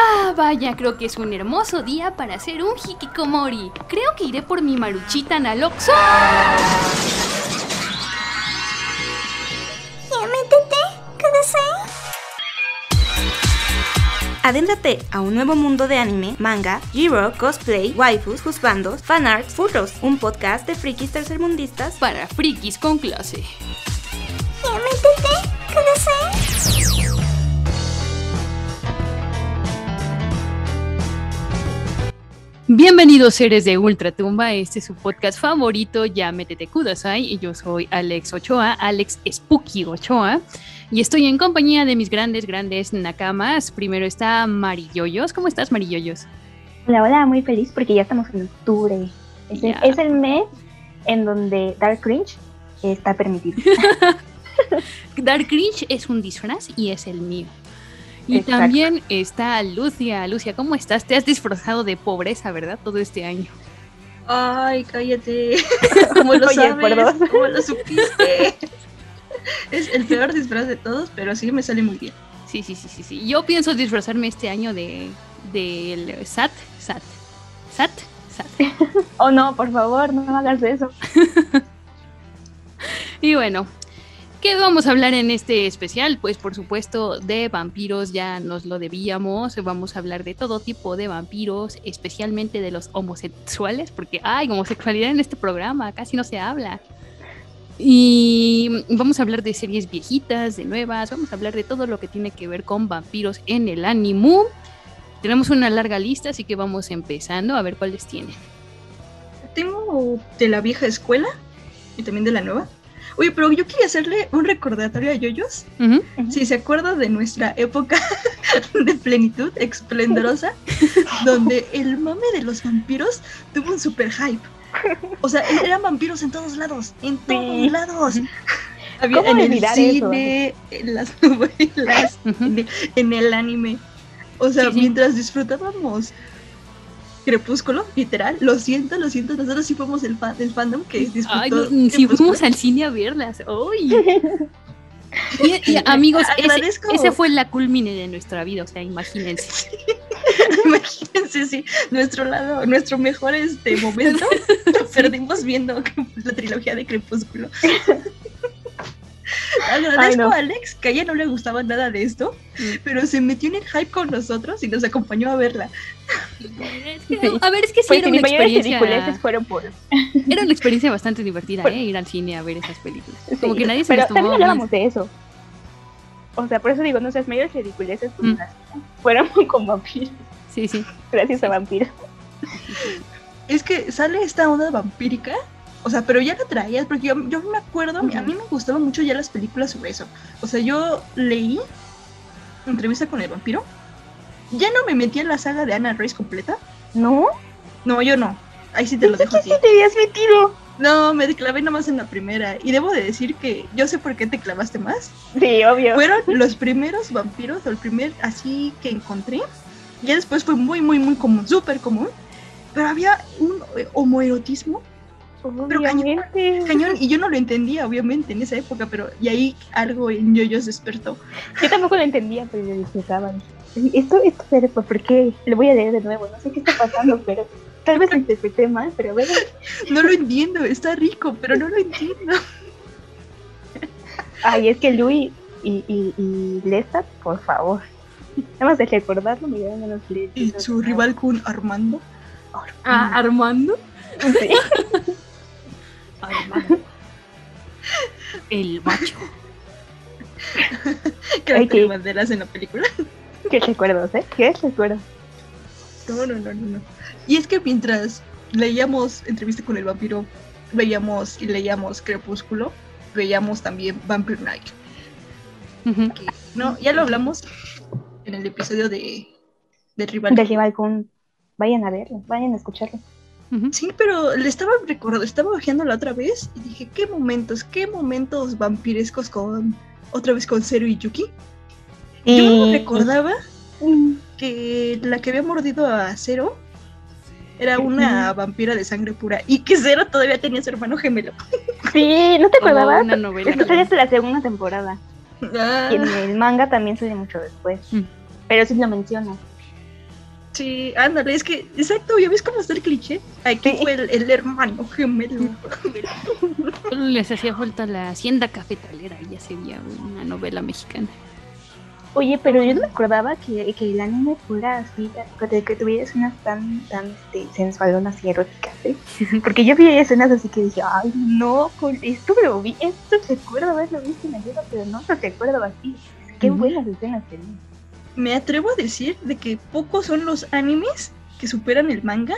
Ah, vaya, creo que es un hermoso día para hacer un hikikomori. Creo que iré por mi maruchita Naloxo. Adéntrate a un nuevo mundo de anime, manga, G-Rock, cosplay, waifus, juzbandos, fanarts, futos, un podcast de frikis tercermundistas Para frikis con clase. Bienvenidos seres de Ultratumba, este es su podcast favorito, ya métete kudasai, y yo soy Alex Ochoa, Alex Spooky Ochoa, y estoy en compañía de mis grandes, grandes nakamas. Primero está Marilloyos, ¿cómo estás Marilloyos? Hola, hola, muy feliz porque ya estamos en octubre. Es, es el mes en donde Dark Cringe está permitido. Dark Cringe es un disfraz y es el mío. Y Exacto. también está Lucia. Lucia, ¿cómo estás? Te has disfrazado de pobreza, ¿verdad? Todo este año. Ay, cállate. ¿Cómo lo Oye, sabes? perdón. ¿Cómo lo supiste? Es el peor disfraz de todos, pero sí me sale muy bien. Sí, sí, sí, sí, sí. Yo pienso disfrazarme este año de del SAT, SAT, SAT, SAT. Oh no, por favor, no hagas eso. Y bueno, ¿qué vamos a hablar en este especial? Pues por supuesto de vampiros, ya nos lo debíamos. Vamos a hablar de todo tipo de vampiros, especialmente de los homosexuales, porque hay homosexualidad en este programa, casi no se habla. Y vamos a hablar de series viejitas, de nuevas, vamos a hablar de todo lo que tiene que ver con vampiros en el ánimo. Tenemos una larga lista, así que vamos empezando a ver cuáles tienen. Tengo de la vieja escuela y también de la nueva. Oye, pero yo quería hacerle un recordatorio a Yoyos. Ujú. Si se acuerda de nuestra época de plenitud esplendorosa, donde el mame de los vampiros tuvo un super hype. O sea, eran vampiros en todos lados, en todos Sí. lados. Había ¿Cómo en el cine, en las novelas, en, el, en el anime. O sea, Sí, sí. mientras disfrutábamos Crepúsculo, literal, lo siento, lo siento, nosotros sí fuimos el, fan, el fandom que disfrutó Ay, no, si Crepúsculo. fuimos al cine a verlas. ¡Ay! Y, y, amigos, ese, fue la culmine de nuestra vida, o sea, imagínense. Imagínense, sí, nuestro lado, nuestro mejor este momento lo perdimos viendo la trilogía de Crepúsculo. Agradezco Ay, no. a Alex que a ella no le gustaba nada de esto, pero se metió en el hype con nosotros y nos acompañó a verla. Es que, Sí. A ver, es que sí Pues era si una experiencia. ridiculeces fueron por... Era una experiencia bastante divertida, ¿eh? Ir al cine a ver esas películas. Como que nadie se Pero las tomó. también hablábamos de eso. O sea, por eso digo, nuestras mayores ridiculeces pues, Mm. fueron con vampiros, Sí, sí. gracias a vampiros. Es que sale esta onda vampírica, o sea, pero ya la traías, porque yo, yo me acuerdo, a mí- a mí me gustaban mucho ya las películas sobre eso. O sea, yo leí entrevista con el vampiro, ya no me metí en la saga de Anna Rice completa. ¿No? No, yo no. Ahí sí te lo dejo. ¿Qué te habías metido? No, me clavé nomás en la primera. Y debo de decir que yo sé por qué te clavaste más. Sí, obvio. Fueron los primeros vampiros, o el primer así que encontré. Ya después fue muy, muy, muy común, súper común. Pero había un homoerotismo pero cañón, Obviamente. cañón. Y yo no lo entendía, obviamente, en esa época. Pero y ahí algo en yo-yo se despertó. Yo tampoco lo entendía, pero lo disfrutaba. Esto, esto, pero ¿por qué? Lo voy a leer de nuevo. No sé qué está pasando, pero tal vez lo interpreté mal, pero bueno. No lo entiendo, está rico, pero no lo entiendo. Ay, es que Louis y, y, y Lestat, por favor. Nada más de recordarlo me dieron unos Y lentes. su rival con Armando. Ah, Armando. Sí. El macho. Que Ay, eran qué- banderas en la película. Qué recuerdos, ¿eh? Qué recuerdos. No, no, no, no, no. Y es que mientras leíamos entrevista con el vampiro, veíamos y leíamos Crepúsculo, veíamos también Vampire Night. Ujú. que No, ya lo hablamos en el episodio de, de Rival. Del rival con. Vayan a verlo, vayan a escucharlo. Sí, pero le estaba recordando, estaba bajeando la otra vez y dije, qué momentos, qué momentos vampirescos con otra vez con Zero y Yuki. Yo recordaba Mm, que la que había mordido a Zero era una vampira de sangre pura y que Zero todavía tenía su hermano gemelo. Sí, ¿no te Como acordabas? una novela. Es que sale hasta la segunda temporada. Ah, Y en el manga también sale mucho después. Mm. Pero sí lo menciona. Sí, ándale, es que, exacto, ¿ya ves cómo está el cliché? Aquí Sí. fue el, el hermano gemelo. Les hacía falta la hacienda cafetalera y ya sería una novela mexicana. Oye, pero yo no me acordaba que, que el anime fuera así, que, que tuviera escenas tan, tan este, sensualonas y eróticas, ¿eh? Porque yo vi escenas así que dije, ay, no, esto lo vi, esto recuerdo haberlo visto en la guerra, pero no lo recuerdo así. Qué buenas escenas tenía. Me atrevo a decir de que pocos son los animes que superan el manga.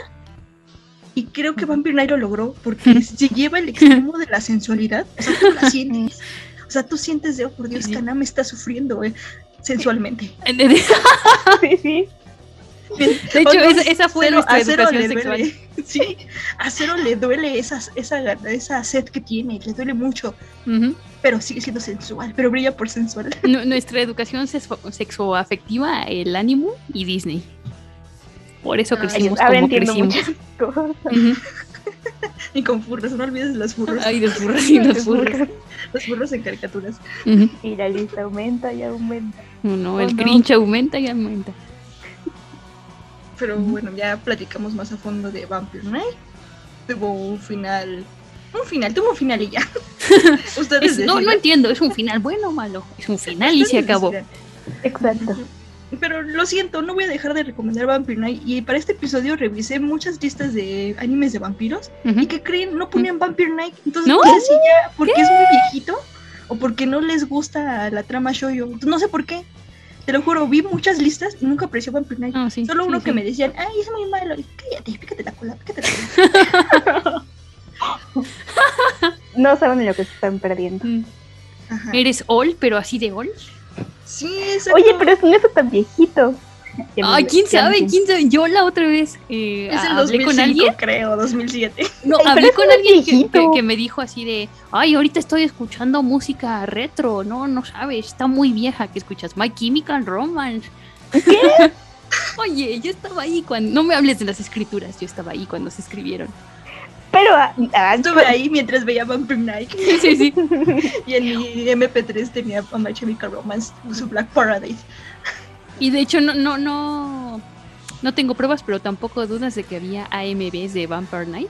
Y creo que Vampire Knight lo logró porque se lleva el extremo de la sensualidad. O sea, tú la sientes. O sea, tú sientes de, oh por Dios, Sí. Kaname está sufriendo eh, sensualmente. De Sí, sí. hecho, esa, esa fue Cero- nuestra a Cero educación le sexual. duele. Sí, a Cero le duele esa, esa, esa sed que tiene, le duele mucho, pero sigue siendo sensual, pero brilla por sensual. Nu- Nuestra educación sexo- sexoafectiva, el ánimo y Disney. Por eso crecimos Ahora como entiendo crecimos. Y con furros, no olvides las furros. Ay, los burros y los burros. Los furros en caricaturas. Y la lista aumenta y aumenta. No, Oh, el no. cringe aumenta y aumenta. Pero bueno, ya platicamos más a fondo de Vampire Knight. Tuvo un final. Un final, tuvo un final y ya. Ustedes Es- no, no entiendo, ¿es un final bueno o malo? Es un final y se acabó. Exacto. Pero lo siento, no voy a dejar de recomendar Vampire Knight. Y para este episodio revisé muchas listas de animes de vampiros. ¿Y qué creen? No ponían Vampire Knight. Entonces, ¿No? si ya porque es muy viejito o porque no les gusta la trama shoujo. No sé por qué. Te lo juro, vi muchas listas y nunca apareció Vampire Knight. Ah, sí, Solo sí, uno sí. que me decían, ay, es muy malo. Y cállate, pícate la cola, pícate la cola. No saben de lo que se están perdiendo. Mm. Ajá. Eres all, pero así de all. Sí, exacto. Oye, pero es no está tan viejito. Ay, quién sabe, quién sabe. Yo la otra vez eh, Es el hablé 2005, con alguien. creo, 2007. No, Ay, hablé con alguien que, que- que me dijo así de, ay, ahorita estoy escuchando música retro, no, no sabes, está muy vieja que escuchas My Chemical Romance. Oye, yo estaba ahí cuando, no me hables de las escrituras, yo estaba ahí cuando se escribieron. Pero ah, ah, Estuve ahí mientras veía Vampire Knight. Sí, sí, sí. Y en mi MP3 tenía My Chemical Romance, su Black Paradise. Y de hecho no, no, no, no tengo pruebas, pero tampoco dudas de que había AMVs de Vampire Night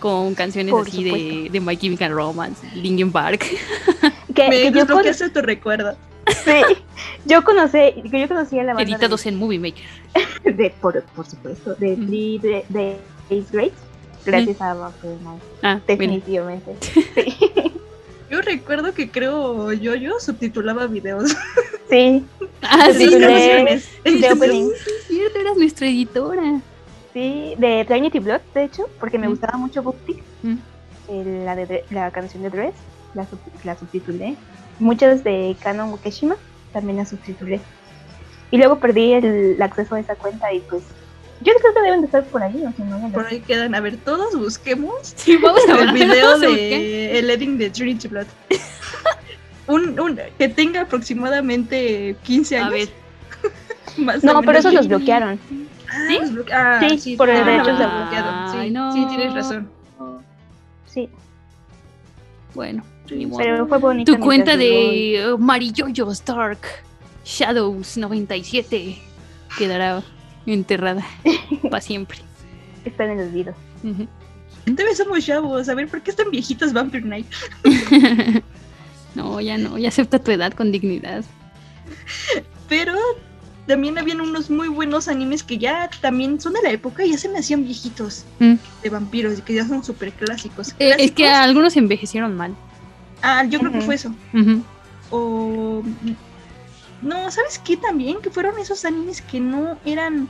con canciones Por así de, supuesto. de My Chemical Romance, Linkin Park. que, Me que yo, con- desbloqueaste tu recuerdo. sí, yo conocí, que yo conocía la banda editados en Movie Maker. de, de- por, por supuesto, de. Three de, de Ace Great, gracias a Vampire Knight, Ah, definitivamente. Yo recuerdo que creo Yo-Yo subtitulaba videos. Sí, Ah, sí, sus de- canciones. de opening. Sí, es cierto, eras nuestra editora. sí, de Trinity Blood, de hecho, porque me Mm. gustaba mucho Booktick, Mm. eh, la, de, la canción de Dress, la, sub- la subtitulé. Muchas de Canon Wakeshima también las subtitulé. Y luego perdí el, el acceso a esa cuenta y pues yo creo que deben de estar por ahí, o si no, Por ahí quedan. A ver, todos busquemos Sí, vamos a el video a de el ending de Trinity Blood. un, un, que tenga aproximadamente 15 A años. ver, más o No, pero esos los bloquearon. Ah, ¿Sí? los bloque- ah, Sí, por el ah, derecho los de- bloqueado. Sí, no. sí, tienes razón. Sí, bueno, ni modo. pero fue bonito. Tu cuenta de Mariyoyos Dark Shadows 97 quedará enterrada para siempre. Está en el olvido. Ujú. Todavía somos chavos. A ver, ¿por qué están viejitos Vampire Knight? no, ya no, ya acepta tu edad con dignidad. Pero también habían unos muy buenos animes que ya también son de la época y ya se me hacían viejitos Mm. de vampiros y que ya son súper clásicos. Eh, es que algunos envejecieron mal. Ah, yo creo que fue eso. Ujú. O. No, ¿sabes qué también? Que fueron esos animes que no eran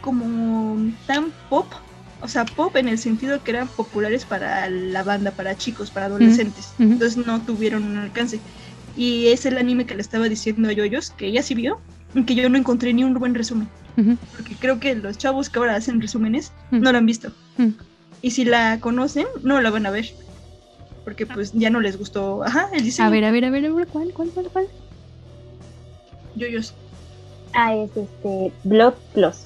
como tan pop. O sea, pop en el sentido que eran populares para la banda, para chicos, para adolescentes. Entonces no tuvieron un alcance. Y es el anime que le estaba diciendo a Yoyos, que ella sí vio, y que yo no encontré ni un buen resumen. Porque creo que los chavos que ahora hacen resúmenes no la han visto. Y si la conocen, no la van a ver. Porque pues ya no les gustó, ajá, el diseño. A ver, a ver, a ver, a ver, ¿cuál, cuál, cuál, cuál? Yoyos. Ah, es este Blood Plus.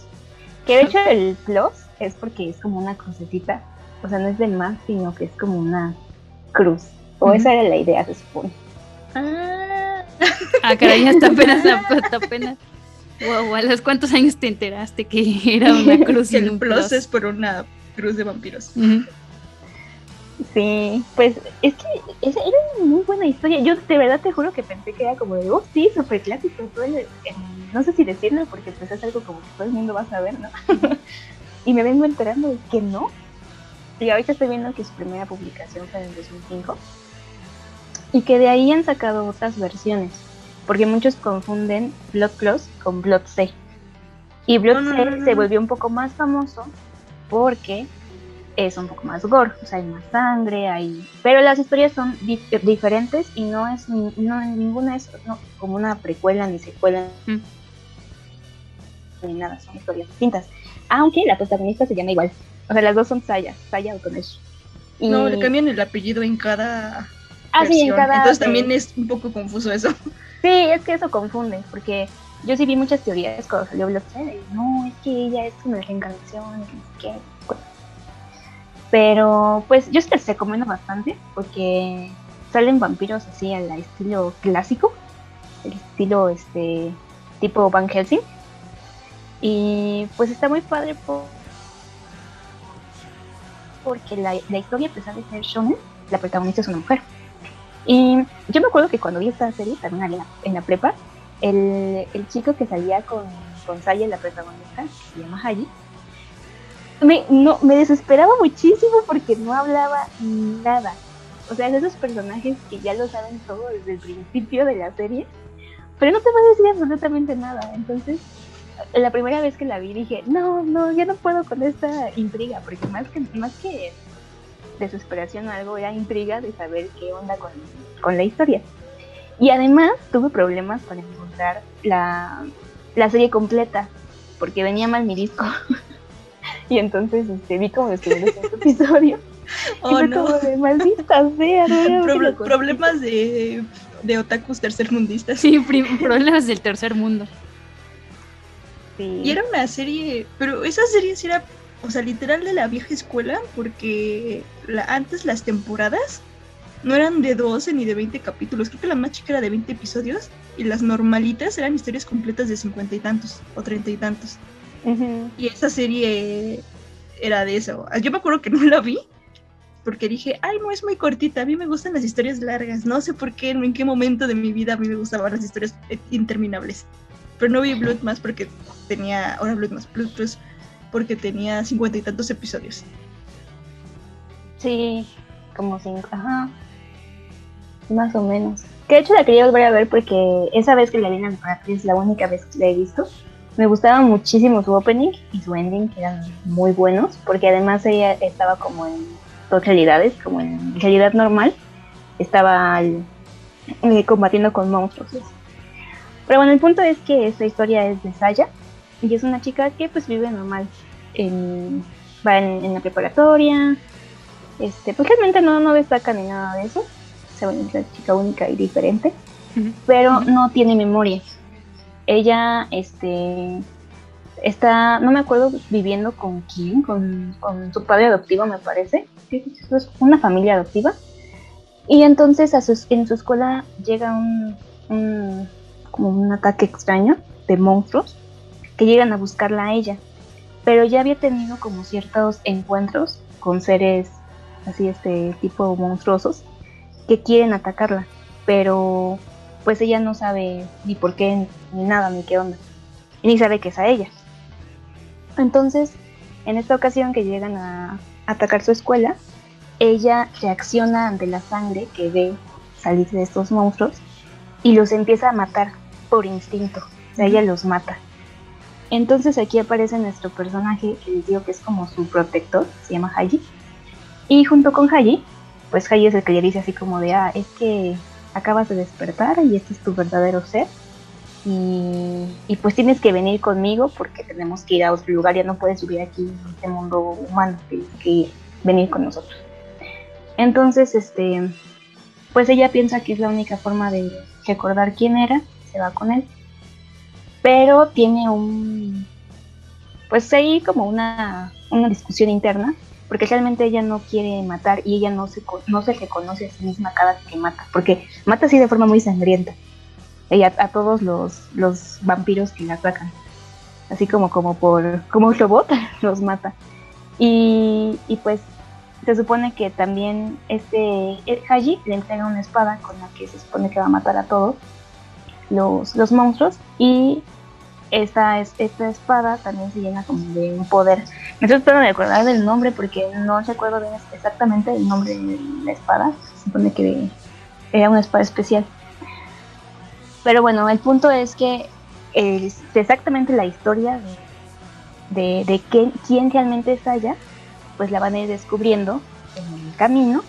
Que de hecho el Plus es porque es como una crucecita. O sea, no es del más, sino que es como una cruz. O esa era la idea, se supone. Ah, Ah, caray, hasta apenas, hasta apenas. Wow, ¿a los cuántos años te enteraste que era una cruz y el un plus plus? es por una cruz de vampiros. Ujú. Sí, pues es que esa era una muy buena historia. Yo de verdad te juro que pensé que era como de, oh, sí, súper clásico. eh, no sé si decirlo porque pues es algo como que todo el mundo va a saber, ¿no? y me vengo enterando de que no. Y ahorita estoy viendo que su primera publicación fue en el 2005. Y que de ahí han sacado otras versiones. Porque muchos confunden Blood Plus con Blood C. Y Blood No, no, C no, se volvió un poco más famoso porque es un poco más gore, o sea, hay más sangre, hay... Pero las historias son dif- diferentes y no es ni- no, ninguna es no, como una precuela ni secuela Mm. ni nada, son historias distintas. Aunque la protagonista se llama igual. O sea, las dos son Saya, Saya o Konesh. Y... No, le cambian el apellido en cada Ah, sí, en versión. cada... Entonces también es un poco confuso eso. Sí, es que eso confunde, porque yo sí vi muchas teorías cuando salió de, no, es que ella es una reencarnación, que no sé qué. Pero pues yo se las recomiendo bastante, porque salen vampiros así al estilo clásico, el estilo este tipo Van Helsing. Y pues está muy padre por- porque la, la historia, a pesar de ser shonen, la protagonista es una mujer. Y yo me acuerdo que cuando vi esta serie, también en la, en la prepa, el, el chico que salía con, con Saya, la protagonista, que se llama Haji, me, no, me desesperaba muchísimo porque no hablaba nada. O sea, de esos personajes que ya lo saben todo desde el principio de la serie, pero no te va a decir absolutamente nada. Entonces, la primera vez que la vi dije, no, no, ya no puedo con esta intriga, porque más que, más que desesperación o algo, era intriga de saber qué onda con, con la historia. Y además tuve problemas para encontrar la, la serie completa, porque venía mal mi disco. y entonces este, vi como primeros cinco episodios. y Oh, fue no. como de maldita sea, no era Proble- que lo conseguí". problemas de, de otakus tercermundistas. Sí, problemas del tercer mundo. Sí. Y era una serie, pero esa serie sí era, o sea, literal de la vieja escuela, porque la, antes las temporadas no eran de 12 ni de 20 capítulos, creo que la más chica era de 20 episodios, y las normalitas eran historias completas de 50 y tantos, o 30 y tantos. Y esa serie era de eso. Yo me acuerdo que no la vi, porque dije, ay, no, es muy cortita, a mí me gustan las historias largas, no sé por qué, en qué momento de mi vida a mí me gustaban las historias eh, interminables. Pero no vi Blood más porque tenía, ahora Blood más, Blood Plus, porque tenía cincuenta y tantos episodios. Sí, como cinco, ajá. Más o menos. Que de hecho la quería volver a ver porque esa vez que la vi en la es la única vez que la he visto. Me gustaba muchísimo su opening y su ending, que eran muy buenos, porque además ella estaba como en dos realidades, como en realidad normal, estaba eh, combatiendo con monstruos. Pero bueno, el punto es que esta historia es de Saya, y es una chica que pues vive normal, en- va en, en la preparatoria, este, pues realmente no, no destaca ni nada de eso. Se es la chica única y diferente. Pero no tiene memoria. Ella, este, está, no me acuerdo viviendo con quién, con, con su padre adoptivo me parece. Es una familia adoptiva. Y entonces a en su escuela llega un, un- como un ataque extraño de monstruos que llegan a buscarla a ella. Pero ya había tenido como ciertos encuentros con seres así este tipo monstruosos que quieren atacarla, pero pues ella no sabe ni por qué ni nada ni qué onda, y ni sabe que es a ella. Entonces, en esta ocasión que llegan a atacar su escuela, ella reacciona ante la sangre que ve salir de estos monstruos y los empieza a matar por instinto, o sea, ella los mata. Entonces aquí aparece nuestro personaje, que les digo que es como su protector, se llama Haji. Y junto con Haji, pues Haji es el que le dice así como de, ah, es que acabas de despertar y este es tu verdadero ser. Y, pues tienes que venir conmigo porque tenemos que ir a otro lugar, ya no puedes vivir aquí en este mundo humano, tienes que venir con nosotros. Entonces, este, pues ella piensa que es la única forma de recordar quién era, se va con él. Pero tiene un, pues ahí como una, una discusión interna, porque realmente ella no quiere matar y ella no se, no se reconoce a sí misma cada vez que mata, porque mata así de forma muy sangrienta. Ella a todos los, los vampiros que la atacan. Así como, como por, como robot, los mata. Y, y pues se supone que también este Haji le entrega una espada con la que se supone que va a matar a todos los, los monstruos y esta, esta espada también se llena como de un poder. Me estoy tratando de recordar del nombre porque no recuerdo bien exactamente el nombre de la espada. Se supone que era una espada especial. Pero bueno, el punto es que es exactamente la historia de, de, quién, quién realmente es allá pues la van a ir descubriendo en el camino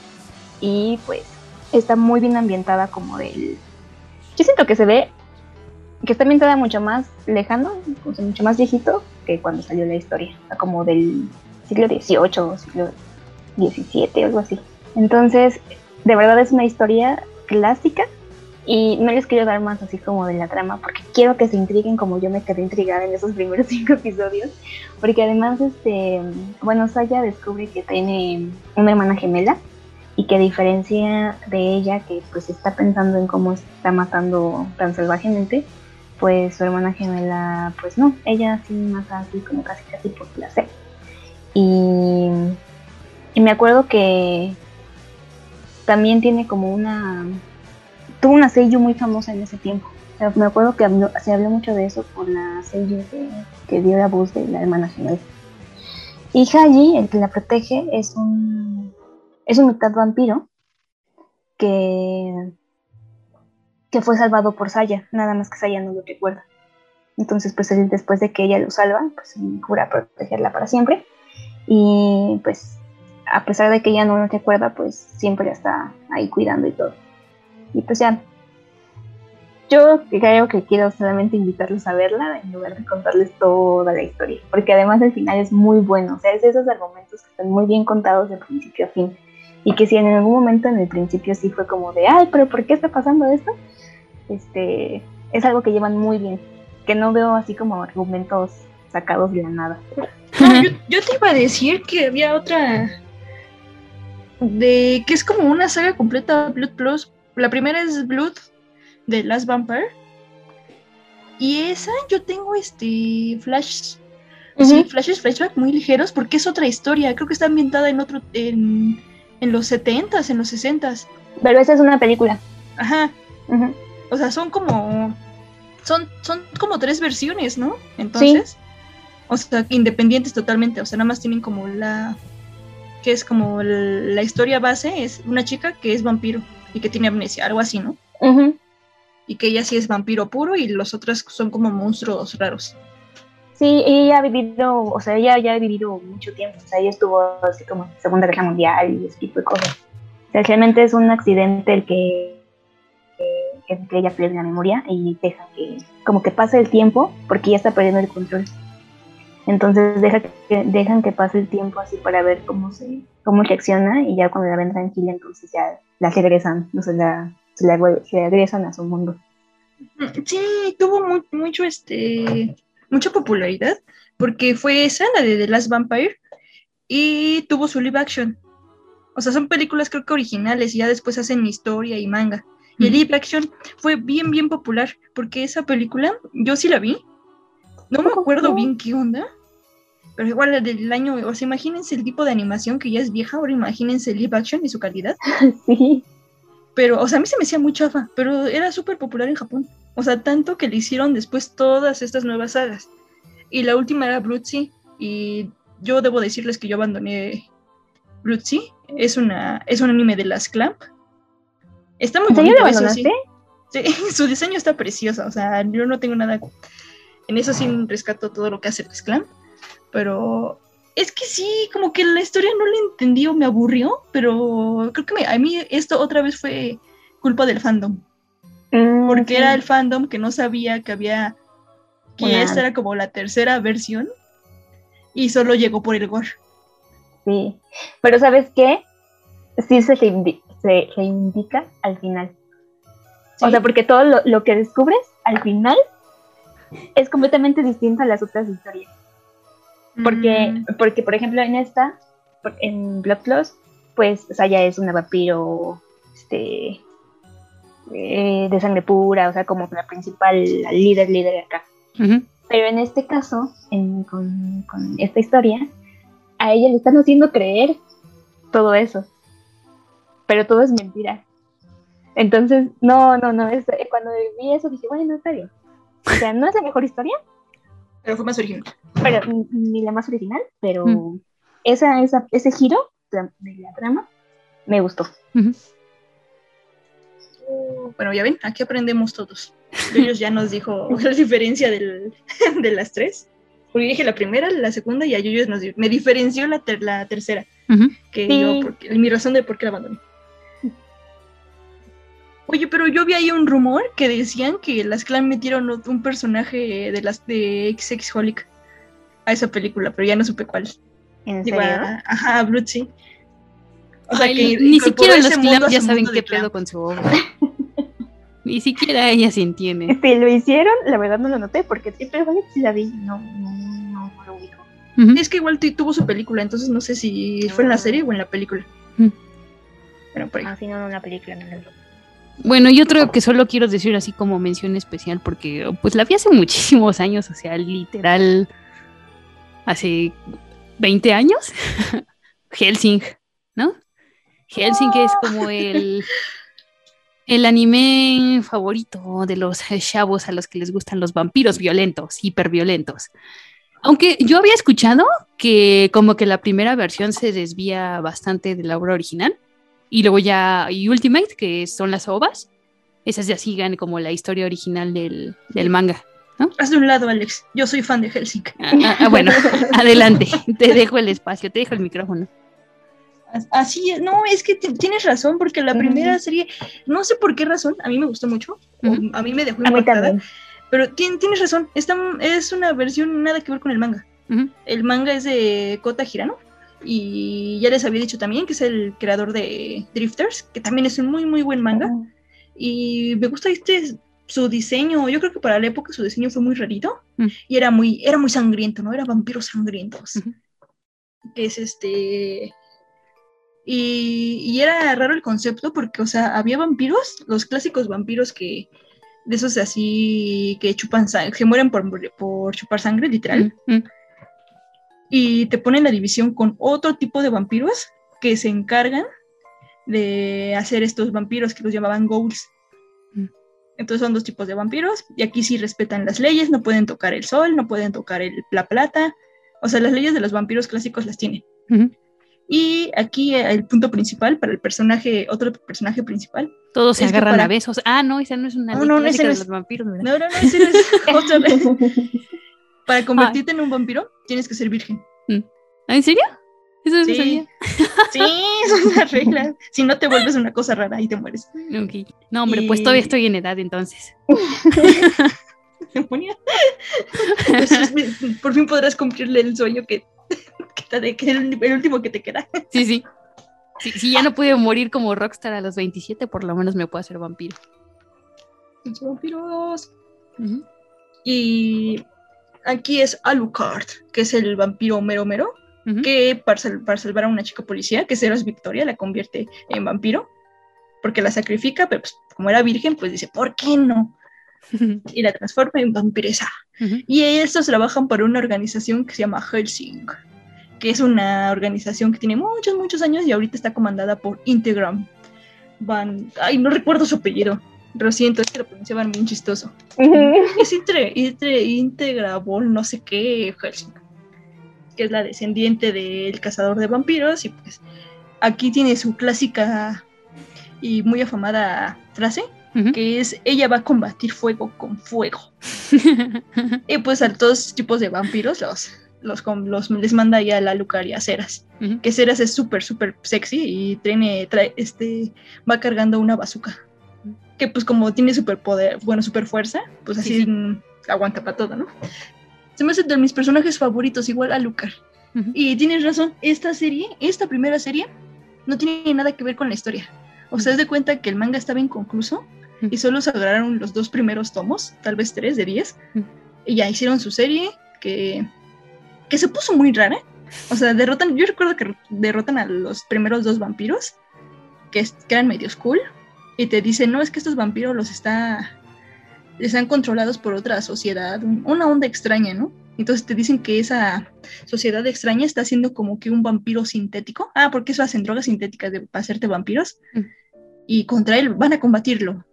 y pues está muy bien ambientada como del... Yo siento que se ve que está ambientada mucho más lejano, mucho más viejito que cuando salió la historia, como del siglo XVIII o siglo XVII algo así. Entonces, de verdad es una historia clásica y no les quiero dar más así como de la trama, porque quiero que se intriguen como yo me quedé intrigada en esos primeros cinco episodios. Porque además, este, bueno, Saya descubre que tiene una hermana gemela y que a diferencia de ella, que pues está pensando en cómo está matando tan salvajemente, pues su hermana gemela, pues no, ella sí mata así como casi casi por placer. Y, y me acuerdo que también tiene como una tuvo una seiyuu muy famosa en ese tiempo. me acuerdo que se habló mucho de eso por la seiyuu que, dio la voz de la hermana gemela. Y Haji, el que la protege, es un, es un mitad vampiro que, que fue salvado por Saya, nada más que Saya no lo recuerda. Entonces, pues él, después de que ella lo salva, pues jura protegerla para siempre. Y pues, a pesar de que ella no lo recuerda, pues siempre está ahí cuidando y todo. Y pues ya, yo creo que quiero solamente invitarlos a verla en lugar de contarles toda la historia, porque además el final es muy bueno, o sea, es de esos argumentos que están muy bien contados de principio a fin, y que si en algún momento en el principio sí fue como de, ay, pero ¿por qué está pasando esto? Este, es algo que llevan muy bien, que no veo así como argumentos sacados de la nada. yo, yo te iba a decir que había otra de que es como una saga completa Blood Plus la primera es Blood de Last Vampire. Y esa yo tengo este flash, sí, flashes, flashback muy ligeros porque es otra historia. Creo que está ambientada en otro, en, en los 70s, en los 60s. Pero esa es una película. Ajá. O sea, son como, son, son como tres versiones, ¿no? Entonces, o sea, independientes totalmente. O sea, nada más tienen como la, que es como la historia base es una chica que es vampiro y que tiene amnesia, algo así, ¿no? Y que ella sí es vampiro puro y los otros son como monstruos raros. Sí, ella ha vivido, o sea, ella ya ha vivido mucho tiempo, o sea, ella estuvo así como en Segunda Guerra Mundial y ese tipo de cosas. O sea, realmente es un accidente el que, que, ella pierde la memoria y deja que, como que pase el tiempo porque ya está perdiendo el control. Entonces deja que, dejan que pase el tiempo así para ver cómo se cómo reacciona y ya cuando la ven tranquila entonces ya la regresan, no se la, se regresan a su mundo. Sí, tuvo mucho este mucha popularidad porque fue esa la de The Last Vampire y tuvo su live action. O sea, son películas creo que originales y ya después hacen historia y manga. Y el live action fue bien, bien popular porque esa película, yo sí la vi, no me acuerdo bien qué onda, pero igual del año, o sea, imagínense el tipo de animación que ya es vieja, ahora imagínense el live action y su calidad. Sí. Pero, o sea, a mí se me hacía muy chafa, pero era súper popular en Japón. O sea, tanto que le hicieron después todas estas nuevas sagas. Y la última era Sea y yo debo decirles que yo abandoné Sea Es, una, es un anime de las Clamp. Está muy bonito eso, sí. sí. Su diseño está precioso, o sea, yo no tengo nada en eso sí rescato todo lo que hace el Clan, pero es que sí, como que la historia no la entendí o me aburrió, pero creo que a mí esto otra vez fue culpa del fandom. Mm, porque sí. era el fandom que no sabía que había que Una- esta era como la tercera versión y solo llegó por el gore. Sí, pero ¿sabes qué? Sí se, se reivindica al final. O sea, porque todo lo, lo que descubres al final es completamente distinto a las otras historias. Porque, Mm, porque por ejemplo, en esta, en Blood Plus, pues Saya es una vampiro este, eh, de sangre pura, o sea, como la principal la líder, líder acá. Pero en este caso, en- con, con esta historia, a ella le están haciendo creer todo eso. Pero todo es mentira. Entonces, no, no, no. es- eh, cuando vi eso dije, bueno, está bien. O sea, no es la mejor historia, pero fue más original. pero n- ni la más original, pero Mm. esa, esa, ese giro de la trama me gustó. Ujú. Bueno, ya ven, aquí aprendemos todos. Ellos ya nos dijo la diferencia del- de las tres. Porque dije la primera, la segunda y a Yuyos nos me diferenció la, ter- la tercera. Que Sí. yo, porque, mi razón de por qué la abandoné. Oye, pero yo vi ahí un rumor que decían que las clan metieron un personaje de las de XX Holic a esa película, pero ya no supe cuál. ¿En serio? a- ajá, a Blood, sí. O sea, Ay, que ni siquiera los a ya saben qué clan. pedo con su obra. ni siquiera ella se entiende. Si lo hicieron, la verdad no lo noté, porque siempre sí la vi, no, no, no, no lo ubico. Ujú. Es que igual tu- tuvo su película, entonces no sé si fue en la serie o en la película. Mm. Bueno, por ahí. Ah, sí, no, no, una película, no la vi. Bueno, y otro que solo quiero decir así como mención especial, porque pues la vi hace muchísimos años, o sea, literal, hace 20 años. Helsing, ¿no? Helsing es como el, el anime favorito de los chavos a los que les gustan los vampiros violentos, hiperviolentos. Aunque yo había escuchado que como que la primera versión se desvía bastante de la obra original. Y luego ya, y Ultimate, que son las ovas, esas ya sigan como la historia original del, del manga. Haz de un lado, Alex. Yo soy fan de Helsing. Ah, ah, ah, bueno, adelante, te dejo el espacio, te dejo el micrófono. As- Así es, no, es que ti- tienes razón, porque la primera serie, no sé por qué razón, a mí me gustó mucho, a mí me dejó impactada, pero tien- tienes razón, esta es una versión nada que ver con el manga. El manga es de Kota Hirano, y ya les había dicho también que es el creador de Drifters, que también es un muy, muy buen manga. y me gusta este su diseño yo creo que para la época su diseño fue muy rarito Mm. y era muy era muy sangriento no era vampiros sangrientos que es este y, y era raro el concepto porque o sea había vampiros los clásicos vampiros que de esos así que chupan sangre que mueren por, por chupar sangre literal. Y te ponen la división con otro tipo de vampiros que se encargan de hacer estos vampiros que los llamaban ghouls. Mm. Entonces son dos tipos de vampiros y aquí sí respetan las leyes, no pueden tocar el sol, no pueden tocar el- la plata, o sea, las leyes de los vampiros clásicos las tienen. Ujú. Y aquí eh, el punto principal para el personaje, otro personaje principal. Todos se agarran para- a besos. Ah, no, esa no es una No, ley no, no, clásica ese no de los vampiros, ¿verdad? No, no, no, ese no es otra. Para convertirte en un vampiro tienes que ser virgen. ¿Ah, ¿En serio? Eso no Sí. sabía. Sí, es una regla. Si no te vuelves una cosa rara y te mueres. Ok. No, hombre, pues todavía estoy en edad entonces. demonia. Entonces, por fin podrás cumplirle el sueño que, que, te de- que el, el último que te queda. Sí, sí. Sí, Si ya no pude morir como rockstar a los 27, por lo menos me puedo hacer vampiro. Los vampiros. Ujú. Y aquí es Alucard, que es el vampiro mero mero, que para, sal- para salvar a una chica policía, que Ceros Victoria, la convierte en vampiro, porque la sacrifica, pero pues, como era virgen, pues dice, ¿por qué no? Y la transforma en vampiresa. Y estos trabajan para una organización que se llama Helsing, que es una organización que tiene muchos, muchos años y ahorita está comandada por Integram. Van, ay, no recuerdo su apellido. Lo siento, es que lo pronunciaban bien chistoso. Es Intre, Intre, Integrabol, no sé qué, Helsing, que es la descendiente del cazador de vampiros. Y pues aquí tiene su clásica y muy afamada frase, que es ella va a combatir fuego con fuego. Y pues a todos tipos de vampiros los, los, los les manda ya la Lucar y a Ceras. Que Ceras es súper, súper sexy y tiene, trae, este, va cargando una bazooka. Que pues como tiene superpoder, bueno, super fuerza, pues así Sí, sí. mm, aguanta para todo, ¿no? Se me hace de mis personajes favoritos, igual a Lucar. Y tienes razón, esta serie, esta primera serie, no tiene nada que ver con la historia. O sea, es de cuenta que el manga estaba inconcluso y solo se agarraron los dos primeros tomos, tal vez tres de diez, y ya hicieron su serie que, que se puso muy rara. O sea, derrotan, yo recuerdo que derrotan a los primeros dos vampiros, que, es- que eran medios cool, y te dicen, no, es que estos vampiros los está, están controlados por otra sociedad, un- una onda extraña, ¿no? Entonces te dicen que esa sociedad extraña está haciendo como que un vampiro sintético. Ah, porque eso hacen drogas sintéticas de, para hacerte vampiros. Mm. Y contra él van a combatirlo.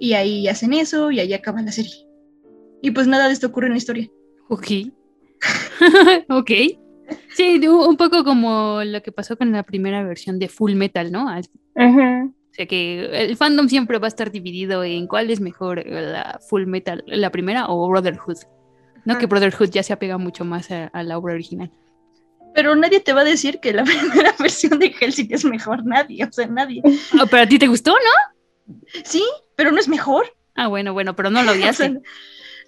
Y ahí hacen eso y ahí acaba la serie. Y pues nada de esto ocurre en la historia. Ok. ok. Sí, un poco como lo que pasó con la primera versión de Full Metal, ¿no? Ujú. O sea que el fandom siempre va a estar dividido en cuál es mejor, la Full Metal, la primera o Brotherhood. No que Ah. Brotherhood ya se apega mucho más a, a la obra original. Pero nadie te va a decir que la primera versión de Hellsing es mejor. Nadie, o sea, nadie. Ah, pero a ti te gustó, ¿no? Sí, pero no es mejor. Ah, bueno, bueno, pero no lo O sea, odiaste.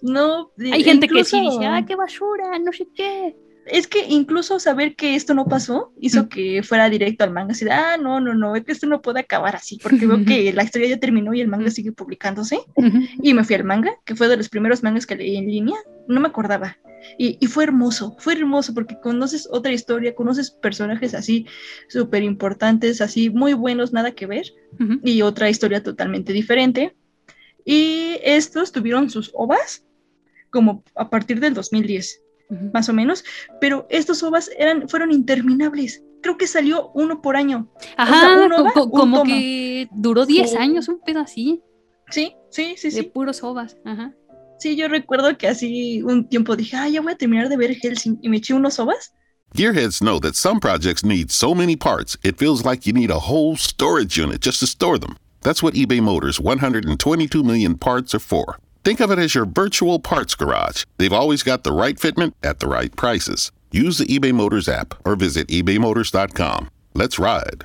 no. Hay gente que sí dice, ah, qué basura, no sé qué. Es que incluso saber que esto no pasó hizo que fuera directo al manga. Así de, ah, no, no, no, es que esto no puede acabar así, porque veo que la historia ya terminó y el manga sigue publicándose. Y me fui al manga, que fue de los primeros mangas que leí en línea. No me acordaba. Y, y fue hermoso, fue hermoso porque conoces otra historia, conoces personajes así súper importantes, así muy buenos, nada que ver, y otra historia totalmente diferente. Y estos tuvieron sus ovas como a partir del 2010 Más o menos, pero estos ovas eran, fueron interminables. Creo que salió uno por año. Ajá, un co- ova, co- un como tomo. que duró 10 Sí. años, un pedo así, Sí, sí, sí, de sí. puros ovas. Ajá. Sí, yo recuerdo que así un tiempo dije, ah, ya voy a terminar de ver Helsing y me eché unos ovas. Gearheads know that some projects need so many parts, it feels like you need a whole storage unit just to store them. That's what eBay Motors' 122 million parts are for. Think of it as your virtual parts garage. They've always got the right fitment at the right prices. Use the eBay Motors app or visit ebaymotors.com. Let's ride.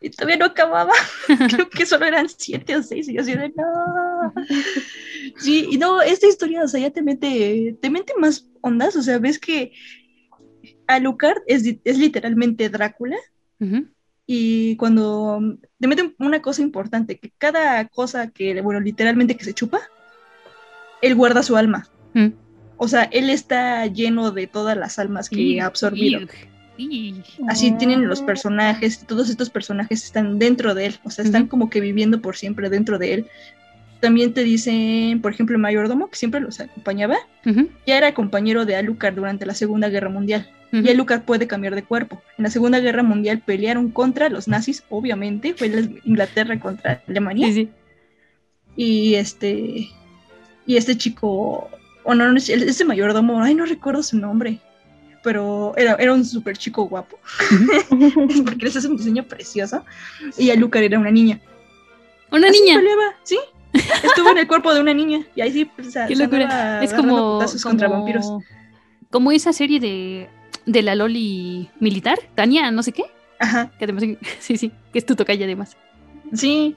Y todavía no acababa. Creo que solo eran siete o seis. Y yo así de, no. Sí, y no, esta historia, o sea, ya te mete, te mete más ondas. O sea, ves que Alucard es, es literalmente Drácula. Ujú. Y cuando te meten una cosa importante, que cada cosa que, bueno, literalmente que se chupa, él guarda su alma. Mm. O sea, él está lleno de todas las almas que Y- ha absorbido. y- Así tienen los Ah. personajes, todos estos personajes están dentro de él, o sea, están como que viviendo por siempre dentro de él. También te dicen, por ejemplo, el mayordomo, que siempre los acompañaba, ya era compañero de Alucard durante la Segunda Guerra Mundial. Y Alucard puede cambiar de cuerpo. En la Segunda Guerra Mundial pelearon contra los nazis, obviamente, fue la Inglaterra contra Alemania. Sí, sí. Y este, y este chico, o no, no, este mayordomo, ay, no recuerdo su nombre, pero era, era un súper chico guapo. porque les hace un diseño precioso. Y Alucard era una niña. Una Así niña. peleaba, sí. Estuvo en el cuerpo de una niña. Y ahí sí, pues, Qué locura. Es como, putazos contra vampiros. como, como esa serie de, de la Loli militar, Tania, no sé qué. Ajá, Que además, sí, sí, que es tu tocaya además. sí.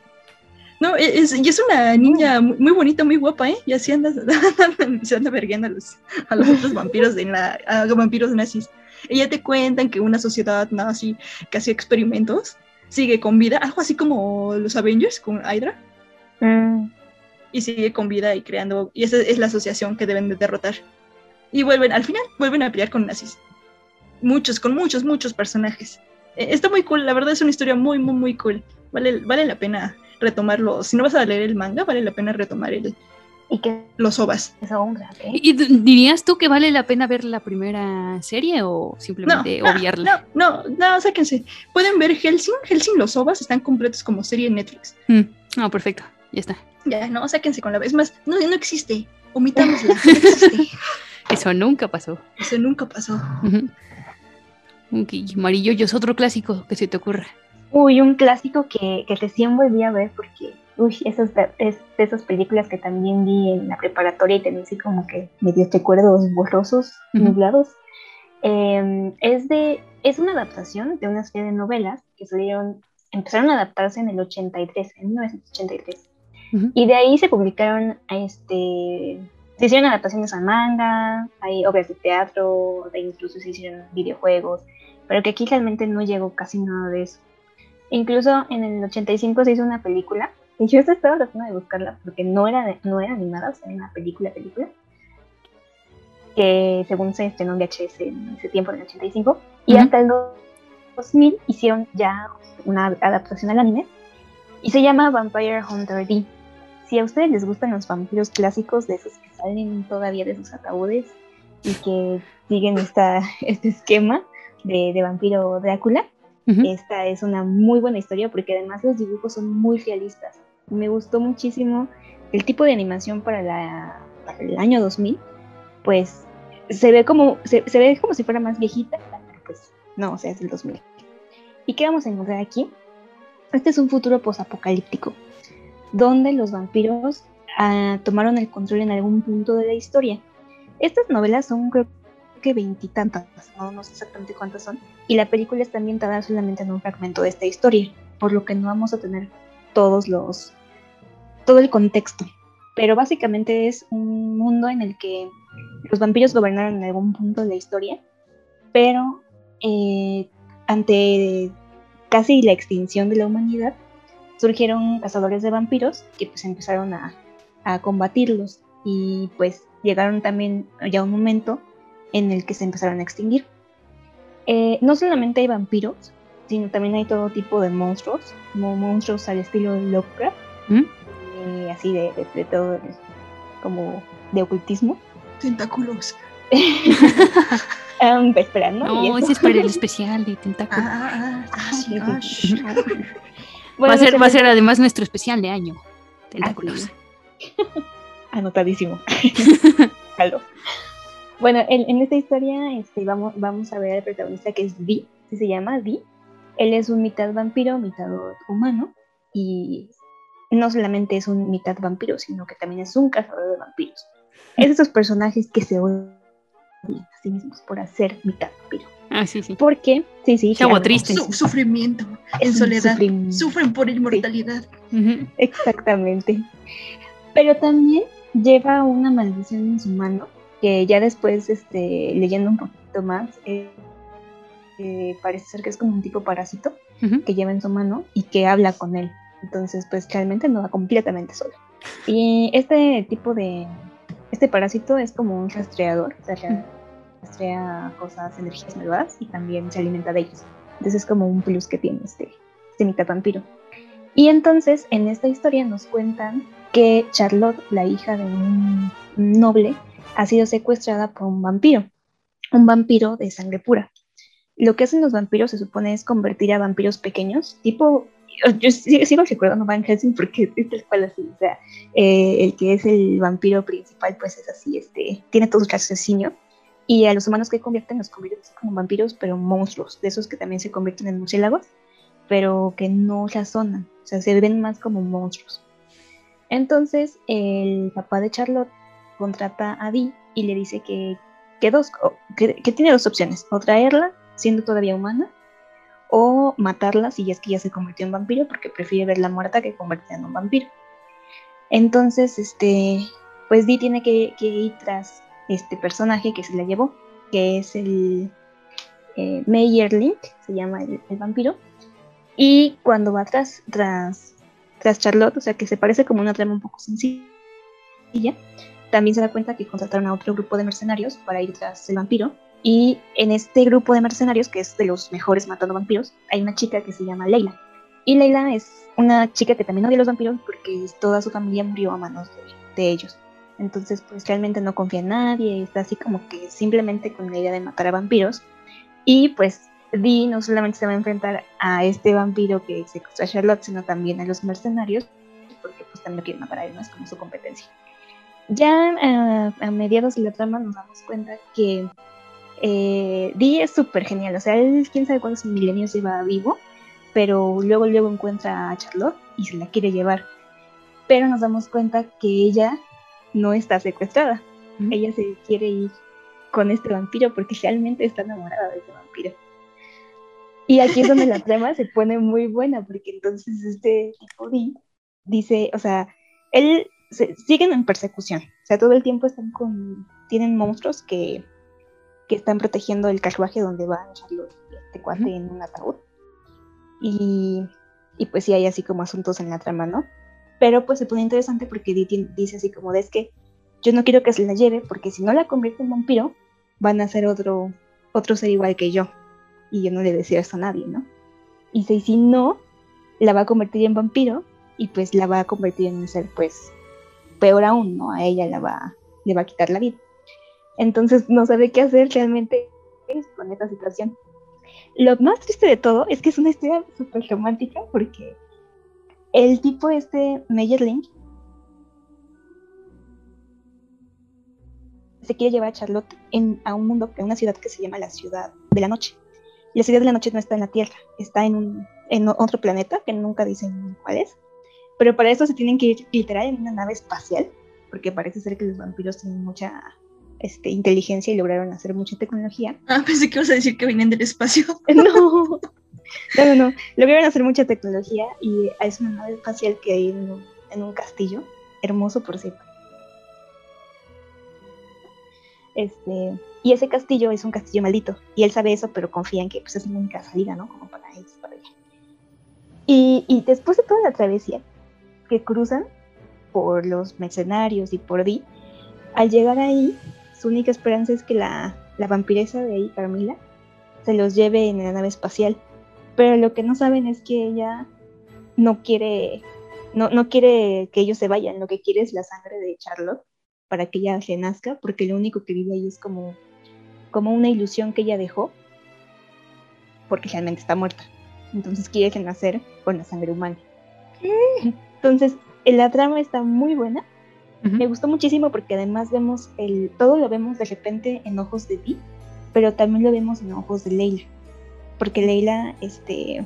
No, e, es, y es una niña muy, muy bonita, muy guapa, ¿eh? Y así anda, se anda vergueando a los, a los otros vampiros de la, a vampiros nazis. Ya te cuentan que una sociedad nazi que hacía experimentos sigue con vida, algo así como los Avengers con Hydra. Mm. y sigue con vida y creando, y esa es la asociación que deben de derrotar. Y vuelven, al final, vuelven a pelear con nazis. Muchos, con muchos, muchos personajes. Eh, está muy cool, la verdad es una historia muy, muy, muy cool. Vale, vale la pena retomarlo. Si no vas a leer el manga, vale la pena retomar el, ¿Y qué los ovas. es un ¿ok? ¿Y dirías tú que vale la pena ver la primera serie o simplemente no, obviarla? No, no, no, sáquense. Pueden ver Helsing. Helsing, los ovas están completos como serie en Netflix. Mm, Ah, perfecto. ya está. Ya, no, sáquense con la vez más. No, no existe. Omitámosla. No existe. Eso nunca pasó. Eso nunca pasó. Ujú. Ok, Amarillo, yo es otro clásico que se te ocurra. Uy, un clásico que, que recién volví a ver porque, uy, esas, es de esas películas que también vi en la preparatoria y tenía así como que medios recuerdos borrosos, Ujú. nublados. Eh, es de, es una adaptación de una serie de novelas que salieron, empezaron a adaptarse en el 83, en 1983. Ujú. Y de ahí se publicaron, este, se hicieron adaptaciones a manga, hay obras de teatro, de incluso se hicieron videojuegos, pero que aquí realmente no llegó casi nada de eso. Incluso en el 85 se hizo una película, y yo estaba tratando de buscarla porque no era, de- no era animada, o sea, era una película, película, que según se estrenó en VHS en ese tiempo, en el 85, y hasta el 2000 hicieron ya una adaptación al anime, y se llama Vampire Hunter D. Si a ustedes les gustan los vampiros clásicos, de esos que salen todavía de sus ataúdes y que siguen esta, este esquema de, de vampiro Drácula, Ujú. esta es una muy buena historia porque además los dibujos son muy realistas. Me gustó muchísimo el tipo de animación para, la, para el año 2000, pues se ve como se, se ve como si fuera más viejita, pero pues no, o sea, es el 2000. ¿Y qué vamos a encontrar aquí? Este es un futuro posapocalíptico, donde los vampiros ah, tomaron el control en algún punto de la historia. Estas novelas son creo que veintitantas, no, sé exactamente cuántas son, y la película está ambientada solamente en un fragmento de esta historia, por lo que no vamos a tener todos los todo el contexto. Pero básicamente es un mundo en el que los vampiros gobernaron en algún punto de la historia, pero eh, ante casi la extinción de la humanidad, surgieron cazadores de vampiros que pues empezaron a, a combatirlos. Y pues llegaron también ya un momento en el que se empezaron a extinguir. Eh, no solamente hay vampiros, sino también hay todo tipo de monstruos, como monstruos al estilo de Lovecraft, ¿Mm? y así de, de- de todo, como de ocultismo. Tentáculos. Um, espera, ¿no? No, ese es para el especial de tentáculo. Ah, ah, ah, sí, sí, ah, sí. shh. Bueno, va, a ser, va a ser además nuestro especial de año. Tentáculos. Anotadísimo. Bueno, en, en esta historia este, vamos, vamos a ver al protagonista que es Vi, que se llama Vi. Él es un mitad vampiro, mitad humano, y no solamente es un mitad vampiro, sino que también es un cazador de vampiros. Es de esos personajes que se odian a sí mismos por hacer mitad vampiro. Ah, sí, sí. Porque, sí, sí, Chavo claro, triste. Su- sufrimiento, en soledad. sufrimiento. Sufren por inmortalidad. Ujú. Exactamente. Pero también lleva una maldición en su mano, que ya después, este, leyendo un poquito más, eh, eh, parece ser que es como un tipo parásito que lleva en su mano y que habla con él. Entonces, pues realmente no va completamente solo. Y este tipo de, este parásito es como un rastreador, o sea, ra- rastrea cosas, energías malvadas y también se alimenta de ellos. Entonces es como un plus que tiene este, este mitad vampiro. Y entonces en esta historia nos cuentan que Charlotte, la hija de un noble, ha sido secuestrada por un vampiro, un vampiro de sangre pura. Lo que hacen los vampiros se supone es convertir a vampiros pequeños, tipo, yo sigo recordando Van Helsing porque es tal cual así, o sea, eh, el que es el vampiro principal pues es así, este, tiene todo su raciocinio, y a los humanos que convierten los convierten como vampiros, pero monstruos, de esos que también se convierten en murciélagos, pero que no razonan, o sea, se ven más como monstruos. Entonces, el papá de Charlotte contrata a Dee y le dice que, que, tiene dos opciones, o traerla siendo todavía humana, o matarla si es que ya se convirtió en vampiro, porque prefiere verla muerta que convertida en un vampiro. Entonces, este, pues Dee tiene que, ir tras este personaje que se la llevó, que es el eh, Meyerling, se llama el, el vampiro, y cuando va tras, tras, tras Charlotte, o sea que se parece como una trama un poco sencilla, también se da cuenta que contrataron a otro grupo de mercenarios para ir tras el vampiro. Y en este grupo de mercenarios, que es de los mejores matando vampiros, hay una chica que se llama Leila. Y Leila es una chica que también odia a los vampiros porque toda su familia murió a manos de, de ellos. Entonces, pues realmente no confía en nadie, está así como que simplemente con la idea de matar a vampiros. Y pues Dee no solamente se va a enfrentar a este vampiro que secuestra a Charlotte, sino también a los mercenarios porque pues también lo quieren matar a él, como su competencia. Ya eh, a mediados de la trama nos damos cuenta que eh, Dee es súper genial, o sea, él quién sabe cuántos milenios lleva vivo, pero luego luego encuentra a Charlotte y se la quiere llevar. Pero nos damos cuenta que ella no está secuestrada, ella se quiere ir con este vampiro porque realmente está enamorada de ese vampiro. Y aquí es donde la trama se pone muy buena, porque entonces este tipo dice, o sea, él se, siguen en persecución, o sea, todo el tiempo están con, tienen monstruos que, que están protegiendo el carruaje donde va Charlotte este cuate en un ataúd. Y, y pues sí hay así como asuntos en la trama, ¿no? Pero pues se pone interesante porque dice así como de es que yo no quiero que se la lleve porque si no la convierte en vampiro, van a ser otro, otro ser igual que yo. Y yo no le decía eso a nadie, ¿no? Y si, no, la va a convertir en vampiro y pues la va a convertir en un ser pues peor aún, ¿no? A ella la va, le va a quitar la vida. Entonces no sabe qué hacer realmente con esta situación. Lo más triste de todo es que es una historia súper romántica porque el tipo este Meyerling se quiere llevar a Charlotte en, a un mundo, a una ciudad que se llama la ciudad de la noche. La ciudad de la noche no está en la Tierra, está en, un, en otro planeta que nunca dicen cuál es. Pero para eso se tienen que ir literal en una nave espacial, porque parece ser que los vampiros tienen mucha este, inteligencia y lograron hacer mucha tecnología. Ah, pensé que ibas a decir que venían del espacio. no, no, no, no. Lograron hacer mucha tecnología y es una nave espacial que hay en en un castillo, hermoso por cierto. Este, y ese castillo es un castillo maldito. Y él sabe eso, pero confía en que pues, es la única salida, ¿no? Como para irse para allá. Y, y, después de toda la travesía que cruzan por los mercenarios y por Di, al llegar ahí, su única esperanza es que la, la vampiresa de ahí, Carmila, se los lleve en la nave espacial. Pero lo que no saben es que ella no quiere, no, no quiere que ellos se vayan, lo que quiere es la sangre de Charlotte para que ella se nazca, porque lo único que vive ahí es como, como una ilusión que ella dejó, porque realmente está muerta. Entonces quiere nacer con la sangre humana. Entonces, la trama está muy buena. Me gustó muchísimo porque además vemos el, todo lo vemos de repente en ojos de Dee, pero también lo vemos en ojos de Leila. Porque Leila este,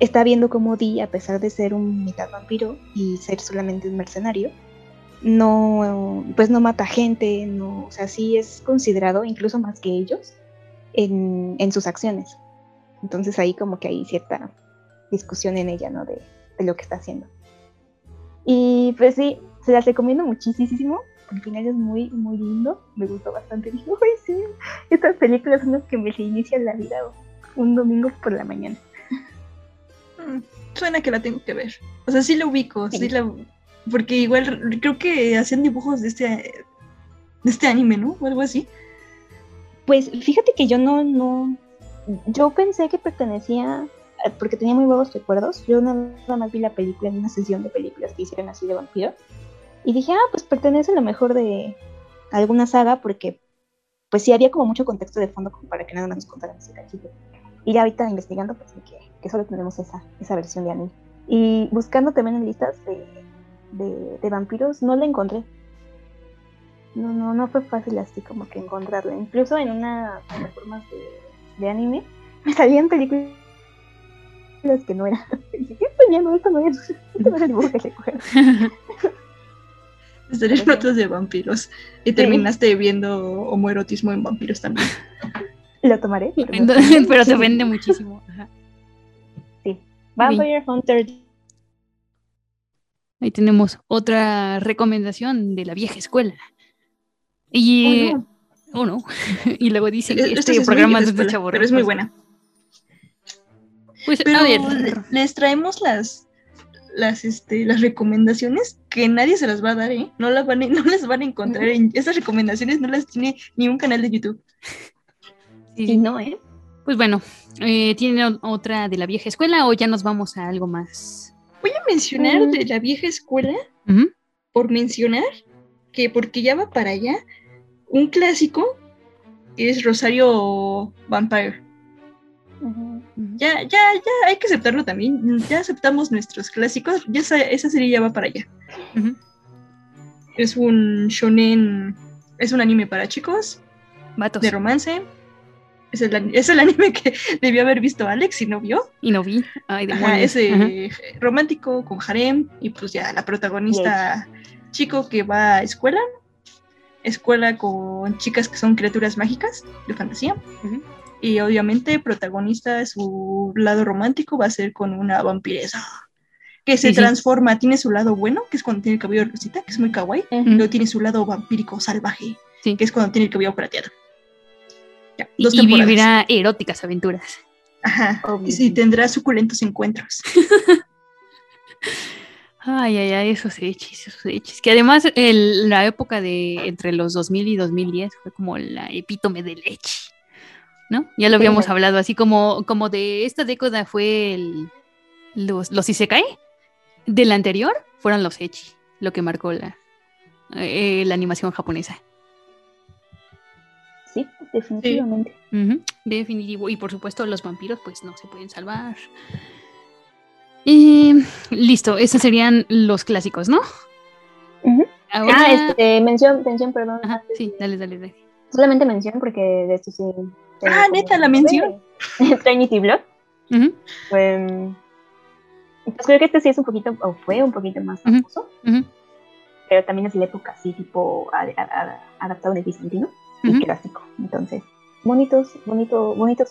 está viendo como Dee, a pesar de ser un mitad vampiro y ser solamente un mercenario, no, pues no mata gente, no, o sea, sí es considerado incluso más que ellos en, sus acciones. Entonces ahí como que hay cierta discusión en ella, ¿no? De, lo que está haciendo. Y pues sí, se las recomiendo muchísimo. El final es muy, muy lindo. Me gustó bastante. Dije, uy, sí, estas películas son las que me inician la vida un domingo por la mañana. Mm, suena que la tengo que ver. O sea, sí la ubico, sí la porque igual creo que hacían dibujos de este, de este anime, ¿no? O algo así. Pues fíjate que yo no, no, yo pensé que pertenecía, eh, porque tenía muy buenos recuerdos, yo nada más vi la película en una sesión de películas que hicieron así de vampiros, y dije, ah, pues pertenece a lo mejor de alguna saga, porque pues sí había como mucho contexto de fondo como para que nada más nos contaran ese cachito. Y ya ahorita investigando, pues que, que solo tenemos esa, esa versión de anime. Y buscando también en listas de de, vampiros no la encontré. No, no, no fue fácil así como que encontrarla. Incluso en una plataforma de, de anime me salían películas que no eran. ¿Qué soñando? Esto no es. Esto no es el dibujo que recuerdo. fotos de vampiros. Y terminaste viendo homoerotismo en vampiros también. Lo tomaré. Pero, te vende muchísimo. Sí. Vampire Hunter Ahí tenemos otra recomendación de la vieja escuela. Y. Oh, no. y luego dice que este programa es de Pero es muy buena. Pues, a ver. Les traemos las, las, este, las recomendaciones que nadie se las va a dar, ¿eh? No las van a, no las van a encontrar. En, esas recomendaciones no las tiene ni un canal de YouTube. Sí, no, ¿eh? Pues bueno, eh, ¿tiene otra de la vieja escuela o ya nos vamos a algo más Voy a mencionar de la vieja escuela, por mencionar, que porque ya va para allá, un clásico es Rosario Vampire. ya, ya, ya hay que aceptarlo también. Ya aceptamos nuestros clásicos. Ya esa, esa serie ya va para allá. Es un shonen, es un anime para chicos, Vatos. de romance. Es el, es el anime que debió haber visto Alex y no vio. Y no vi. Ay, Ajá, demonios. es Ajá. romántico con harem y pues ya la protagonista chico que va a escuela, escuela con chicas que son criaturas mágicas de fantasía y obviamente protagonista su lado romántico va a ser con una vampiresa que se Sí, sí. transforma, tiene su lado bueno, que es cuando tiene el cabello rosita, que es muy kawaii, y Ujú. luego tiene su lado vampírico salvaje, Sí. que es cuando tiene el cabello plateado. Ya, Y, dos y temporadas. vivirá eróticas aventuras. Ajá. Obvio. Y sí, tendrá suculentos encuentros. Ay, ay, ay, esos hechis, esos hechis. Que además el- la época de entre los 2000 y 2010 fue como la epítome del echi, ¿no? Ya lo habíamos Sí. hablado, así como, como de esta década fue el, los, los Isekai, de la anterior fueron los echi, lo que marcó la, eh, la animación japonesa. Sí, definitivamente. Definitivo. Y por supuesto, los vampiros, pues no se pueden salvar. Y listo, esos serían los clásicos, ¿no? Ahora... Ah, este, mención, mención, perdón. Ajá, sí, dale, dale, dale. Solamente mención porque de esto sí. Ah, neta, la mención. Trinity Blood. Ujú, Fue, pues creo que este sí es un poquito, o fue un poquito más famoso, pero también es la época así, tipo a- a- a- adaptado de bizantino y clásico. Entonces, bonitos, bonito, bonitos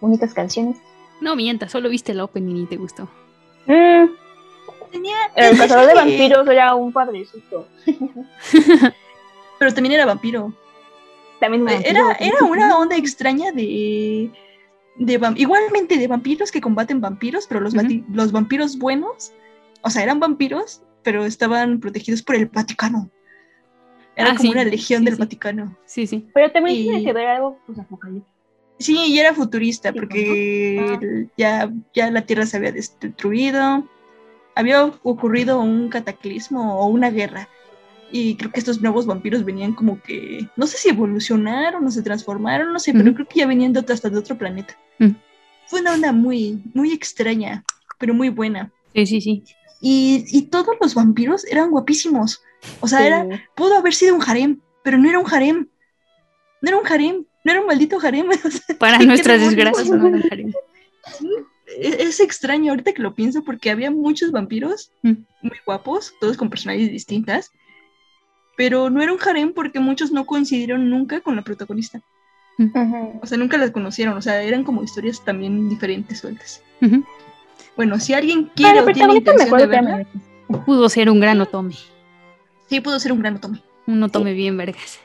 bonitas canciones. No mientas, solo viste el opening y te gustó. Mm, Tenía, el cazador de vampiros era un padrecito. Pero también era vampiro. También Era, vampiro. era una onda extraña de, de igualmente de vampiros que combaten vampiros, pero los, los vampiros buenos, o sea, eran vampiros, pero estaban protegidos por el Vaticano. Era Ah, como sí, una legión sí, del sí. Vaticano. Sí, sí. Pero también y- tiene que ver algo pues apocalíptico. Sí, y era futurista, Sí, porque ¿no? Ah. el- ya, ya la Tierra se había destruido, había ocurrido un cataclismo o una guerra. Y creo que estos nuevos vampiros venían como que, no sé si evolucionaron o se transformaron, no sé, pero Ujú. creo que ya venían de otro, hasta de otro planeta. Mm. Fue una onda muy, muy extraña, pero muy buena. Sí, sí, sí. Y, y todos los vampiros eran guapísimos. O sea, Sí. era, pudo haber sido un harem, pero no era un harem. No era un harem, no era un maldito harem. o sea, Para ¿Qué nuestras demonios? desgracias, no eran harem. es, es extraño ahorita que lo pienso porque había muchos vampiros Mm. muy guapos, todos con personalidades distintas, pero no era un harem porque muchos no coincidieron nunca con la protagonista. Ujú. O sea, nunca las conocieron, o sea, eran como historias también diferentes sueltas. Bueno, si alguien quiere el o tiene intención de verla, era Pudo ser un gran otome. Sí pudo ser un gran otome. Un otome bien vergas.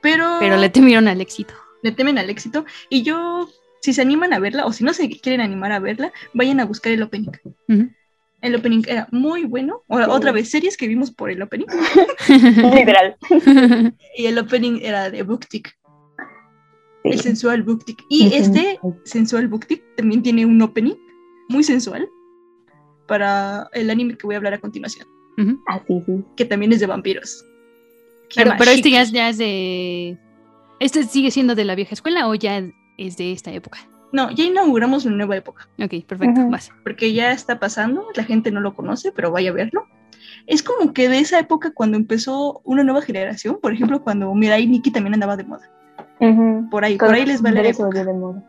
Pero, Pero le temieron al éxito. le temen al éxito. Y yo, si se animan a verla, o si no se quieren animar a verla, vayan a buscar el opening. El opening era muy bueno. Sí. Otra vez, series que vimos por el opening. Literal. Y el opening era de Booktick, Sí. el sensual Booktick. Y este sensual Booktick también tiene un opening muy sensual para el anime que voy a hablar a continuación, Ujú. Ah, sí, sí. que también es de vampiros. Pero, pero este ya ya es de. ¿Este sigue siendo de la vieja escuela o ya es de esta época? No, ya inauguramos una nueva época, Ok, perfecto, Ujú. vas. porque ya está pasando, la gente no lo conoce, pero vaya a verlo. Es como que de esa época cuando empezó una nueva generación, por ejemplo, cuando Mirai Nikki también andaba de moda. Ujú. Por ahí, por ahí les va la época. volvió de moda.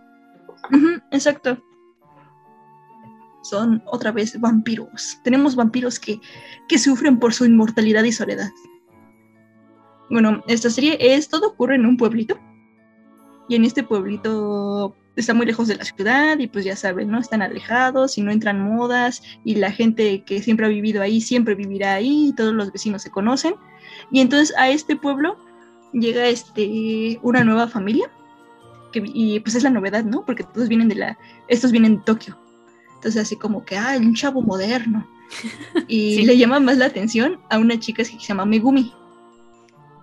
Exacto. Son otra vez vampiros. Tenemos vampiros que, que sufren por su inmortalidad y soledad. Bueno, esta serie es, todo ocurre en un pueblito. Y en este pueblito está muy lejos de la ciudad y pues ya saben, ¿no? Están alejados y no entran modas y la gente que siempre ha vivido ahí siempre vivirá ahí todos los vecinos se conocen. Y entonces a este pueblo llega este, una nueva familia y pues es la novedad, ¿no? Porque todos vienen de la, estos vienen de Tokio. Entonces así como que, ah, un chavo moderno. Y Sí. le llama más la atención a una chica que se llama Megumi.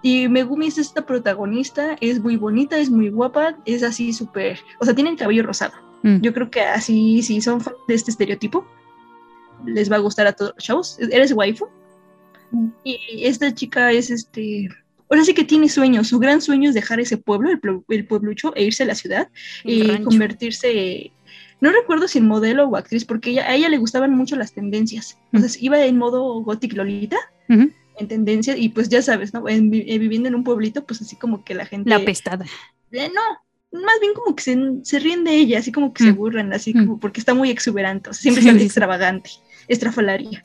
Y Megumi es esta protagonista, es muy bonita, es muy guapa, es así súper, o sea, tiene el cabello rosado. Mm. Yo creo que así, si son fan de este estereotipo, les va a gustar a todos los chavos. Eres waifu. Mm. Y esta chica es este, ahora sí que tiene sueños, su gran sueño es dejar ese pueblo, el, el pueblucho, e irse a la ciudad El y rancho. convertirse no recuerdo si en modelo o actriz, porque ella, a ella le gustaban mucho las tendencias. Entonces iba en modo gothic lolita, Ujú. en tendencias, y pues ya sabes, ¿no? En vi- eh, viviendo en un pueblito, pues así como que la gente... La pestada. Eh, no, más bien como que se, se ríen de ella, así como que se burlan, así como porque está muy exuberante, o sea, siempre Sí, sale sí, extravagante, estrafalaria.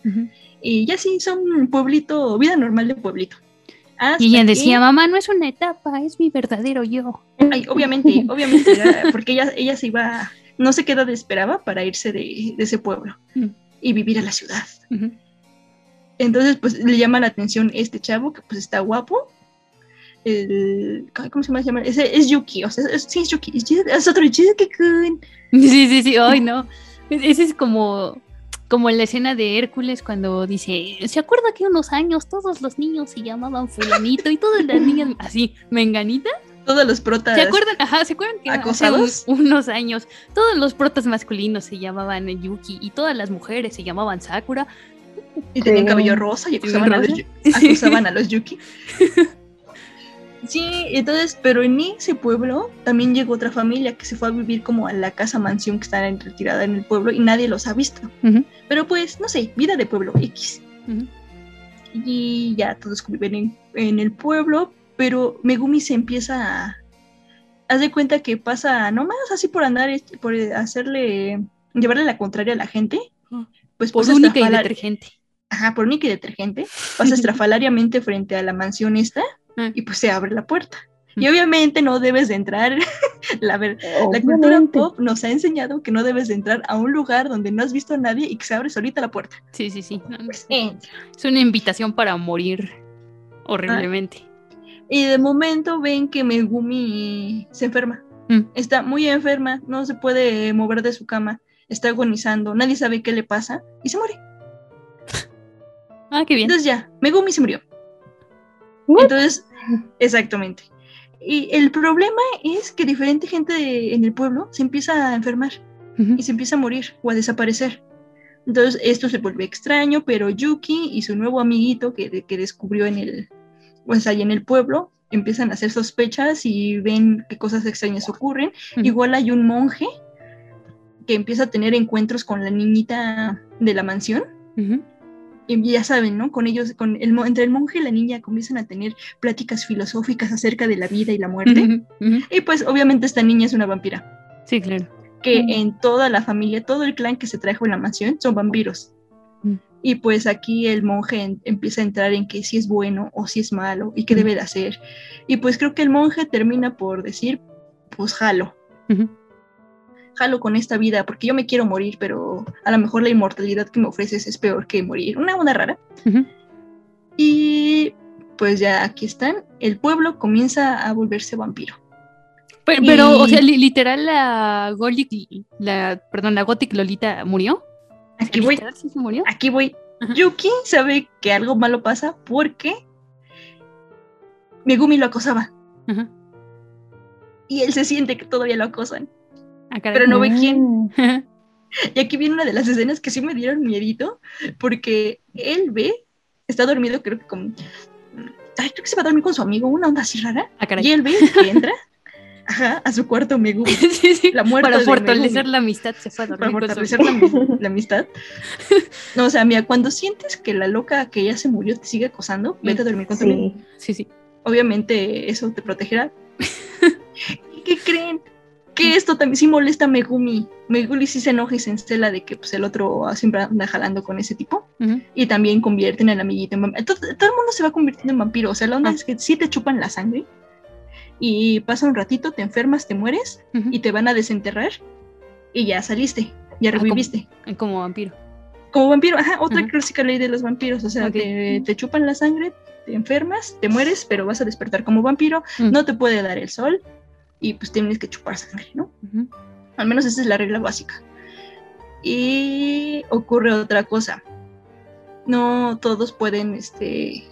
Y ya sí, son pueblito, vida normal de pueblito. Hasta Y ella que- decía, mamá, no es una etapa, es mi verdadero yo. Ay, obviamente, obviamente, porque ella, ella se iba, no sé qué edad esperaba para irse de, de ese pueblo y vivir a la ciudad. Entonces, pues le llama la atención este chavo que pues está guapo. El, ¿Cómo se llama? Se? Ese es Yuki, o sea, es- sí es Yuki, es, es otro Yuki-kun. Sí, sí, sí, ay, no. Ese es como, como la escena de Hércules cuando dice, ¿se acuerda que unos años todos los niños se llamaban fulanito y todas las niñas así, menganita? Todos los protas. ¿Se acuerdan? Ajá, ¿se acuerdan que hace unos años todos los protas masculinos se llamaban Yuki y todas las mujeres se llamaban Sakura? Y tenían Sí. cabello rosa y acusaban, A, los, acusaban a los Yuki. Sí, entonces, pero en ese pueblo también llegó otra familia que se fue a vivir como a la casa mansión que está en retirada en el pueblo y nadie los ha visto. Pero pues, no sé, vida de pueblo X. Y ya todos conviven en, en el pueblo, pero Megumi se empieza a... Haz de cuenta que pasa, nomás así por andar, este, por hacerle, llevarle la contraria a la gente, Ah. pues Por única y detergente. Ajá, por única y detergente, pasa estrafalariamente frente a la mansión esta Ah. y pues se abre la puerta. Y obviamente no debes de entrar, la, ver- la cultura pop nos ha enseñado que no debes de entrar a un lugar donde no has visto a nadie y que se abre solita la puerta. Sí, sí, sí. Pues entra. Es una invitación para morir horriblemente. Y de momento ven que Megumi se enferma. Mm. Está muy enferma, no se puede mover de su cama, está agonizando, nadie sabe qué le pasa y se muere. Ah, qué bien. Entonces ya, Megumi se murió. What? Entonces, exactamente. Y el problema es que diferente gente de- en el pueblo se empieza a enfermar y se empieza a morir o a desaparecer. Entonces esto se vuelve extraño, pero Yuki y su nuevo amiguito que, que descubrió en el, pues ahí en el pueblo, empiezan a hacer sospechas y ven que cosas extrañas ocurren. Igual hay un monje que empieza a tener encuentros con la niñita de la mansión. Y ya saben, ¿no? Con ellos, con el, entre el monje y la niña comienzan a tener pláticas filosóficas acerca de la vida y la muerte. Y pues obviamente esta niña es una vampira Sí, claro. que en toda la familia, todo el clan que se trajo en la mansión son vampiros. Y pues aquí el monje empieza a entrar en que si es bueno o si es malo y qué debe de hacer. Y pues creo que el monje termina por decir, pues jalo, jalo con esta vida porque yo me quiero morir, pero a lo mejor la inmortalidad que me ofreces es peor que morir. Una onda rara. Y pues ya aquí están. El pueblo comienza a volverse vampiro. Pero, pero, o Y- sea, li- literal la Golic, la, perdón, la Gothic Lolita murió. Aquí voy, ¿Literal sí se murió? aquí voy. Ajá. Yuki sabe que algo malo pasa porque Megumi lo acosaba. Ajá. Y él se siente que todavía lo acosan. Ah. Pero no ve quién. Mm. Y aquí viene una de las escenas que sí me dieron miedito, porque él ve, está dormido, creo que con. Ay, creo que se va a dormir con su amigo, una onda así rara. Ah. Y él ve que entra ajá, a su cuarto Megumi. Sí, sí. La muerte Para fortalecer la amistad se fue a Para dormir su- fortalecer la, la amistad. No, o sea, mira, cuando sientes que la loca que ya se murió te sigue acosando, vete a dormir con tu amigo. Sí. Sí. Obviamente eso te protegerá. ¿Y qué creen? Que esto también sí molesta a Megumi. Megumi sí se enoja y se encela de que pues, el otro siempre anda jalando con ese tipo. Ujú. Y también convierten al amiguito en vampiro. Todo, todo el mundo se va convirtiendo en vampiro. O sea, la onda Ah. es que sí te chupan la sangre. Y pasa un ratito, te enfermas, te mueres y te van a desenterrar. Y ya saliste, ya Ah, como- reviviste. Como vampiro. Como vampiro, ajá, otra clásica ley de los vampiros. O sea, te, te chupan la sangre, te enfermas, te mueres, pero vas a despertar como vampiro. No te puede dar el sol y pues tienes que chupar sangre, ¿no? Al menos esa es la regla básica. Y ocurre otra cosa. No todos pueden, este.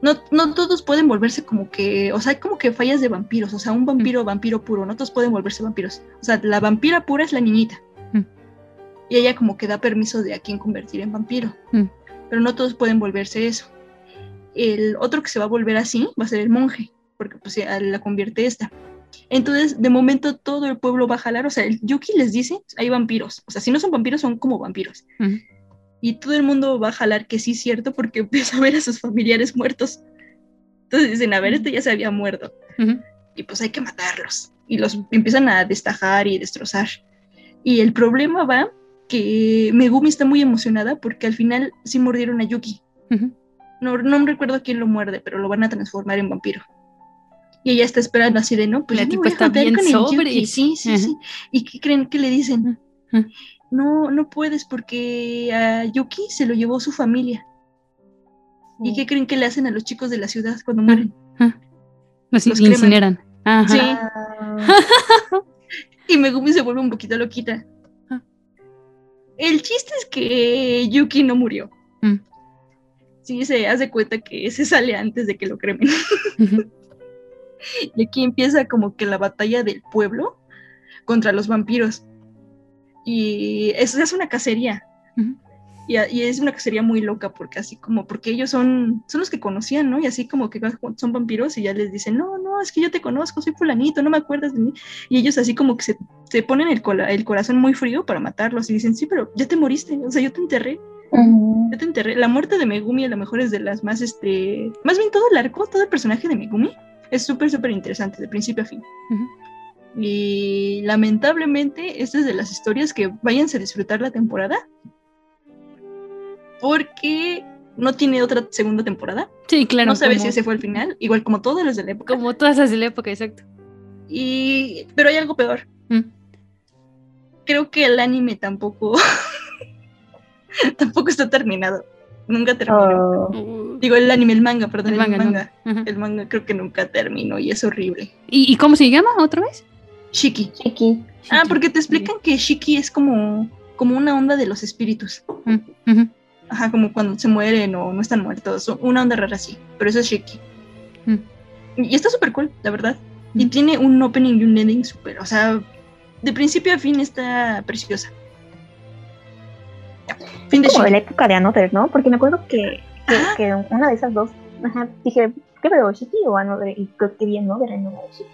No, no todos pueden volverse como que. O sea, hay como que fallas de vampiros. O sea, un vampiro, vampiro puro. No todos pueden volverse vampiros. O sea, la vampira pura es la niñita. Mm. Y ella como que da permiso de a quién convertir en vampiro. Mm. Pero no todos pueden volverse eso. El otro que se va a volver así va a ser el monje. Porque pues la convierte esta. Entonces, de momento todo el pueblo va a jalar, o sea, el Yuki les dice, hay vampiros, o sea, si no son vampiros, son como vampiros. Y todo el mundo va a jalar que sí es cierto porque empieza a ver a sus familiares muertos. Entonces dicen, a ver, este ya se había muerto. Ujú. Y pues hay que matarlos. Y los empiezan a destajar y destrozar. Y el problema va que Megumi está muy emocionada porque al final sí mordieron a Yuki. Ujú. No, no me recuerdo quién lo muerde, pero lo van a transformar en vampiro. Y ella está esperando así de, no, pues La me voy a está bien con el sobre. Yuki". Sí, sí, Ajá. sí. ¿Y qué creen que le dicen? No, no puedes porque a Yuki se lo llevó su familia. ¿Y qué creen que le hacen a los chicos de la ciudad cuando mueren? Los, Los creman. incineran. Ajá. Sí. Ah, Y Megumi se vuelve un poquito loquita. Ah. El chiste es que Yuki no murió. Mm. Sí, se hace cuenta que se sale antes de que lo cremen. Y aquí empieza como que la batalla del pueblo contra los vampiros. Y es, es una cacería. Y, es una cacería muy loca porque así como, porque ellos son, son los que conocían, ¿no? Y así como que son vampiros y ya les dicen, no, no, es que yo te conozco, soy fulanito, no me acuerdas de mí. Y ellos así como que se, se ponen el, cola- el corazón muy frío para matarlos y dicen, sí, pero ya te moriste, o sea, yo te enterré, yo te enterré. La muerte de Megumi a lo mejor es de las más, este, más bien todo el arco, todo el personaje de Megumi es súper, súper interesante, de principio a fin. Ujú. Y lamentablemente, esta es de las historias que váyanse a disfrutar la temporada. Porque no tiene otra segunda temporada. Sí, claro. no sabe como, si ese fue el final, igual como todos los de la época. como todas las de la época, exacto. Y, pero hay algo peor. Mm. Creo que el anime tampoco. tampoco está terminado. Nunca terminó. Oh, Uh, Digo, el anime, el manga, perdón, el el manga. El manga creo que nunca terminó y es horrible. ¿Y, y cómo se llama otra vez? Shiki. Chiqui. Ah, porque te explican que Shiki es como, como una onda de los espíritus. Mm. Ajá, como cuando se mueren o no están muertos. Una onda rara así. Pero eso es Shiki. Mm. Y está súper cool, la verdad. Y Mm. tiene un opening y un ending súper. O sea, de principio a fin está preciosa. Fin de Como de Shiki. la época de Another, ¿no? Porque me acuerdo que, que, Ajá. que una de esas dos, ajá, dije, ¿qué veo? ¿Shiki o Another? Y creo que vi Another en Shiki.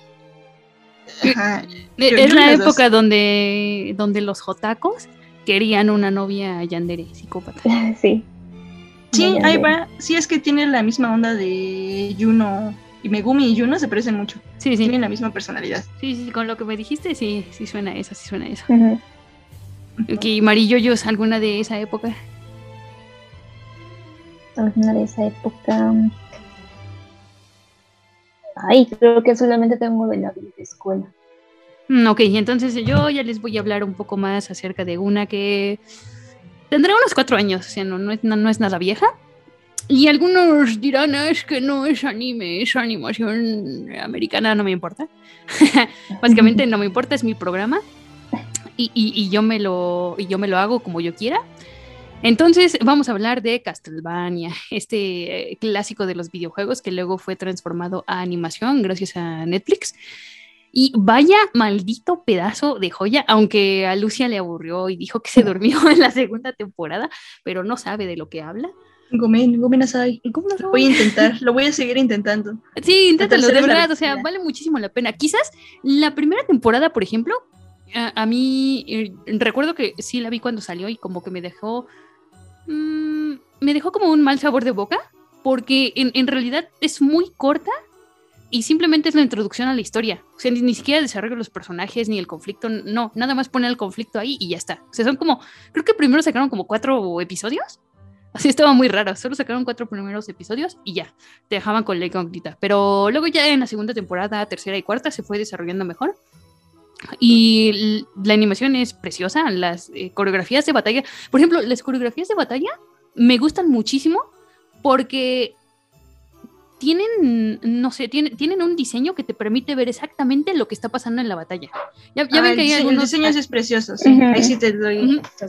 Ajá. Yo- es yo la dos. época donde, donde los jotacos querían una novia yandere, psicópata. Sí. Sí, ahí va. Sí, es que tiene la misma onda de Juno. Y Megumi y Juno se parecen mucho. Sí, sí. Tienen la misma personalidad. Sí, sí, con lo que me dijiste, sí, sí suena eso, sí suena eso. Ujú. Ok, Mariyoyos, ¿alguna de esa época? Alguna de esa época. Ay, creo que solamente tengo de la vieja escuela. Mm, ok, entonces yo ya les voy a hablar un poco más acerca de una que tendrá unos cuatro años, o sea, no, no, es, no, no es nada vieja. Y algunos dirán, "Ah, es que no es anime, es animación americana, no me importa. Básicamente no me importa, es mi programa. Y, y- y yo me lo, y yo me lo hago como yo quiera. Entonces vamos a hablar de Castlevania, este eh, clásico de los videojuegos que luego fue transformado a animación gracias a Netflix. Y vaya maldito pedazo de joya, aunque a Lucia le aburrió y dijo que se durmió en la segunda temporada, pero no sabe de lo que habla. Gomen, Gomen Asai. ¿Cómo no Lo voy a intentar, lo voy a seguir intentando. Sí, inténtalo, de verdad, o sea, vale muchísimo la pena. Quizás la primera temporada, por ejemplo, a, a mí eh, recuerdo que sí la vi cuando salió y como que me dejó, mm, me dejó como un mal sabor de boca, porque en, realidad es muy corta y simplemente es la introducción a la historia. O sea, ni, ni siquiera desarrollo los personajes ni el conflicto, no, nada más pone el conflicto ahí y ya está. O sea, son como, creo que primero sacaron como cuatro episodios. Así estaba muy raro, solo sacaron cuatro primeros episodios y ya te dejaban con la incógnita. Pero luego ya en la segunda temporada, tercera y cuarta se fue desarrollando mejor. Y la animación es preciosa, las eh, coreografías de batalla, por ejemplo, las coreografías de batalla me gustan muchísimo porque tienen, no sé, tienen, tienen un diseño que te permite ver exactamente lo que está pasando en la batalla. Ya, ya Ah, ven el que hay diseño- algunos... El diseño es precioso, sí. Ahí sí te doy.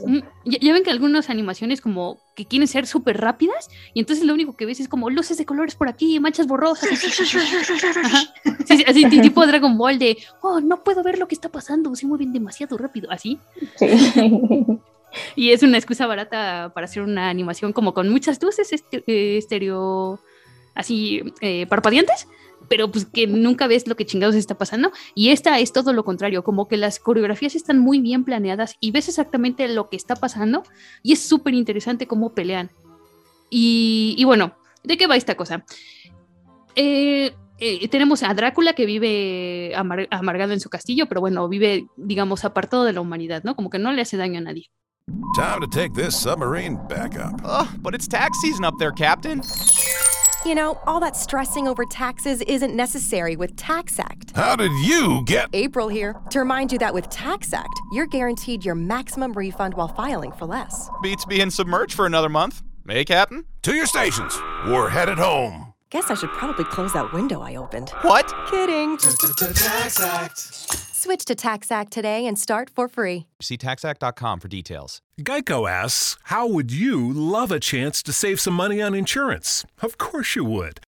Mm, Ya, ya ven que algunas animaciones como que quieren ser súper rápidas y entonces lo único que ves es como luces de colores por aquí, manchas borrosas. Ajá. Sí, sí, así ti- tipo Dragon Ball de, oh, no puedo ver lo que está pasando, se mueven demasiado rápido, así. Sí. Y es una excusa barata para hacer una animación como con muchas luces este- eh, estereo, así, eh, parpadeantes, pero pues que nunca ves lo que chingados está pasando. Y esta es todo lo contrario, como que las coreografías están muy bien planeadas y ves exactamente lo que está pasando y es súper interesante cómo pelean. Y, bueno, ¿de qué va esta cosa? Eh, eh, tenemos a Drácula que vive amargado en su castillo, pero bueno, vive, digamos, apartado de la humanidad, ¿no? Como que no le hace daño a nadie. Time to take this submarine back up. Oh, but it's tax season up there, Captain. You know, all that stressing over taxes isn't necessary with TaxAct. How did you get. April here to remind you that with TaxAct, you're guaranteed your maximum refund while filing for less. Beats being submerged for another month. Hey, Captain? To your stations. We're headed home. Guess I should probably close that window I opened. What? Kidding. TaxAct. Switch to TaxAct today and start for free. See taxact.com for details. Geico asks, How would you love a chance to save some money on insurance? Of course you would.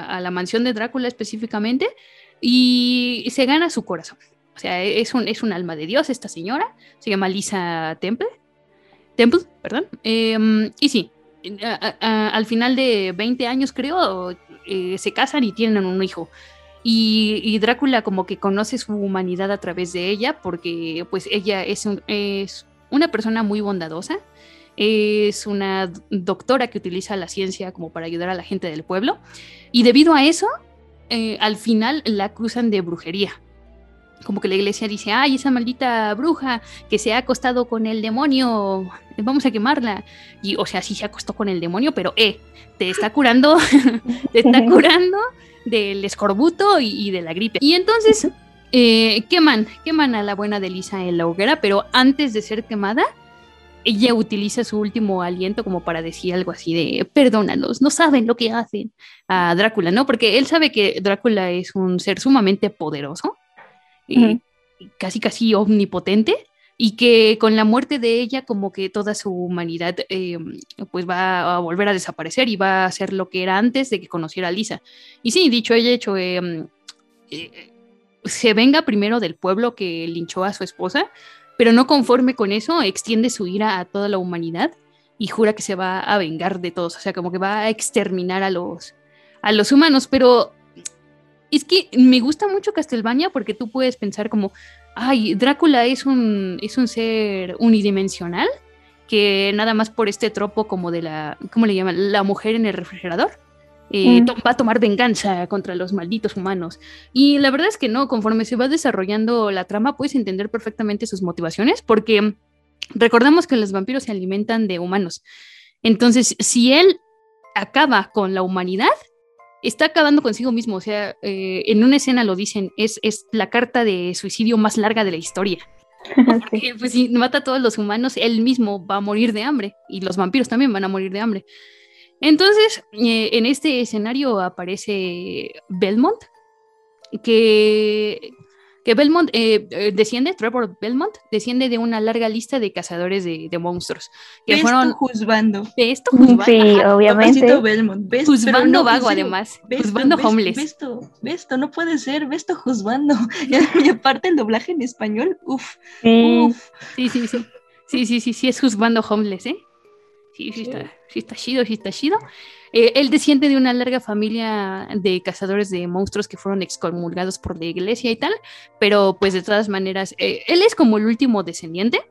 a la mansión de Drácula específicamente, y se gana su corazón. O sea, es un, es un alma de Dios esta señora. Se llama Lisa Temple. Temple, perdón. Em, y sí, al final de 20 años creo, eh, se casan y tienen un hijo. Y, Drácula como que conoce su humanidad a través de ella porque pues ella es, es una persona muy bondadosa. Es una doctora que utiliza la ciencia como para ayudar a la gente del pueblo. Y debido a eso, eh, al final la acusan de brujería como que la iglesia dice, ay, esa maldita bruja que se ha acostado con el demonio, vamos a quemarla. Y, o sea, sí se acostó con el demonio, pero, eh, te está curando, te está curando del escorbuto y, de la gripe. Y entonces, eh, queman, queman a la buena de Lisa en la hoguera, pero antes de ser quemada, ella utiliza su último aliento como para decir algo así de, perdónanos, no saben lo que hacen a Drácula, ¿no? Porque él sabe que Drácula es un ser sumamente poderoso casi casi omnipotente y que con la muerte de ella como que toda su humanidad eh, pues va a volver a desaparecer y va a ser lo que era antes de que conociera a Lisa. Y sí, dicho ella hecho, eh, eh, se venga primero del pueblo que linchó a su esposa, pero no conforme con eso, extiende su ira a toda la humanidad y jura que se va a vengar de todos, o sea, como que va a exterminar a los, a los humanos, pero es que me gusta mucho Castlevania porque tú puedes pensar como, ay, Drácula es un, es un ser unidimensional que nada más por este tropo como de la, ¿cómo le llaman? La mujer en el refrigerador. Eh, mm. va a tomar venganza contra los malditos humanos. Y la verdad es que no, conforme se va desarrollando la trama, puedes entender perfectamente sus motivaciones, porque recordamos que los vampiros se alimentan de humanos. Entonces, si él acaba con la humanidad, está acabando consigo mismo. O sea, eh, en una escena lo dicen, es, es la carta de suicidio más larga de la historia. pues si mata a todos los humanos, él mismo va a morir de hambre y los vampiros también van a morir de hambre. Entonces, eh, en este escenario aparece Belmont, que que Belmont eh, eh, desciende, Trevor Belmont, desciende de una larga lista de cazadores de, monstruos. Que fueron juzgando. Esto juzgando. Sí, obviamente. Belmont. juzgando vago, además. juzgando homeless. Besto, Besto, no puede ser. Besto juzgando. y aparte el doblaje en español, uff. Sí. sí, sí, sí. Sí, sí, sí, sí, es juzgando homeless, ¿eh? Sí, sí, está, sí está chido, sí está chido. Eh, él desciende de una larga familia de cazadores de monstruos que fueron excomulgados por la iglesia y tal, pero pues de todas maneras, eh, él es como el último descendiente.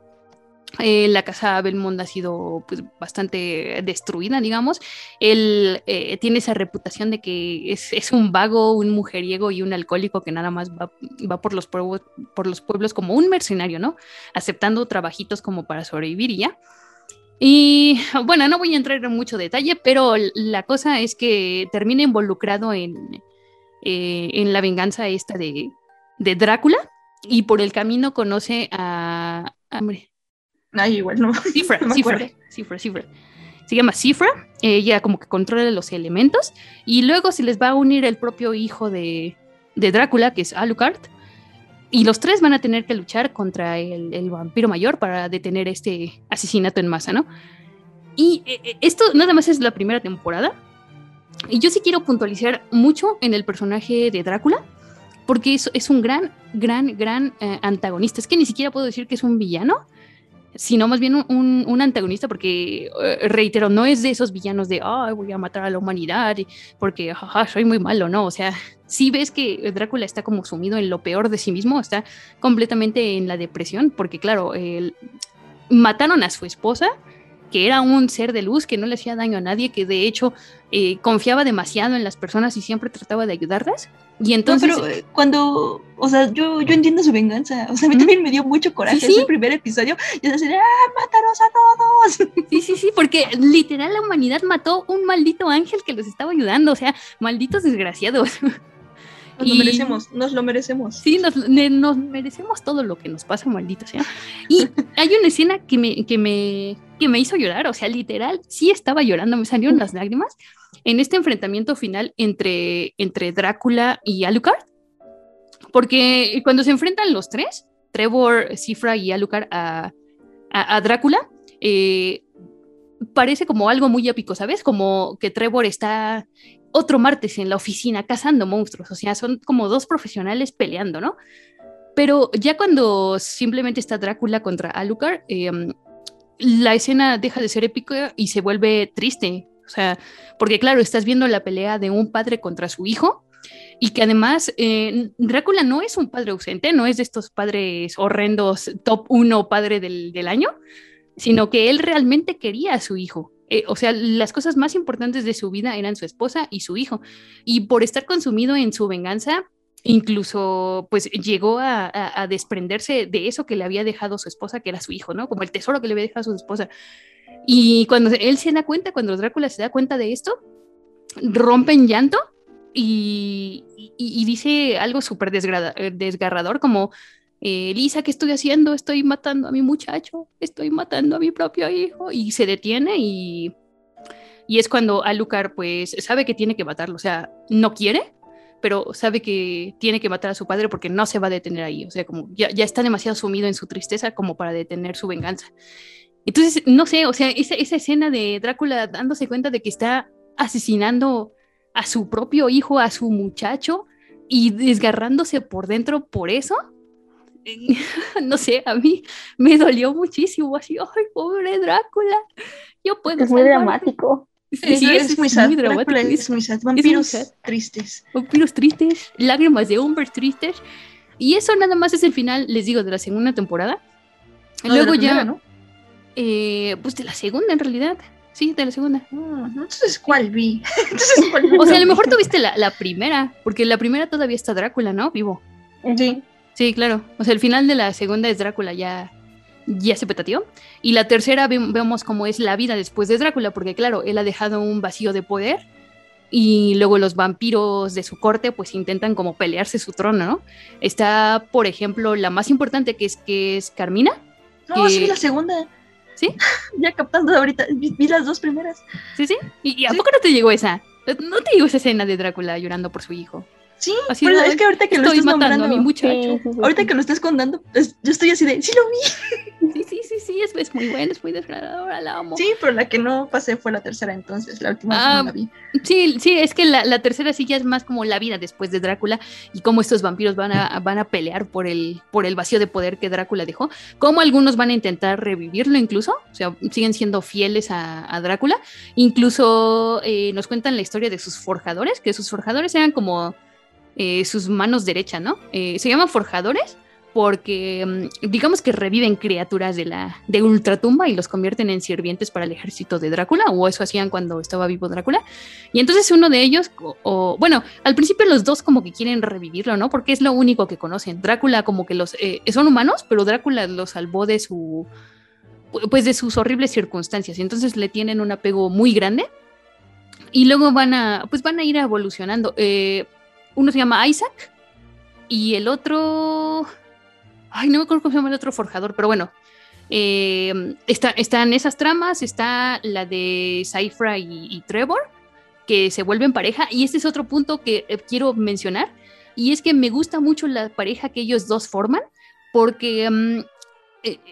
Eh, la casa Belmont ha sido pues, bastante destruida, digamos. Él tiene esa reputación de que es, un vago, un mujeriego y un alcohólico que nada más va, va por, los pueblos, por los pueblos como un mercenario, ¿no? Aceptando trabajitos como para sobrevivir y ya. Y bueno, no voy a entrar en mucho detalle, pero la cosa es que termina involucrado en, eh, en la venganza esta de, de, Drácula y por el camino conoce a... Hombre. Ay, igual no. Cifra, Cifra, Cifra, Cifra. Se llama Cifra, ella como que controla los elementos y luego se les va a unir el propio hijo de, de Drácula, que es Alucard, Y los tres van a tener que luchar contra el, el vampiro mayor para detener este asesinato en masa, ¿no? Y eh, eh, esto nada más es la primera temporada. Y yo sí quiero puntualizar mucho en el personaje de Drácula, porque es, es un gran, gran, gran eh, antagonista. Es que ni siquiera puedo decir que es un villano, sino más bien un, un antagonista, porque, eh, reitero, no es de esos villanos de, ah, voy a matar a la humanidad, porque, jaja, soy muy malo, no, o sea, sí ves que Drácula está como sumido en lo peor de sí mismo, está completamente en la depresión, porque, claro, el- mataron a su esposa, que era un ser de luz, que no le hacía daño a nadie, que de hecho eh, confiaba demasiado en las personas y siempre trataba de ayudarlas. Y entonces... no, pero eh, cuando, o sea, yo, yo entiendo su venganza. O sea, a mí también me dio mucho coraje Sí, sí. ese primer episodio. Y es así, de, ¡ah, mátanos a todos! Sí, sí, sí, porque literal la humanidad mató un maldito ángel que los estaba ayudando, o sea, malditos desgraciados. Nos lo merecemos, nos lo merecemos. Sí, nos, merecemos todo lo que nos pasa, maldito sea. Y hay una escena que me, que, me, que me hizo llorar, o sea, literal, sí estaba llorando, me salieron las lágrimas en este enfrentamiento final entre, entre Drácula y Alucard. Porque cuando se enfrentan los tres, Trevor, Cifra y Alucard a, a, a Drácula, eh, parece como algo muy épico, ¿sabes? Como que Trevor está otro martes en la oficina cazando monstruos, o sea, son como dos profesionales peleando, ¿no? Pero ya cuando simplemente está Drácula contra Alucard, eh, la escena deja de ser épica y se vuelve triste, o sea, porque claro, estás viendo la pelea de un padre contra su hijo y que además Drácula no es un padre ausente, no es de estos padres horrendos top uno padre del, del año, sino que él realmente quería a su hijo. Eh, o sea, las cosas más importantes de su vida eran su esposa y su hijo. Y por estar consumido en su venganza, incluso pues llegó a, a- desprenderse de eso que le había dejado su esposa, que era su hijo, ¿no? Como el tesoro que le había dejado su esposa. Y cuando él se da cuenta, cuando Drácula se da cuenta de esto, rompe en llanto y, y- y dice algo súper eh, desgarrador, como, eh, Lisa, ¿qué estoy haciendo? Estoy matando a mi muchacho, estoy matando a mi propio hijo. Y se detiene y, y es cuando Alucard pues sabe que tiene que matarlo, o sea, no quiere, pero sabe que tiene que matar a su padre porque no se va a detener ahí, o sea, como ya, ya está demasiado sumido en su tristeza como para detener su venganza. Entonces, no sé, o sea, esa, esa escena de Drácula dándose cuenta de que está asesinando a su propio hijo, a su muchacho, y desgarrándose por dentro por eso, no sé, a mí me dolió muchísimo, así, ay, pobre Drácula, yo puedo Es muy salvarlo". dramático. Sí, sí, es, muy sad. dramático. es muy sad. muy Vampiros sad. tristes. Vampiros tristes, lágrimas de hombres tristes. Y eso nada más es el final, les digo, de la segunda temporada. No, de la Luego ya, ¿no? eh, pues de la segunda en realidad. Sí, de la segunda. Entonces, ¿cuál vi? Entonces, ¿cuál O sea, a lo vi? mejor tuviste la, la primera, porque la primera todavía está Drácula, ¿no? Vivo. Sí. Sí, claro. O sea, el final de la segunda es Drácula ya, ya se petateó. Y la tercera ve- vemos cómo es la vida después de Drácula, porque claro, él ha dejado un vacío de poder y luego los vampiros de su corte pues intentan como pelearse su trono, ¿no? Está, por ejemplo, la más importante que es, que es Carmina. No, que- sí la segunda. ¿Sí? ya captando ahorita. Vi, vi las dos primeras. Sí, sí. ¿Y, y a poco no te llegó esa? ¿No te llegó esa escena de Drácula llorando por su hijo? Sí, Así de, es que ahorita que lo estoy estás matando nombrando, a mi muchacho. ahorita que lo estás contando, yo estoy así de, sí lo vi. Sí, sí, sí, sí, es, es muy buena, es muy desagradadora, la amo. Sí, pero la que no pasé fue la tercera entonces, la última Ah, no la vi. Sí, sí, es que la, la tercera sí ya es más como la vida después de Drácula y cómo estos vampiros van a, van a pelear por el, por el vacío de poder que Drácula dejó, cómo algunos van a intentar revivirlo incluso, o sea, siguen siendo fieles a, a Drácula, incluso eh, nos cuentan la historia de sus forjadores, que sus forjadores eran como eh, sus manos derechas, ¿no? Eh, se llaman forjadores porque mm, digamos que reviven criaturas de la de ultratumba y los convierten en sirvientes para el ejército de Drácula o eso hacían cuando estaba vivo Drácula. Y entonces uno de ellos o, bueno al principio los dos como que quieren revivirlo no porque es lo único que conocen. Drácula como que los eh, son humanos pero Drácula los salvó de su pues de sus horribles circunstancias. Y entonces le tienen un apego muy grande y luego van a pues van a ir evolucionando. Eh, uno se llama Isaac y el otro ay no me acuerdo cómo se llama el otro forjador pero bueno eh, está, están esas tramas está la de Cypher y, Trevor que se vuelven pareja y este es otro punto que eh, quiero mencionar y es que me gusta mucho la pareja que ellos dos forman, porque mm,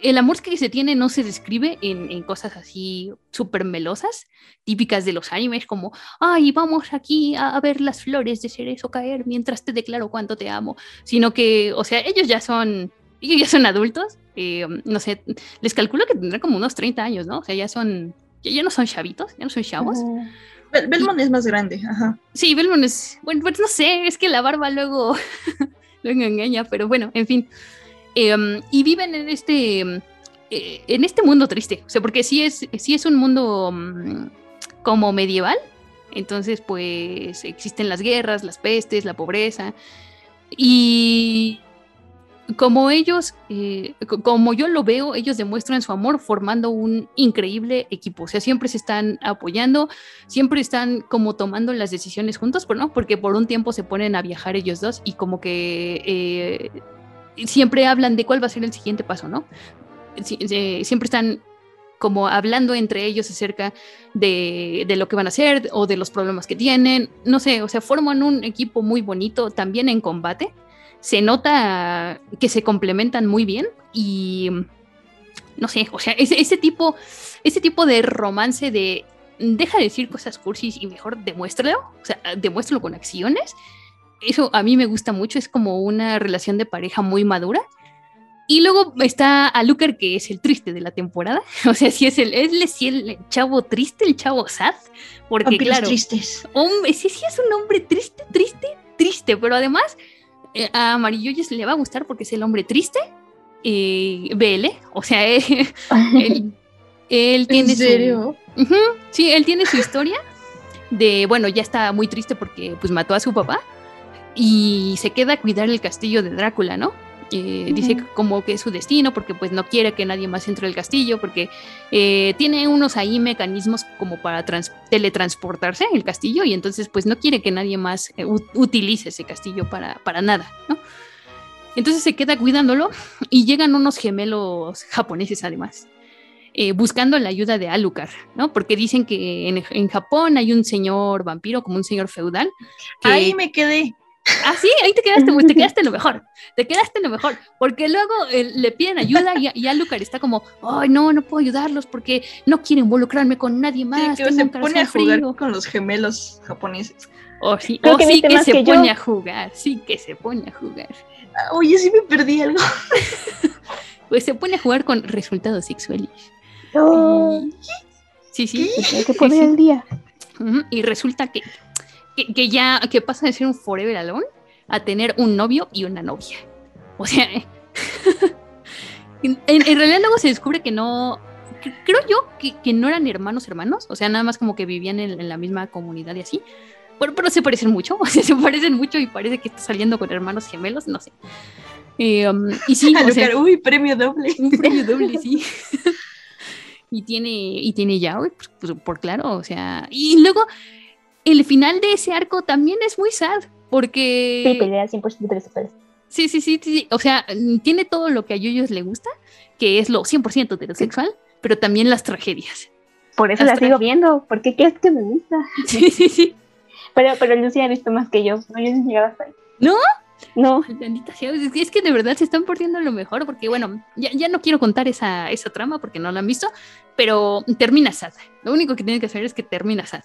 el amor que se tiene no se describe en, en cosas así súper melosas, típicas de los animes, como, ay, vamos aquí a, a ver las flores de cerezo caer mientras te declaro cuánto te amo, sino que, o sea, ellos ya son, ellos ya son adultos, eh, no sé, les calculo que tendrán como unos 30 años, ¿no? O sea, ya son, ya, ya no son chavitos, ya no son chavos. Bel- Belmont es más grande, ajá. Sí, Belmont es, bueno, pues no sé, es que la barba luego, luego engaña, pero bueno, en fin. Em, y viven en este, em, eh, en este mundo triste, o sea, porque sí es, sí es un mundo mm, como medieval, entonces pues existen las guerras, las pestes, la pobreza, y como ellos, eh, co- como yo lo veo, ellos demuestran su amor formando un increíble equipo. O sea, siempre se están apoyando, siempre están como tomando las decisiones juntos, pero no, porque por un tiempo se ponen a viajar ellos dos y como que eh, siempre hablan de cuál va a ser el siguiente paso, ¿no? Siempre están como hablando entre ellos acerca de, de lo que van a hacer o de los problemas que tienen. No sé, o sea, forman un equipo muy bonito también en combate. Se nota que se complementan muy bien y no sé, o sea, ese, ese tipo, ese tipo de romance de deja de decir cosas cursis y mejor demuéstralo, o sea, demuéstralo con acciones. Eso a mí me gusta mucho, es como una relación de pareja muy madura. Y luego está Alucard, que es el triste de la temporada. O sea, sí es el, es el, sí el chavo triste, el chavo sad. Porque, Vampiros claro, tristes. hombre, sí, sí es un hombre triste, triste, triste. Pero además, eh, a Amarilloyes le va a gustar porque es el hombre triste. Eh, BL, o sea, él, él, él tiene ¿En serio? su. Sí, él tiene su historia de, bueno, ya está muy triste porque pues mató a su papá y se queda a cuidar el castillo de Drácula, ¿no? Eh, Dice como que es su destino porque pues no quiere que nadie más entre al castillo porque eh, tiene unos ahí mecanismos como para trans- teletransportarse el castillo y entonces pues no quiere que nadie más eh, utilice ese castillo para, para nada, ¿no? Entonces se queda cuidándolo y llegan unos gemelos japoneses además, eh, buscando la ayuda de Alucard, ¿no? Porque dicen que en, en Japón hay un señor vampiro, como un señor feudal. que- Ahí me quedé. Ah, sí, ahí te quedaste, pues te quedaste en lo mejor, te quedaste en lo mejor, porque luego eh, le piden ayuda y, y Alucard está como, ay, no, no puedo ayudarlos porque no quiero involucrarme con nadie Sí, más. que tengo se un pone a jugar frío". con los gemelos japoneses. Oh, sí, Creo oh, que sí que se que yo. pone a jugar, sí que se pone a jugar. Ah, Oye, sí me perdí algo. Pues se pone a jugar con resultados sexuales. No, Sí, sí. hay que poner el día. Y resulta que, que, que ya que pasa de ser un forever alone a tener un novio y una novia. O sea, en, en realidad luego se descubre que no, que- creo yo que, que no eran hermanos hermanos, o sea, nada más como que vivían en, en la misma comunidad y así. Pero, pero se parecen mucho, o sea, se parecen mucho y parece que está saliendo con hermanos gemelos, no sé. Eh, um, y sí, o sea, uy, premio doble. un premio doble, sí. y tiene, y tiene yaoi, pues, pues, por claro, o sea. Y luego, el final de ese arco también es muy sad, porque. Sí, pelea 100% de superes. Sí, sí, sí, sí, O sea, tiene todo lo que a Yoyos le gusta, que es lo 100% heterosexual, pero también las tragedias. Por eso Las la sigo viendo, porque ¿qué es que me gusta? Sí, sí, sí. Pero, pero Lucy ha visto más que yo. No, yo no llegaba hasta ahí. ¿No? No. Es que, de verdad se están perdiendo lo mejor, porque bueno, ya, ya no quiero contar esa, esa trama porque no la han visto, pero termina sad. Lo único que tienes que hacer es que termina sad.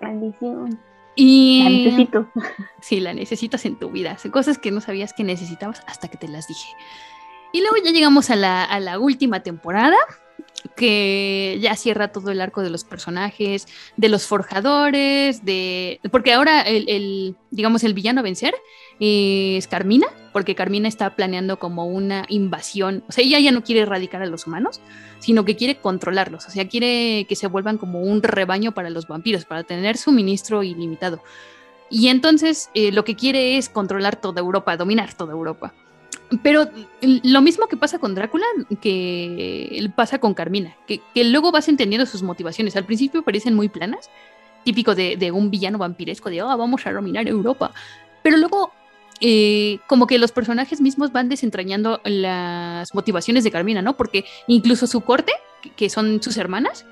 Maldición. Y La necesito. Sí, la necesitas en tu vida. Son cosas que no sabías que necesitabas hasta que te las dije. Y luego ya llegamos a la, a la última temporada, que ya cierra todo el arco de los personajes, de los forjadores, de. Porque ahora el, digamos, el villano vencer es Carmina, porque Carmina está planeando como una invasión. O sea, ella ya no quiere erradicar a los humanos, sino que quiere controlarlos. O sea, quiere que se vuelvan como un rebaño para los vampiros, para tener suministro ilimitado. Y entonces eh, lo que quiere es controlar toda Europa, dominar toda Europa. Pero lo mismo que pasa con Drácula, que pasa con Carmina, que, luego vas entendiendo sus motivaciones. Al principio parecen muy planas, típico de, un villano vampiresco, de, oh, vamos a dominar Europa. Pero luego, eh, como que los personajes mismos van desentrañando las motivaciones de Carmina, ¿no? Porque incluso su corte, que- son sus hermanas,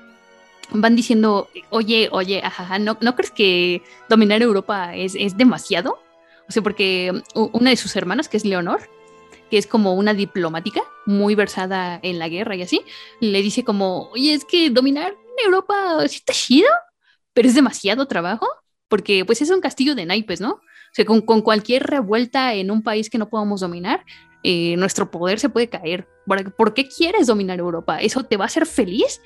van diciendo, oye, oye, ajaja, ¿no, ¿no crees que dominar Europa es, demasiado? O sea, porque una de sus hermanas, que es Leonor, es como una diplomática muy versada en la guerra y así, le dice como, oye, es que dominar Europa sí está chido, pero es demasiado trabajo, porque pues es un castillo de naipes, ¿no? O con, con cualquier revuelta en un país que no podamos dominar, eh, nuestro poder se puede caer. ¿Por, por qué quieres dominar Europa? ¿Eso te va a hacer feliz?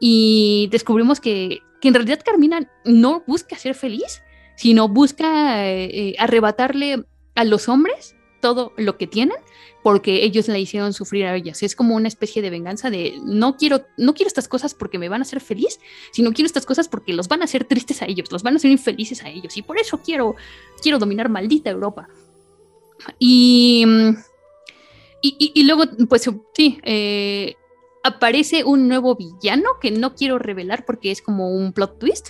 Y descubrimos que, que en realidad Carmina no busca ser feliz, sino busca eh, eh, arrebatarle a los hombres todo lo que tienen porque ellos la hicieron sufrir a ellas. Es como una especie de venganza de no quiero, no quiero estas cosas porque me van a hacer feliz, sino quiero estas cosas porque los van a hacer tristes a ellos, los van a hacer infelices a ellos. Y por eso quiero, quiero dominar maldita Europa. Y, mm, y, luego, pues sí, eh, aparece un nuevo villano que no quiero revelar porque es como un plot twist.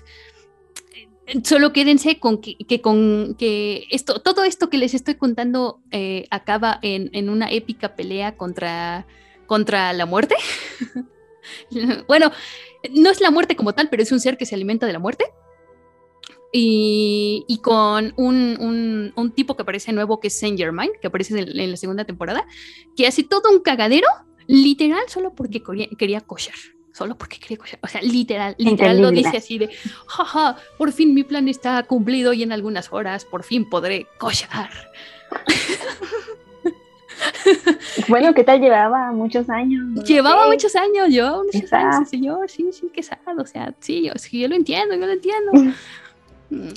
Solo quédense con que, con que esto, todo esto que les estoy contando eh, acaba en, en una épica pelea contra, contra la muerte. bueno, no es la muerte como tal, pero es un ser que se alimenta de la muerte. Y, y con un, un- un tipo que aparece nuevo que es Saint Germain, que aparece en, en la segunda temporada, que hace todo un cagadero, literal, solo porque quería, quería cochar. Solo porque quería cochar. O sea, literal, literal lo dice así de, jaja, por fin mi plan está cumplido y en algunas horas por fin podré cochar. Bueno, ¿qué tal llevaba muchos años? no Llevaba sé. muchos años, muchos Quizá. años señor, sí, sí, quesado, o sea, sí, yo, sí, yo lo entiendo, yo lo entiendo.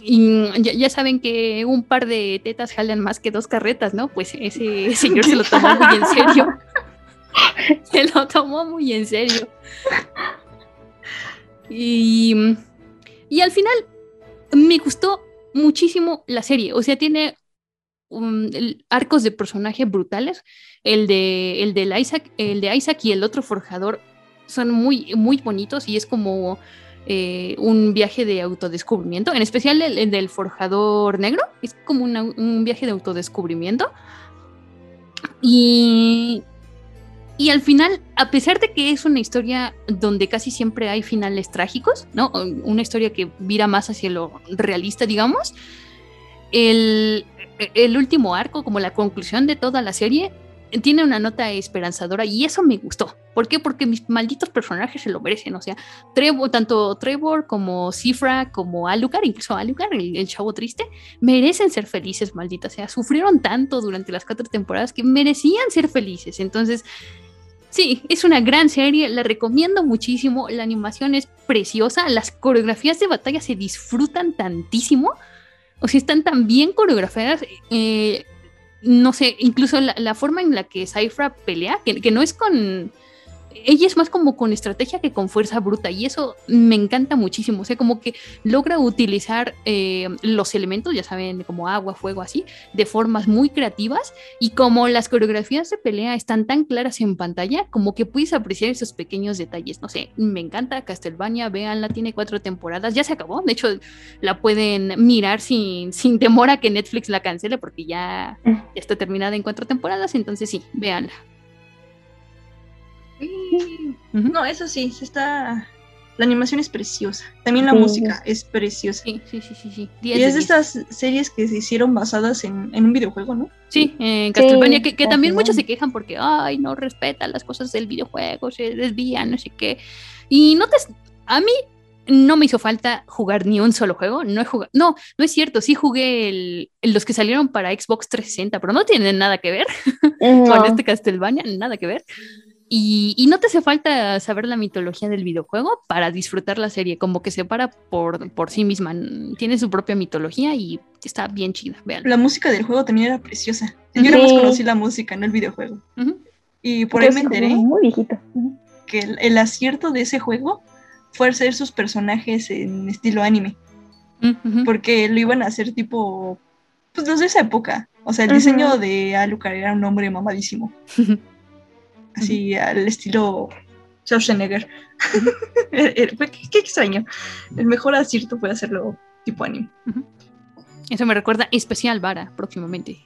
Y ya, ya saben que un par de tetas jalan más que dos carretas, ¿no? Pues ese señor se lo tomó muy en serio. Se lo tomó muy en serio. Y, y al final me gustó muchísimo la serie. O sea, tiene um, arcos de personaje brutales. El de, el del Isaac, el de Isaac y el otro forjador son muy, muy bonitos y es como eh, un viaje de autodescubrimiento. En especial el, el del forjador negro. Es como un viaje de autodescubrimiento. Y, y al final, a pesar de que es una historia donde casi siempre hay finales trágicos, ¿no? Una historia que vira más hacia lo realista, digamos, el, el último arco, como la conclusión de toda la serie, tiene una nota esperanzadora y eso me gustó. ¿Por qué? Porque mis malditos personajes se lo merecen. O sea, Trevor, tanto Trevor como Cifra, como Alucard, incluso Alucard, el, el chavo triste, merecen ser felices, maldita sea. Sufrieron tanto durante las cuatro temporadas que merecían ser felices. Entonces, Sí, es una gran serie, la recomiendo muchísimo, la animación es preciosa, las coreografías de batalla se disfrutan tantísimo, o sea, están tan bien coreografiadas, eh, no sé, incluso la, forma en la que Cypher pelea, que no es con... Ella es más como con estrategia que con fuerza bruta y eso me encanta muchísimo, o sea, como que logra utilizar eh, los elementos, ya saben, como agua, fuego, así, de formas muy creativas y como las coreografías de pelea están tan claras en pantalla, como que puedes apreciar esos pequeños detalles. No sé, me encanta Castlevania, véanla, tiene cuatro temporadas, ya se acabó. De hecho, la pueden mirar sin, sin temor a que Netflix la cancele, porque ya, ya está terminada en cuatro temporadas. Entonces, sí, véanla. No, eso sí, se está. La animación es preciosa. También la Sí. música es preciosa. Sí, sí, sí, sí. sí. Y 10 de es de 10. estas series que se hicieron basadas en, en un videojuego, ¿no? Sí, en Castlevania, Sí, que, que también muchos se quejan porque, ay, no respeta las cosas del videojuego, se desvían, no sé qué. Y no te... A mí no me hizo falta jugar ni un solo juego, no he jugado... No, no es cierto, sí jugué el- los que salieron para Xbox 360, pero no tienen nada que ver No. con este Castlevania, nada que ver. Y, y no te hace falta saber la mitología del videojuego para disfrutar la serie, como que se para por, por sí misma, tiene su propia mitología y está bien chida, vean. La música del juego también era preciosa. Yo Sí. nada más conocí la música, no el videojuego. Y por ahí me enteré Muy viejito. que el, el acierto de ese juego fue hacer sus personajes en estilo anime. Porque lo iban a hacer tipo. Pues los de esa época. O sea, el diseño de Alucard era un hombre mamadísimo. Así al estilo Schwarzenegger. Qué, qué extraño. El mejor acierto fue hacerlo tipo anime. Eso me recuerda especial Vara próximamente.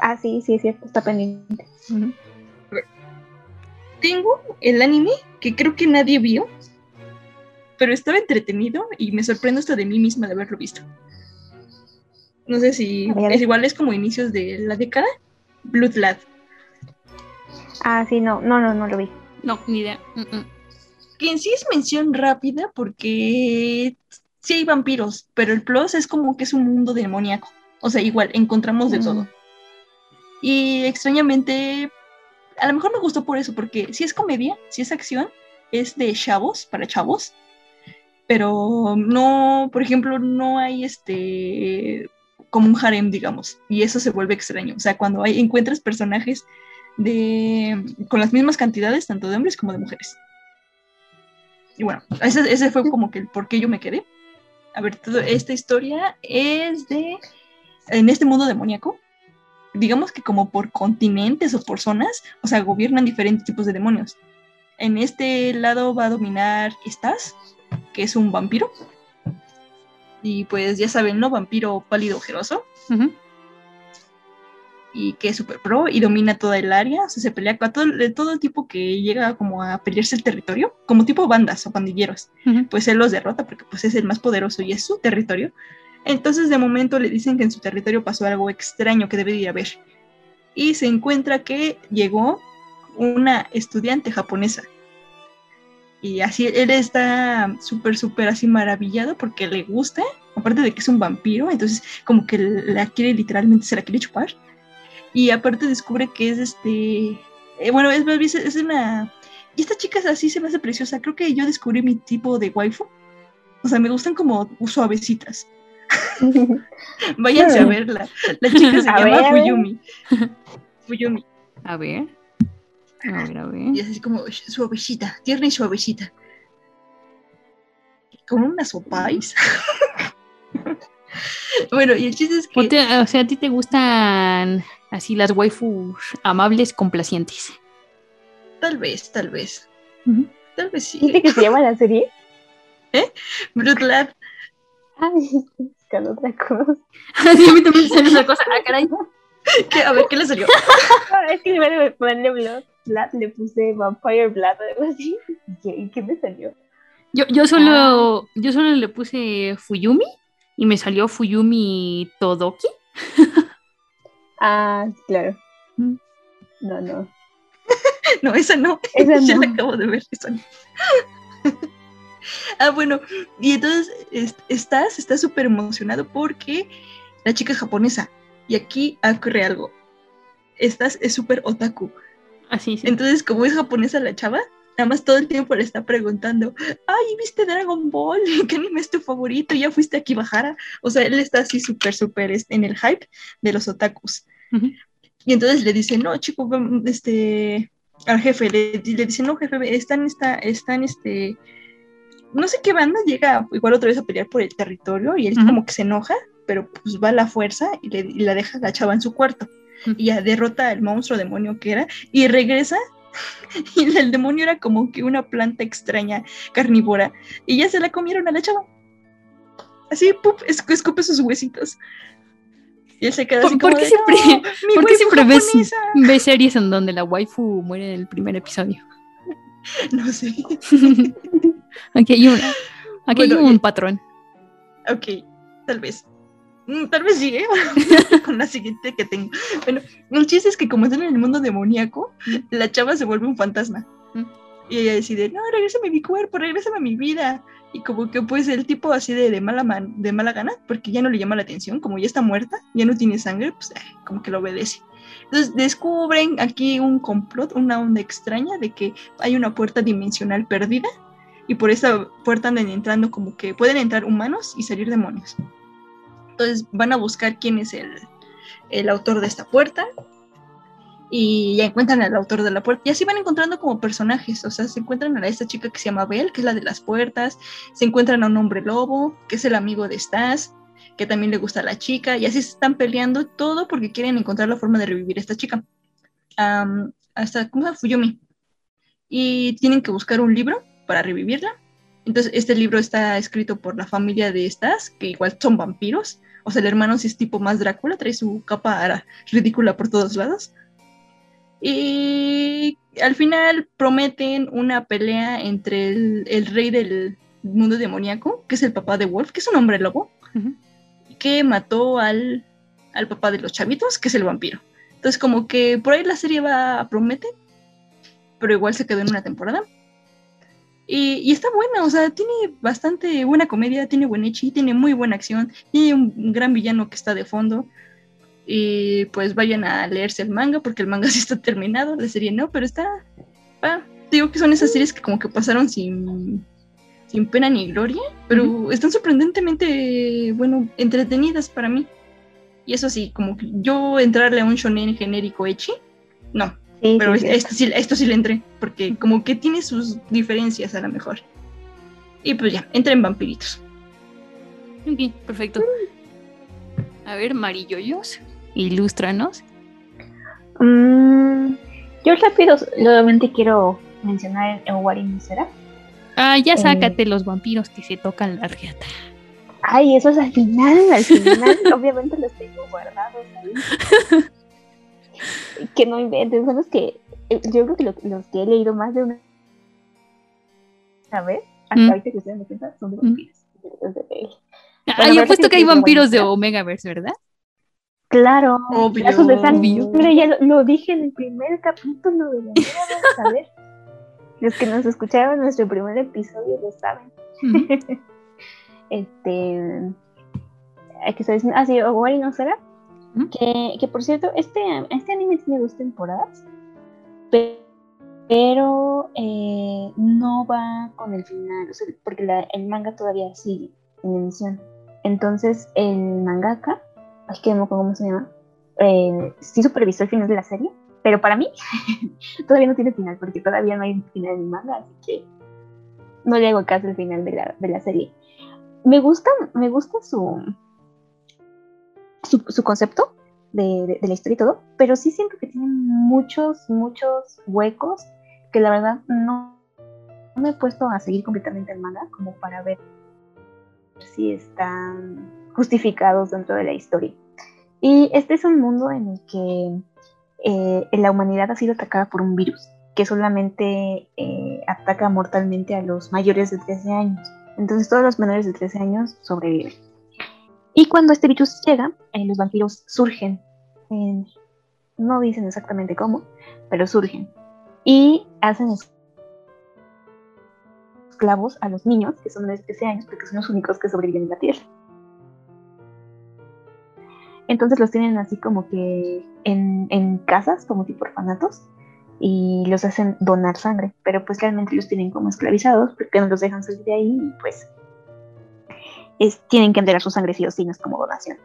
Ah, sí, sí, es cierto, está pendiente. Tengo el anime que creo que nadie vio, pero estaba entretenido y me sorprendo hasta de mí misma de haberlo visto. No sé si es igual, es como inicios de la década. Blood Lad. Ah, sí, no, no, no, no lo vi. No, ni idea. Mm, mm. Que en sí es mención rápida porque sí hay vampiros, pero el plus es como que es un mundo demoníaco. O sea, igual, encontramos de Mm. todo. Y extrañamente, a lo mejor me gustó por eso, porque si es comedia, si es acción, es de chavos, para chavos. Pero no, por ejemplo, no hay este como un harem, digamos, y eso se vuelve extraño. O sea, cuando hay, encuentras personajes de con las mismas cantidades, tanto de hombres como de mujeres. Y bueno, ese, ese fue como que el por qué yo me quedé. A ver, toda esta historia es de en este mundo demoníaco, digamos que como por continentes o por zonas, o sea, gobiernan diferentes tipos de demonios. En este lado va a dominar Stas, que es un vampiro. Y pues ya saben, ¿no? Vampiro pálido ojeroso. Ujú. Y que es super pro y domina toda el área. O sea, se pelea con todo, de todo tipo que llega como a pelearse el territorio, como tipo bandas o pandilleros. Pues él los derrota porque pues es el más poderoso y es su territorio. Entonces de momento le dicen que en su territorio pasó algo extraño que debe de ir a ver. Y se encuentra que llegó una estudiante japonesa. Y así él está súper, súper así maravillado porque le gusta, aparte de que es un vampiro, entonces como que la quiere literalmente, se la quiere chupar. Y aparte descubre que es este, eh, bueno, es, es, es una... Y esta chica es así, se me hace preciosa. Creo que yo descubrí mi tipo de waifu. O sea, me gustan como suavecitas. Váyanse a verla. La chica se A llama ver. Fuyumi. Fuyumi. A ver. A ver, a ver. Y es así como suavecita, tierna y suavecita. Con unas sopais. bueno, y el chiste es que. O, te- o sea, a ti te gustan así las waifus amables, complacientes. Tal vez, tal vez. Tal vez sí. ¿Viste que se llama la serie? Blood Lab. Ay, estoy buscando otra cosa. Sí, a mí también me sale una cosa. Ah, caray. ¿Qué? A ver, ¿qué le salió? Ah, es que me ponerle Blood, Blood, le puse Vampire Blood o algo así. ¿Y qué, y qué me salió? Yo, yo solo yo solo le puse Fuyumi y me salió Fuyumi Todoki. Ah, claro. Mm. No, no. No, esa no. Esa ya no. la acabo de ver. Esa no. ah, bueno. Y entonces es- estás, está súper emocionado porque la chica es japonesa. Y aquí ocurre algo. Estás es súper otaku. Así, sí. Entonces, como es japonesa la chava, nada más todo el tiempo le está preguntando, ay, ¿viste Dragon Ball? ¿Qué anime es tu favorito? ¿Ya fuiste aquí Bajara? O sea, él está así súper, súper este, en el hype de los otakus. Y entonces le dice, no, chico, este, al jefe, le, le dice, no, jefe, están, está, están, este, no sé qué banda llega igual otra vez a pelear por el territorio y él como que se enoja, pero pues va a la fuerza y, le, y la deja a la chava en su cuarto. Y ya derrota al monstruo demonio que era y regresa y el demonio era como que una planta extraña carnívora y ya se la comieron a la chava. Así, pup, es- escupe sus huesitos. Y él se queda así ¿Por, como por qué de, siempre, "No, por qué siempre ves, japonesa". ves series en donde la waifu muere en el primer episodio? No sé. Aquí hay, una, aquí hay un patrón. Ok, tal vez. Mm, Tal vez sí, ¿eh? Con la siguiente que tengo. Bueno, el chiste es que como están en el mundo demoníaco, la chava se vuelve un fantasma. Y ella decide, no, regrésame a mi cuerpo, regrésame a mi vida. Y como que pues el tipo así de, de, mala, man- de mala gana, porque ya no le llama la atención, como ya está muerta, ya no tiene sangre, pues como que lo obedece. Entonces descubren aquí un complot, una onda extraña de que hay una puerta dimensional perdida y por esa puerta andan entrando como que pueden entrar humanos y salir demonios. Entonces van a buscar quién es el, el autor de esta puerta y ya encuentran al autor de la puerta y así van encontrando como personajes, o sea, se encuentran a esta chica que se llama Belle, que es la de las puertas, se encuentran a un hombre lobo, que es el amigo de Stas, que también le gusta a la chica y así se están peleando todo porque quieren encontrar la forma de revivir a esta chica. Am, hasta, ¿cómo se llama? Fuyumi. Y tienen que buscar un libro para revivirla. Entonces, este libro está escrito por la familia de estas, que igual son vampiros. O sea, el hermano sí es tipo más Drácula, trae su capa ridícula por todos lados. Y al final prometen una pelea entre el, el rey del mundo demoníaco, que es el papá de Wolf, que es un hombre lobo, que mató al, al papá de los chavitos, que es el vampiro. Entonces como que por ahí la serie va a promete, pero igual se quedó en una temporada. Y, y está buena, o sea, tiene bastante buena comedia, tiene buen hechi, tiene muy buena acción, tiene un, gran villano que está de fondo. Y pues vayan a leerse el manga, porque el manga sí está terminado, la serie no, pero está... ah, digo que son esas series que como que pasaron sin, sin pena ni gloria, pero están sorprendentemente, bueno, entretenidas para mí. Y eso sí, como que yo entrarle a un shonen genérico echi, no. Sí, pero sí. Esto, sí, esto sí le entré, porque como que tiene sus diferencias a lo mejor. Y pues ya, entra en vampiritos. Ok, perfecto. A ver, Marilloyos, ilústranos. Mm, yo rápido, nuevamente quiero mencionar el Owari no será. Ah, ya Eh. sácate los vampiros que se tocan la riata. Ay, eso es al final, al final, obviamente los tengo guardados ahí. que no inventen, son los que, eh, yo creo que lo- los que he leído más de una vez, hasta Mm. ahorita que estoy dando cuenta, son de vampiros. Los de leer. Ah, Bueno, yo pero apuesto que hay vampiros de. Omegaverse, ¿verdad? Claro, Obvio, lazos de sangre, ya lo, lo dije en el primer capítulo de la a ver. Los que nos escucharon en nuestro primer episodio lo saben. Este aquí está diciendo, ah sí, Owari no será Ujú. que, por cierto este, este anime tiene dos temporadas pe- pero eh, no va con el final porque el manga todavía sigue en emisión entonces el mangaka ay que no cómo se llama eh, sí supervisó el final de la serie pero para mí todavía no tiene final porque todavía no hay final en el manga así que no le hago caso al final de la, de la serie me gusta, me gusta su, su, concepto de la historia y todo, pero sí siento que tiene muchos, muchos huecos que la verdad no, no me he puesto a seguir completamente el manga como para ver si están justificados dentro de la historia. Y este es un mundo en el que eh, la humanidad ha sido atacada por un virus que solamente eh, ataca mortalmente a los mayores de 13 años. Entonces todos los menores de 13 años sobreviven. Y cuando este virus llega, eh, los vampiros surgen. en- no dicen exactamente cómo, pero surgen. Y hacen es- esclavos a los niños, que son de 13 años, porque son los únicos que sobreviven en la Tierra. Entonces los tienen así como que en, en casas, como tipo orfanatos, y los hacen donar sangre, pero pues realmente los tienen como esclavizados porque no los dejan salir de ahí y pues es- tienen que entregar su sangre sí o sí, no es como donación.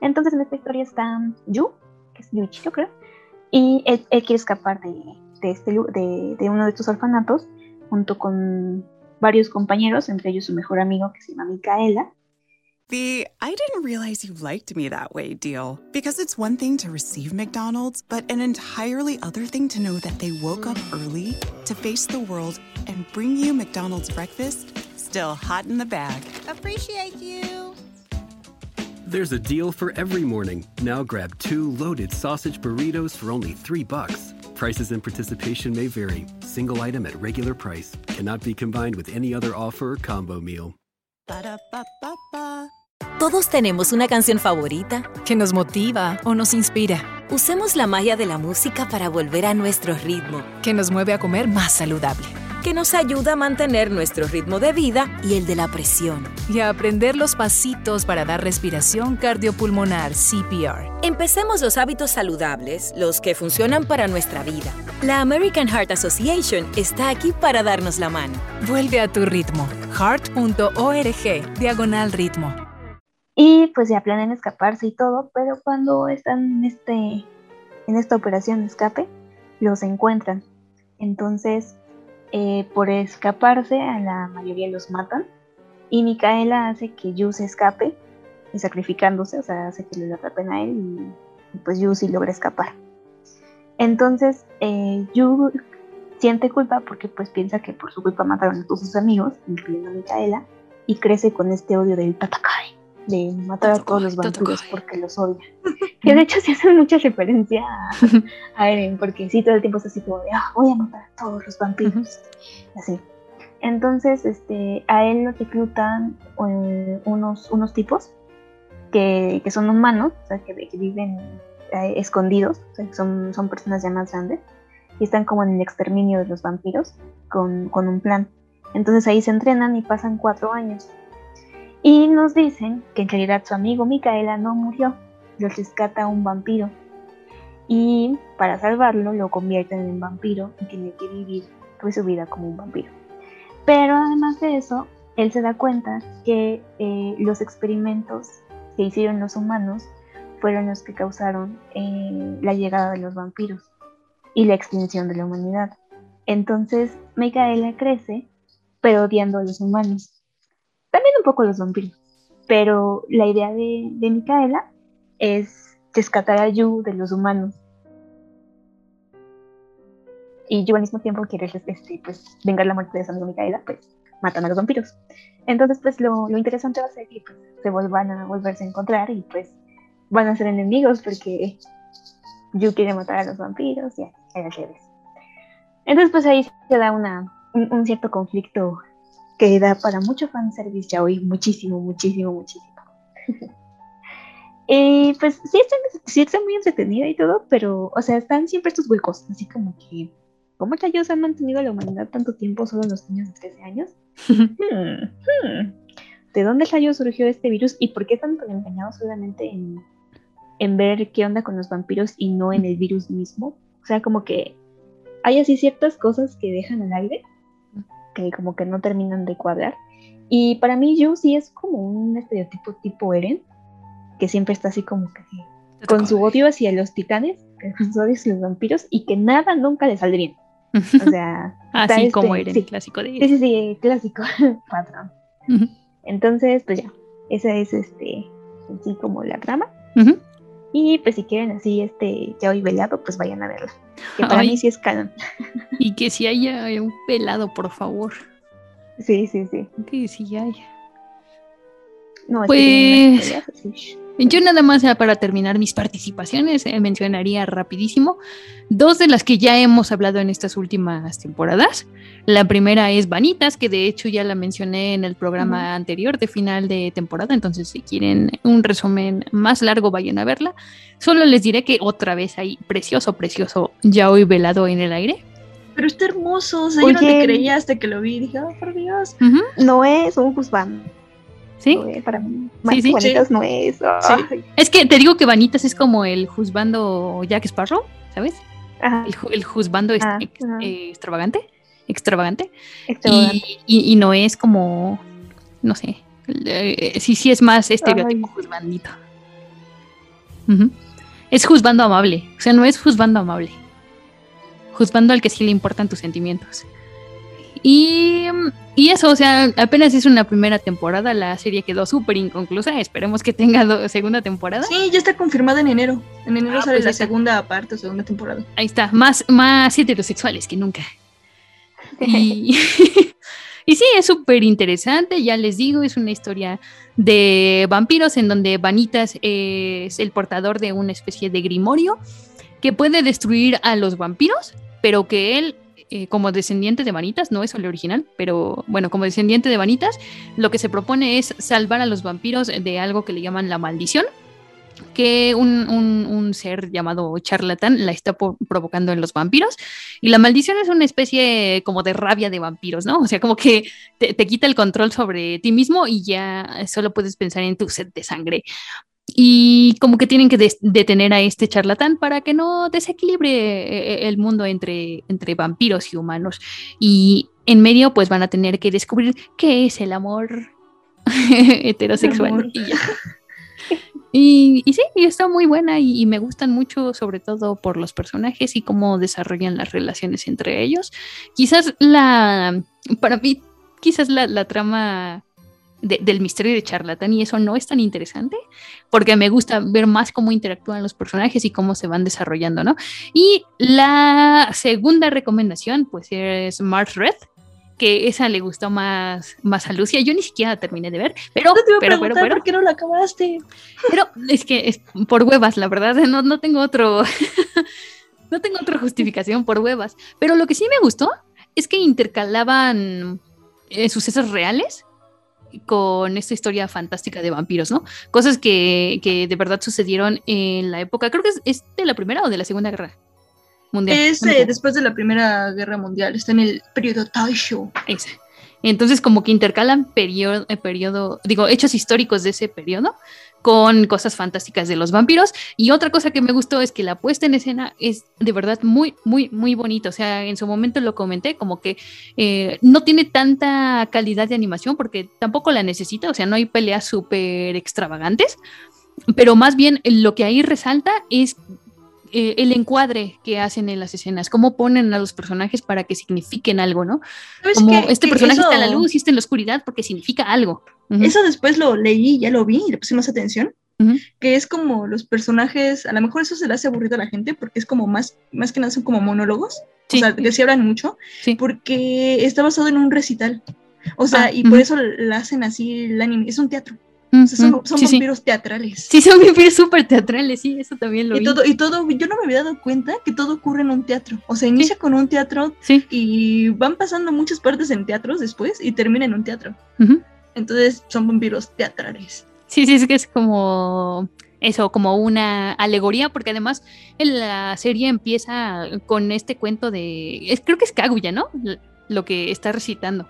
Entonces en esta historia está Yu, que es Yuichi yo creo, y él, él quiere escapar de, de este, de, de uno de estos orfanatos junto con varios compañeros, entre ellos su mejor amigo que se llama Micaela, The I didn't realize you liked me that way deal. Because it's one thing to receive McDonald's, but an entirely other thing to know that they woke up early to face the world and bring you McDonald's breakfast still hot in the bag. Appreciate you. There's a deal for every morning. Now grab two loaded sausage burritos for only three bucks. Prices and participation may vary. Single item at regular price cannot be combined with any other offer or combo meal. Ba-da-ba-ba-ba. Todos tenemos una canción favorita que nos motiva o nos inspira. Usemos la magia de la música para volver a nuestro ritmo, que nos mueve a comer más saludable, que nos ayuda a mantener nuestro ritmo de vida y el de la presión. y a aprender los pasitos para dar respiración cardiopulmonar CPR. Empecemos los hábitos saludables, los que funcionan para nuestra vida. La American Heart Association está aquí para darnos la mano. Vuelve a tu ritmo. heart.org, diagonal ritmo. Y pues ya planean escaparse y todo, pero cuando están en, este, en esta operación de escape, los encuentran. Entonces, eh, por escaparse, a la mayoría los matan. Y Micaela hace que Yu se escape, sacrificándose, o sea, hace que le atrapen a él y, y pues Yu sí logra escapar. Entonces, eh, Yu siente culpa porque pues piensa que por su culpa mataron a todos sus amigos, incluyendo a Micaela, y crece con este odio del Tatakai, de matar a todos los vampiros porque los odia. Que de hecho se hace mucha referencia a, a Eren, porque sí, todo el tiempo es así como de, ah, voy a matar a todos los vampiros. Así. Entonces, este, a él lo reclutan eh, unos, unos tipos que, que son humanos, o sea, que, que viven eh, escondidos, o sea, son, son personas ya más grandes, y están como en el exterminio de los vampiros con, con un plan. Entonces ahí se entrenan y pasan cuatro años. Y nos dicen que en realidad su amigo Micaela no murió, lo rescata un vampiro. Y para salvarlo lo convierten en vampiro y tiene que vivir pues, su vida como un vampiro. Pero además de eso, él se da cuenta que eh, los experimentos que hicieron los humanos fueron los que causaron eh, la llegada de los vampiros y la extinción de la humanidad. Entonces, Micaela crece, pero odiando a los humanos. También un poco a los vampiros. Pero la idea de, de Micaela es rescatar a Yu de los humanos. Y Yu al mismo tiempo quiere este, pues, vengar la muerte de su amigo Micaela, pues matan a los vampiros. Entonces, pues lo, lo interesante va a ser que pues, se vuelvan a volverse a encontrar y pues van a ser enemigos porque Yu quiere matar a los vampiros y revés. Entonces, pues ahí se da una, un, cierto conflicto que da para mucho fanservice ya hoy, muchísimo, muchísimo, muchísimo. y pues sí está, sí está muy entretenida y todo, pero, o sea, están siempre estos huecos, así como que, ¿cómo rayos han mantenido la humanidad tanto tiempo solo los niños de 13 años? Hmm, hmm. ¿De dónde rayos surgió este virus y por qué están tan empeñados solamente en, en ver qué onda con los vampiros y no en el virus mismo? O sea, como que hay así ciertas cosas que dejan al aire, que como que no terminan de cuadrar. Y para mí, Yu sí es como un estereotipo tipo Eren, que siempre está así como que con su odio hacia los titanes, con su odio hacia los vampiros, y que nada nunca le saldría. O sea, así este, como Eren, clásico de Sí, sí, sí, clásico, patrón. Entonces, pues ya, esa es este, así como la trama. Y pues si quieren así este ya hoy velado, pues vayan a verla. Que para mí sí es canon. Y que si haya un pelado, por favor. Sí, sí, sí. Que si haya. No, pues yo nada más para terminar mis participaciones eh, mencionaría rapidísimo dos de las que ya hemos hablado en estas últimas temporadas. La primera es Vanitas, que de hecho ya la mencioné en el programa anterior de final de temporada, entonces si quieren un resumen más largo vayan a verla. Solo les diré que otra vez hay precioso, precioso ya hoy velado en el aire. Pero está hermoso, o sea, yo no te creía hasta que lo vi, dije, oh, por Dios. No es un juzgando ¿Sí? para mí. Más sí, Vanitas no es. Es que te digo que Vanitas es como el juzbando Jack Sparrow, ¿sabes? El, el juzbando ah, eh, extravagante. Extravagante. Y, no es como. No sé. Eh, sí, sí es más estereotipo juzbandito. Es juzbando amable. O sea, no es juzbando amable. Juzbando al que sí le importan tus sentimientos. Y, y, eso, o sea, apenas es una primera temporada, la serie quedó súper inconclusa, esperemos que tenga segunda temporada. Sí, ya está confirmada en enero. En enero ah, sale pues la segunda parte o segunda temporada. Ahí está, más, más heterosexuales que nunca. Y, y sí, es súper interesante, ya les digo, es una historia de vampiros en donde Vanitas es el portador de una especie de grimorio que puede destruir a los vampiros, pero que él eh, como descendiente de Vanitas, no es el original, pero bueno, como descendiente de Vanitas, lo que se propone es salvar a los vampiros de algo que le llaman la maldición, que un, ser llamado charlatán la está provocando en los vampiros. Y la maldición es una especie como de rabia de vampiros, ¿no? O sea, como que te, te quita el control sobre ti mismo y ya solo puedes pensar en tu sed de sangre y como que tienen que detener a este charlatán para que no desequilibre eh, el mundo entre, entre vampiros y humanos. Y en medio pues van a tener que descubrir qué es el amor heterosexual. Y, y, sí, y está muy buena y, y, me gustan mucho sobre todo por los personajes y cómo desarrollan las relaciones entre ellos. Quizás la, para mí, quizás la, la trama del misterio de charlatán y eso no es tan interesante porque me gusta ver más cómo interactúan los personajes y cómo se van desarrollando, ¿no? Y la segunda recomendación pues es Mars Red, que esa le gustó más, más a Lucia. Yo ni siquiera terminé de ver, pero, pero, pero, ¿por qué no la acabaste? Pero es que es por huevas, la verdad, no, no tengo otro, no tengo otra justificación por huevas. Pero lo que sí me gustó es que intercalaban eh, sucesos reales con esta historia fantástica de vampiros, ¿no? Cosas que, que de verdad sucedieron en la época, creo que es, es de la Primera o de la Segunda Guerra Mundial. Es eh, después de la Primera Guerra Mundial, está en el periodo Taisho. Ese. Entonces, como que intercalan periodo, eh, periodo, digo, hechos históricos de ese periodo con cosas fantásticas de los vampiros. Y otra cosa que me gustó es que la puesta en escena es de verdad muy, muy, muy bonita. O sea, en su momento lo comenté, como que eh, no tiene tanta calidad de animación porque tampoco la necesita. O sea, no hay peleas súper extravagantes. Pero más bien lo que ahí resalta es eh, el encuadre que hacen en las escenas, cómo ponen a los personajes para que signifiquen algo, ¿no? ¿Sabes Como qué? este Que personaje está en la eso- luz y está en la oscuridad porque significa algo. Eso después lo leí, ya lo vi y le puse más atención. Que es como los personajes, a lo mejor eso se le hace aburrido a la gente porque es como más, más que nada son como monólogos. Sí. O sea, que se hablan mucho. Porque está basado en un recital. O sea, Ah, y por eso la hacen así el anime. Es un teatro. O sea, son son sí, sí. vampiros teatrales. Sí, son vampiros súper teatrales, sí, eso también lo Y vi. todo, y todo, yo no me había dado cuenta que todo ocurre en un teatro. O sea, inicia con un teatro y van pasando muchas partes en teatros después y termina en un teatro. Ujú. Entonces son vampiros teatrales. Sí, sí, es que es como eso, como una alegoría, porque además en la serie empieza con este cuento de, es- creo que es Kaguya, ¿no? Lo que está recitando.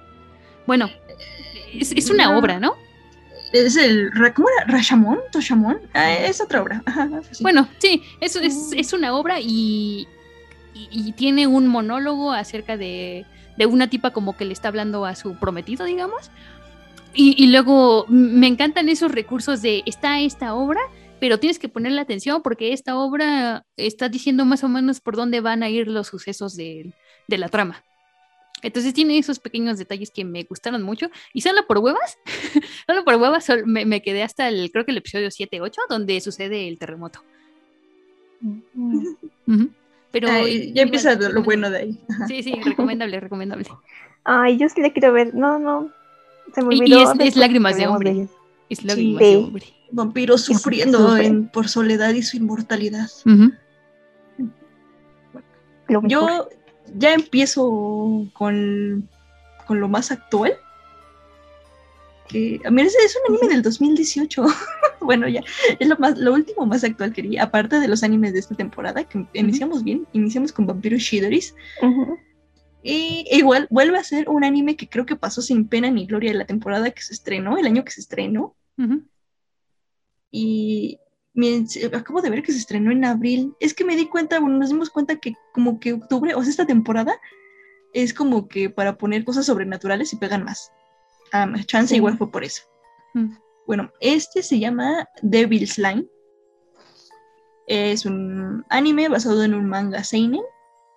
Bueno, es, es una No. obra, ¿no? Es el, ¿cómo era? ¿Rashamón? ¿Toshamón? Ah, es otra obra. Ajá, sí. Bueno, sí, es, es, es una obra y, y- y tiene un monólogo acerca de, de una tipa como que le está hablando a su prometido, digamos. Y, y luego me encantan esos recursos de está esta obra, pero tienes que ponerle atención porque esta obra está diciendo más o menos por dónde van a ir los sucesos de, de la trama. Entonces tiene esos pequeños detalles que me gustaron mucho. Y solo por huevas, solo por huevas sol- me, me quedé hasta el, creo que el episodio 7-8, donde sucede el terremoto. Ujú. Pero Ay, ya igual, empieza lo bueno de ahí. Sí, sí, recomendable, recomendable. Ay, yo sí la quiero ver. No, no. Se me Y- y es- lágrimas de hombre. Es Sí. lágrimas de hombre. Vampiros sufriendo sufre. en- por soledad y su inmortalidad. Yo ya empiezo con, con lo más actual. Que, mira, ese es un anime del 2018. bueno, ya, es lo, más, lo último más actual que vi, aparte de los animes de esta temporada, que iniciamos bien, iniciamos con Vampiros Shidoris. Ujú. Y igual vuelve a ser un anime que creo que pasó sin pena ni gloria la temporada que se estrenó, el año que se estrenó. Y acabo de ver que se estrenó en abril. Es que me di cuenta, bueno, nos dimos cuenta que como que octubre, o sea, esta temporada es como que para poner cosas sobrenaturales y pegan más. Ah, chance Sí. igual fue por eso. Mm. Bueno, este se llama Devil's Line. Es un anime basado en un manga seinen,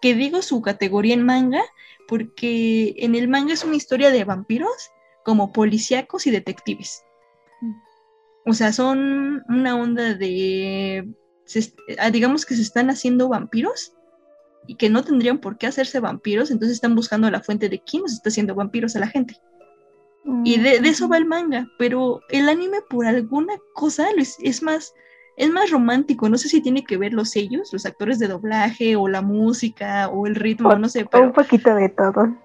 que digo su categoría en manga porque en el manga es una historia de vampiros como policíacos y detectives. O sea, son una onda de, se ah, digamos que se están haciendo vampiros y que no tendrían por qué hacerse vampiros, entonces están buscando la fuente de quién nos está haciendo vampiros a la gente. Y de, de eso va el manga, pero el anime por alguna cosa es, es más es más romántico, no sé si tiene que ver los sellos, los actores de doblaje o la música o el ritmo, no sé, pero Un poquito de todo. Un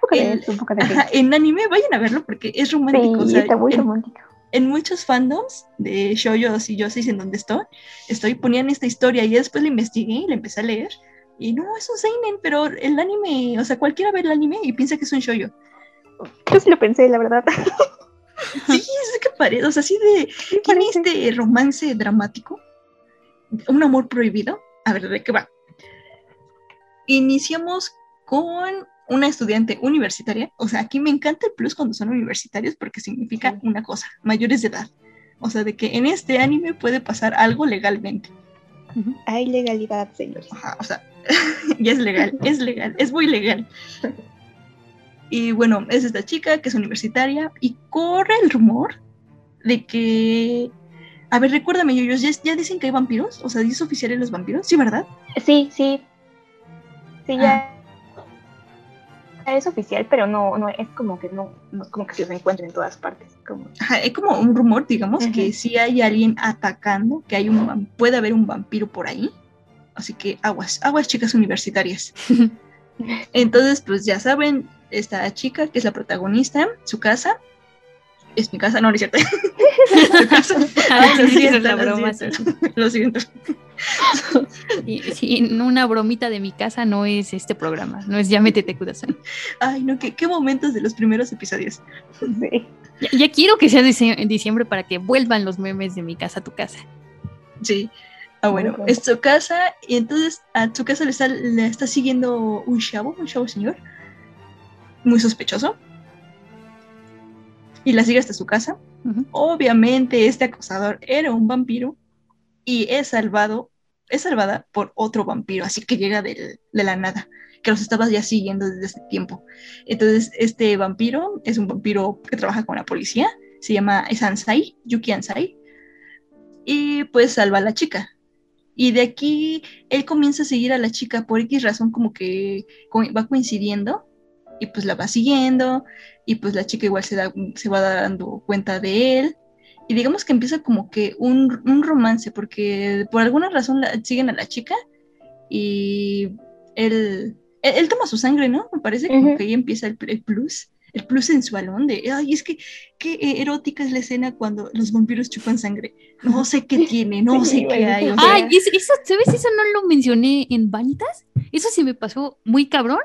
poco de el- eso, un poco de ajá, en anime vayan a verlo porque es romántico. Sí, o sea, está muy en- romántico. en muchos fandoms de shoujos y yoseis en donde estoy, estoy ponían esta historia y después la investigué y la empecé a leer y no, es un seinen, pero el anime, o sea, cualquiera ve el anime y piensa que es un shoujo. Yo sí lo pensé, la verdad. Sí, es que parece, o sea, así de, tiene este romance dramático, un amor prohibido. A ver, ¿de qué va? Iniciamos con una estudiante universitaria, o sea, aquí me encanta el plus cuando son universitarios porque significa una cosa, mayores de edad. O sea, de que en este anime puede pasar algo legalmente. Hay legalidad, señor. Ajá, o sea, ya es legal, es legal, es muy legal. Y bueno, es esta chica que es universitaria y corre el rumor de que... A ver, recuérdame, Yoyos, ¿ya, ya dicen que hay vampiros? O sea, ¿es oficial en los vampiros? Sí, ¿verdad? Sí, sí. Sí, ya. Es oficial, pero no, no es como que no, no es como que se los encuentre en todas partes. Como... Ajá, es como un rumor, digamos, que si hay alguien atacando, que hay un puede haber un vampiro por ahí. Así que aguas, aguas chicas universitarias. Entonces, pues ya saben, esta chica que es la protagonista, su casa, es mi casa, no, no es cierto. Ah, lo sí, esa es siento, la lo broma, siento. Lo siento. Y, sí, una bromita de mi casa no es este programa, no es Ya métete Kudasai. Ay, no, qué, qué momentos de los primeros episodios. Ya, ya quiero que sea en diciembre para que vuelvan los memes de mi casa a tu casa. Sí. Ah, bueno, es su casa y entonces a su casa le está, le está siguiendo un chavo, un chavo señor, muy sospechoso. Y la sigue hasta su casa. Obviamente este acosador era un vampiro y es salvado, es salvada por otro vampiro, así que llega del- de la nada, que los estaba ya siguiendo desde ese tiempo. Entonces este vampiro es un vampiro que trabaja con la policía, se llama es Ansai, Yuki Ansai, y pues salva a la chica. Y de aquí él comienza a seguir a la chica por X razón como que va coincidiendo y pues la va siguiendo y pues la chica igual se, da, se va dando cuenta de él y digamos que empieza como que un, un romance porque por alguna razón la, siguen a la chica y él, él, él toma su sangre, ¿no? Me parece como que ahí empieza el, el plus, el plus sensualón de, ay, es que qué erótica es la escena cuando los vampiros chupan sangre. No sé qué tiene, no Sí, sé qué hay. o sea, Ay, es- eso, ¿sabes? Eso no lo mencioné en Vanitas. Eso sí me pasó muy cabrón,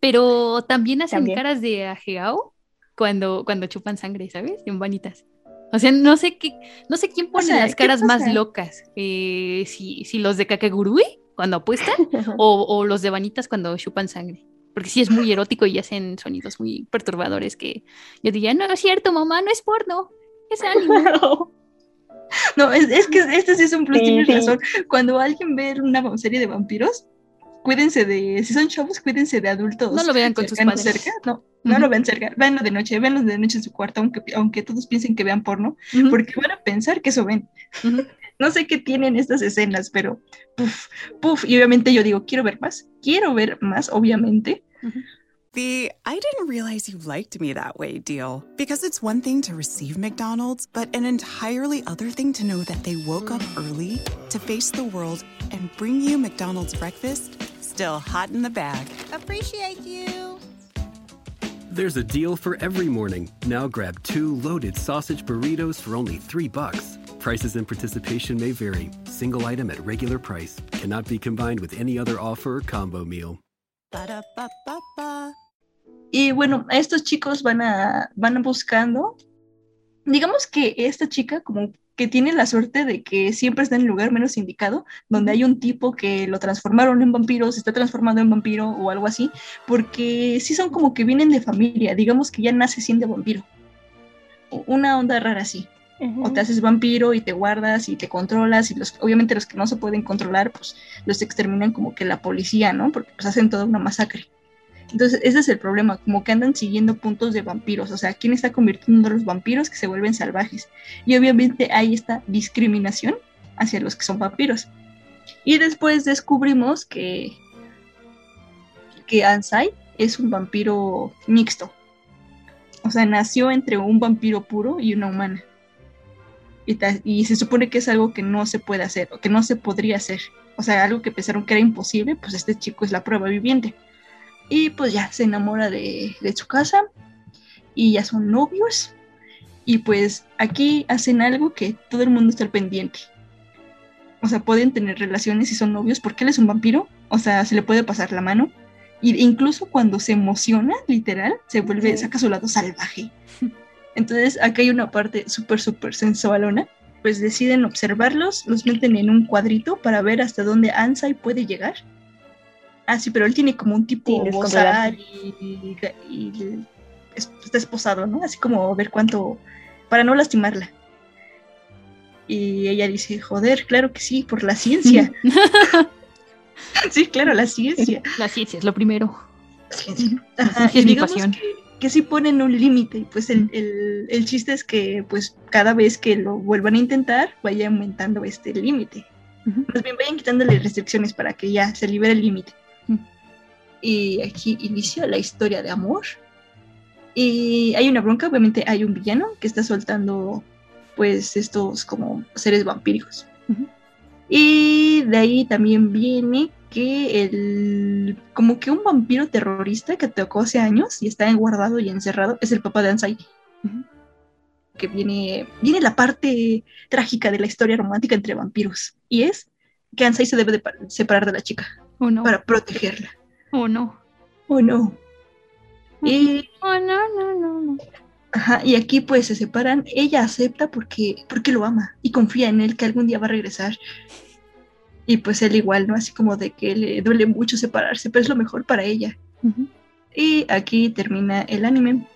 pero también hacen También. caras de ajeao cuando, cuando chupan sangre, ¿sabes? En Vanitas. O sea, no sé qué, no sé quién pone sea, las ¿qué caras más locas. Eh, si, si los de Kakegurui cuando apuestan o, o los de Vanitas cuando chupan sangre. Porque sí es muy erótico y hacen sonidos muy perturbadores que yo diría, no es cierto, mamá, no es porno, es anime. No, es, es que este sí es un plus, Sí, tienes sí. razón. Cuando alguien ve una serie de vampiros, cuídense de, si son chavos, cuídense de adultos. No lo vean con sus padres. cerca, no, no Ujú. lo vean cerca, véanlo de noche, véanlo de noche en su cuarto, aunque, aunque todos piensen que vean porno, porque van a pensar que eso ven. No sé qué tienen estas escenas, pero puf, puf, y obviamente yo digo, quiero ver más, quiero ver más, obviamente. The I didn't realize you liked me that way deal. Because it's one thing to receive McDonald's, but an entirely other thing to know that they woke up early to face the world and bring you McDonald's breakfast still hot in the bag. Appreciate you. There's a deal for every morning. Now grab two loaded sausage burritos for only three bucks. Prices and participation may vary. Single item at regular price cannot be combined with any other offer or combo meal. Ba-da-ba-ba-ba. Y bueno, estos chicos van a van buscando. Digamos que esta chica como que tiene la suerte de que siempre está en el lugar menos indicado, donde hay un tipo que lo transformaron en vampiro, se está transformando en vampiro o algo así, porque sí son como que vienen de familia, digamos que ya nace siendo vampiro. Una onda rara así. O te haces vampiro y te guardas y te controlas y los, obviamente los que no se pueden controlar pues los exterminan como que la policía, ¿no? Porque pues hacen toda una masacre. Entonces, ese es el problema, como que andan siguiendo puntos de vampiros, o sea, ¿quién está convirtiendo a los vampiros que se vuelven salvajes? Y obviamente hay esta discriminación hacia los que son vampiros. Y después descubrimos que, que Ansai es un vampiro mixto. O sea, nació entre un vampiro puro y una humana. Y, y se supone que es algo que no se puede hacer, o que no se podría hacer. O sea, algo que pensaron que era imposible, pues este chico es la prueba viviente. Y pues ya se enamora de, de su casa y ya son novios. Y pues aquí hacen algo que todo el mundo está al pendiente. O sea, pueden tener relaciones si son novios porque él es un vampiro. O sea, se le puede pasar la mano. Y incluso cuando se emociona, literal, se vuelve, saca su lado salvaje. Entonces, acá hay una parte súper, súper sensualona. Pues deciden observarlos, los meten en un cuadrito para ver hasta dónde Ansai puede llegar. Ah, sí, pero él tiene como un tipo Sí, descontrolado. y, y es- está esposado, ¿no? Así como ver cuánto, para no lastimarla. Y ella dice, joder, claro que sí, por la ciencia. sí, claro, la ciencia. La ciencia es lo primero. La Ajá, ciencia es mi pasión. que, que sí ponen un límite, y pues el, el- el chiste es que pues cada vez que lo vuelvan a intentar, vaya aumentando este límite. Más bien vayan quitándole restricciones para que ya se libere el límite. Y aquí inicia la historia de amor. Y hay una bronca, obviamente hay un villano que está soltando pues estos como seres vampíricos. Y de ahí también viene que el como que un vampiro terrorista que tocó hace años y está guardado y encerrado es el papá de Ansai. que viene, viene la parte trágica de la historia romántica entre vampiros. Y es que Ansai se debe de pa- separar de la chica ¿O no? para protegerla. ¿O no? ¿O no? Y, Oh, no, no, no, no. ajá, y aquí pues se separan. Ella acepta porque, porque lo ama y confía en él que algún día va a regresar. Y pues él igual, ¿no? Así como de que le duele mucho separarse, pero es lo mejor para ella. Y aquí termina el anime.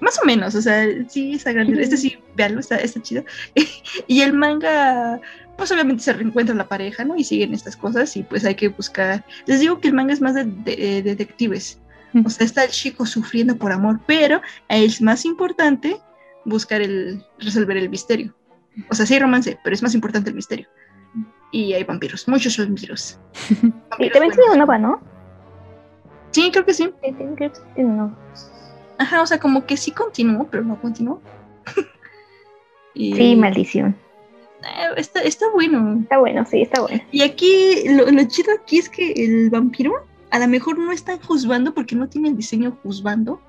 Más o menos, o sea, sí, está grande. Este sí, véanlo, está, está chido. y el manga, pues obviamente se reencuentra la pareja, ¿no? Y siguen estas cosas y pues hay que buscar. Les digo que el manga es más de, de- de detectives. O sea, está el chico sufriendo por amor, pero es más importante buscar el, resolver el misterio. O sea, sí hay romance, pero es más importante el misterio. Y hay vampiros, muchos vampiros. Y también tiene una nova, ¿no? Sí, creo que sí. Sí, sí, creo que sí tiene una nova. Ajá, o sea, como que sí continuó, pero no continuó. Y- Sí, maldición. Eh, está, está bueno. Está bueno, sí, está bueno. Y aquí, lo, lo chido aquí es que el vampiro a lo mejor no es tan juzgando porque no tiene el diseño juzgando.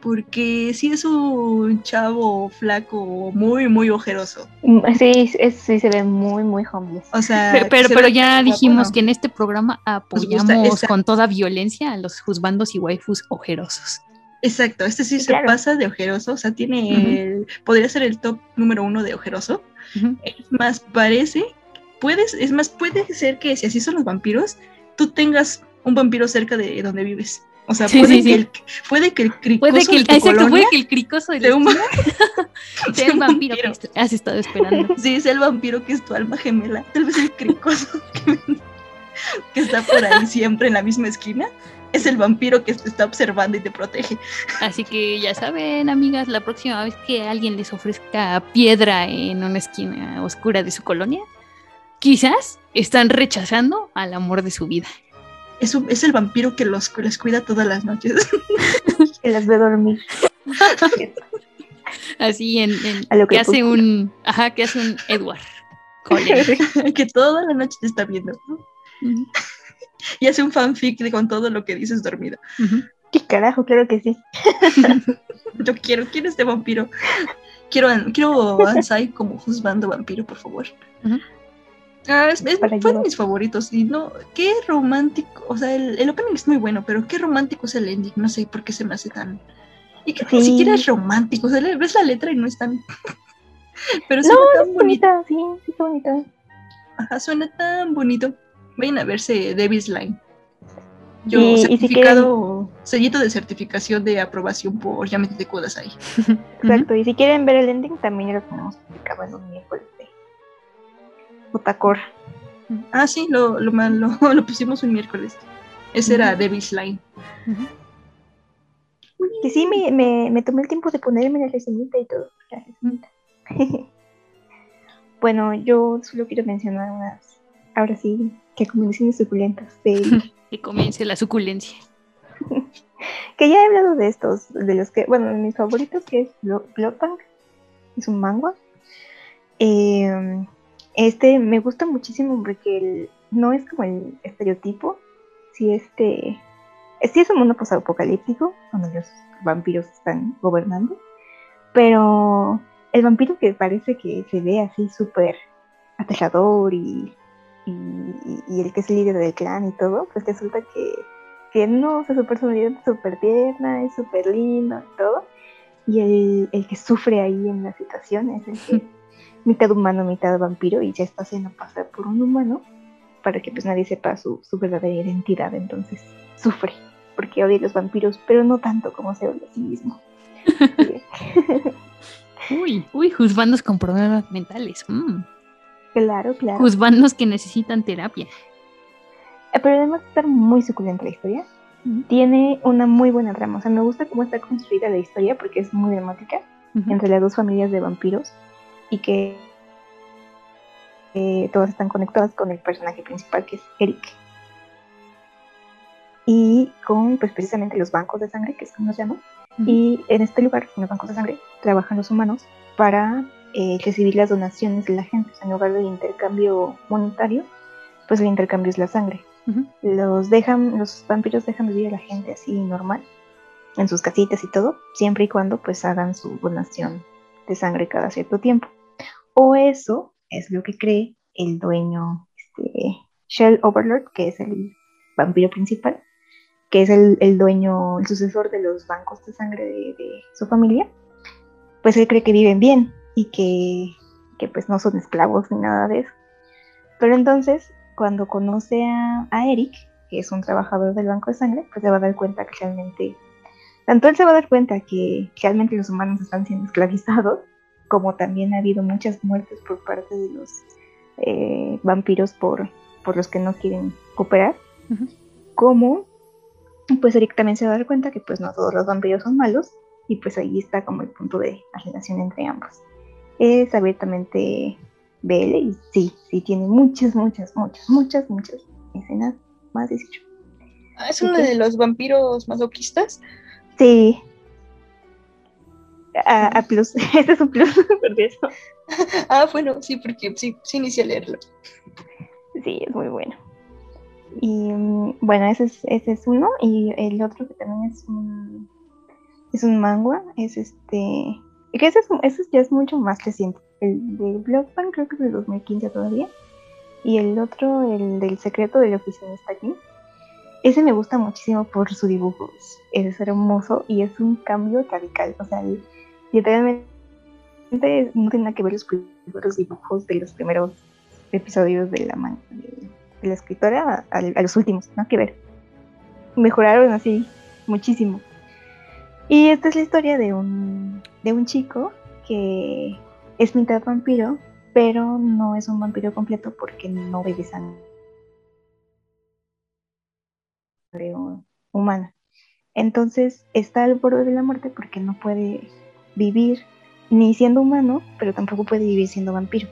Porque sí es un chavo flaco muy, muy ojeroso. Mm, Sí, es- sí se ve muy, muy homeless. O sea, Pero, pero, se pero ve ya dijimos ¿no? que en este programa apoyamos con toda violencia a los juzbandos y waifus ojerosos. Exacto, este sí, Sí, se claro. pasa de ojeroso, o sea, tiene el- podría ser el top número uno de ojeroso. Es más, parece, puedes, es más, puede ser que si así son los vampiros, tú tengas un vampiro cerca de donde vives. O sea, Sí, puede, sí, que sí. El, puede que el cricoso Puede que el, de exacto, colonia puede que el cricoso de sea un- sea vampiro que has estado esperando. Sí, es el vampiro que es tu alma gemela. Tal vez el cricoso que, que está por ahí siempre en la misma esquina. Es el vampiro que te está observando y te protege. Así que ya saben, amigas, la próxima vez que alguien les ofrezca piedra en una esquina oscura de su colonia, quizás están rechazando al amor de su vida. Es, un- es el vampiro que los, que les cuida todas las noches. Que las ve dormir. Así en, en- A lo que que hace un, ajá, que hace un Edward. Que toda la noche te está viendo. Y hace un fanfic con todo lo que dices dormido. ¿Qué carajo? Claro que sí. Yo quiero, quiero este vampiro. Quiero, a- quiero Ansai como juzgando vampiro, por favor. Ah, es, es- fue de mis favoritos. Y no, qué romántico. O sea, el, el opening es muy bueno, pero qué romántico es el ending. No sé por qué se me hace tan. Y que ni siquiera es romántico. O sea, le- ves la letra y no es tan. pero No, suena tan es bonito. bonita, sí, sí, está bonita. Ajá, suena tan bonito. Vayan a verse Devil's Line. Yo, Y- y si certificado, sellito de certificación de aprobación por Yamete Kudasai. Exacto. Y si quieren ver el ending, también lo tenemos publicado en un miércoles de Otacor. Ah, sí, lo, lo, lo, lo pusimos un miércoles. Ese era. Devil's Line. Que sí, me, me, me tomé el tiempo de ponerme la reseñita y todo. Bueno, yo solo quiero mencionar unas, ahora sí, que combinaciones suculentas de Que comience la suculencia. que ya he hablado de estos, de los que, bueno, mis favoritos, que es Bloodbank, es un manga. Eh, este me gusta muchísimo porque el- no es como el estereotipo, si este, sí es un mundo posapocalíptico, donde los vampiros están gobernando, pero el vampiro que parece que se ve así súper aterrador y, y, y- y el que es el líder del clan y todo, pues resulta que que no, o sea, su personalidad es súper tierna, es súper lindo y todo. Y el, el que sufre ahí en la situación es el que mitad humano, mitad vampiro y ya está haciendo pasar por un humano para que pues nadie sepa su, su verdadera identidad. Entonces sufre porque odia a los vampiros, pero no tanto como se odia a sí mismo. Uy, uy, juzbandos con problemas mentales. mm. Claro, claro. Juzbandos que necesitan terapia. Eh, Pero además de estar muy suculenta la historia, tiene una muy buena trama. O sea, me gusta cómo está construida la historia porque es muy dramática entre las dos familias de vampiros y que eh, todas están conectadas con el personaje principal que es Eric. Y con, pues precisamente los bancos de sangre, que es como se llama. Y en este lugar, en los bancos de sangre, trabajan los humanos para eh, recibir las donaciones de la gente. O sea, en lugar del intercambio monetario, pues el intercambio es la sangre. Los dejan, los vampiros dejan vivir a la gente así normal en sus casitas y todo, siempre y cuando pues hagan su donación de sangre cada cierto tiempo. O eso es lo que cree el dueño este, Shell Overlord, que es el vampiro principal, que es el, el dueño, el sucesor de los bancos de sangre de, de, su familia, pues él cree que viven bien y que, que, pues no son esclavos ni nada de eso. Pero entonces, cuando conoce a, a Eric, que es un trabajador del banco de sangre, pues se va a dar cuenta que realmente, tanto él se va a dar cuenta que realmente los humanos están siendo esclavizados, como también ha habido muchas muertes por parte de los eh, vampiros por, por los que no quieren cooperar, uh -huh. como pues Eric también se va a dar cuenta que pues no todos los vampiros son malos y pues ahí está como el punto de la relación entre ambos. Es abiertamente BL y sí, sí tiene muchas, muchas, muchas, muchas, muchas escenas más 18. Ah, ¿Es uno de los vampiros masoquistas? Sí. A, a plus, este es un plus, por eso. ah, bueno, sí, porque sí, sí inicié a leerlo. Sí, es muy bueno. Y bueno, ese es, ese es uno. Y el otro que también es un es un manga, es este. Que ese, es, ya es mucho más reciente. El de Bloodbank creo que es de 2015 todavía. Y el otro, el del secreto de la oficina está aquí. Ese me gusta muchísimo por su dibujo. Es hermoso y es un cambio radical. O sea, literalmente no tiene nada que ver los dibujos de los primeros episodios de la manga de, la escritora a, a, los últimos, nada que ver. Mejoraron así muchísimo. Y esta es la historia de un, de un chico que es mitad vampiro, pero no es un vampiro completo porque no bebe sangre humana. Entonces está al borde de la muerte porque no puede vivir ni siendo humano, pero tampoco puede vivir siendo vampiro.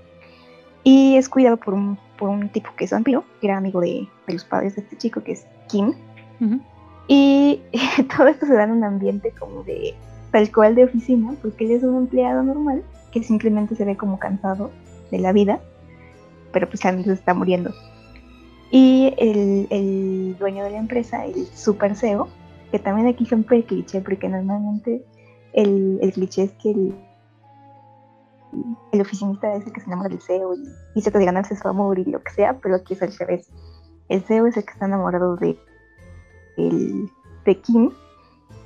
Y es cuidado por un, por un tipo que es vampiro, que era amigo de, de los padres de este chico, que es Kim. Y todo esto se da en un ambiente como de tal cual de oficina, porque él es un empleado normal que simplemente se ve como cansado de la vida, pero pues también se está muriendo. Y el, el dueño de la empresa, el super CEO, que también aquí siempre el cliché, porque normalmente el, el cliché es que el, el oficinista es el que se enamora del CEO y, y trata de ganarse su amor y lo que sea, pero aquí es al revés. El CEO es el que está enamorado de, el, de Kim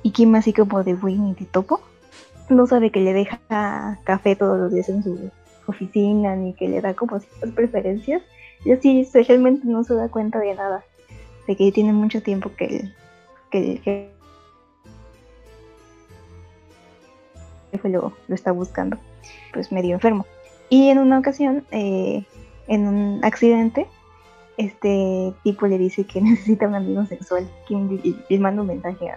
y Kim así como de Win y de Topo. No sabe que le deja café todos los días en su oficina ni que le da como ciertas preferencias. Y así realmente no se da cuenta de nada. De que tiene mucho tiempo que el, que el lo, lo está buscando. Pues medio enfermo. Y en una ocasión, eh, en un accidente, este tipo le dice que necesita un amigo sexual. Le manda un mensaje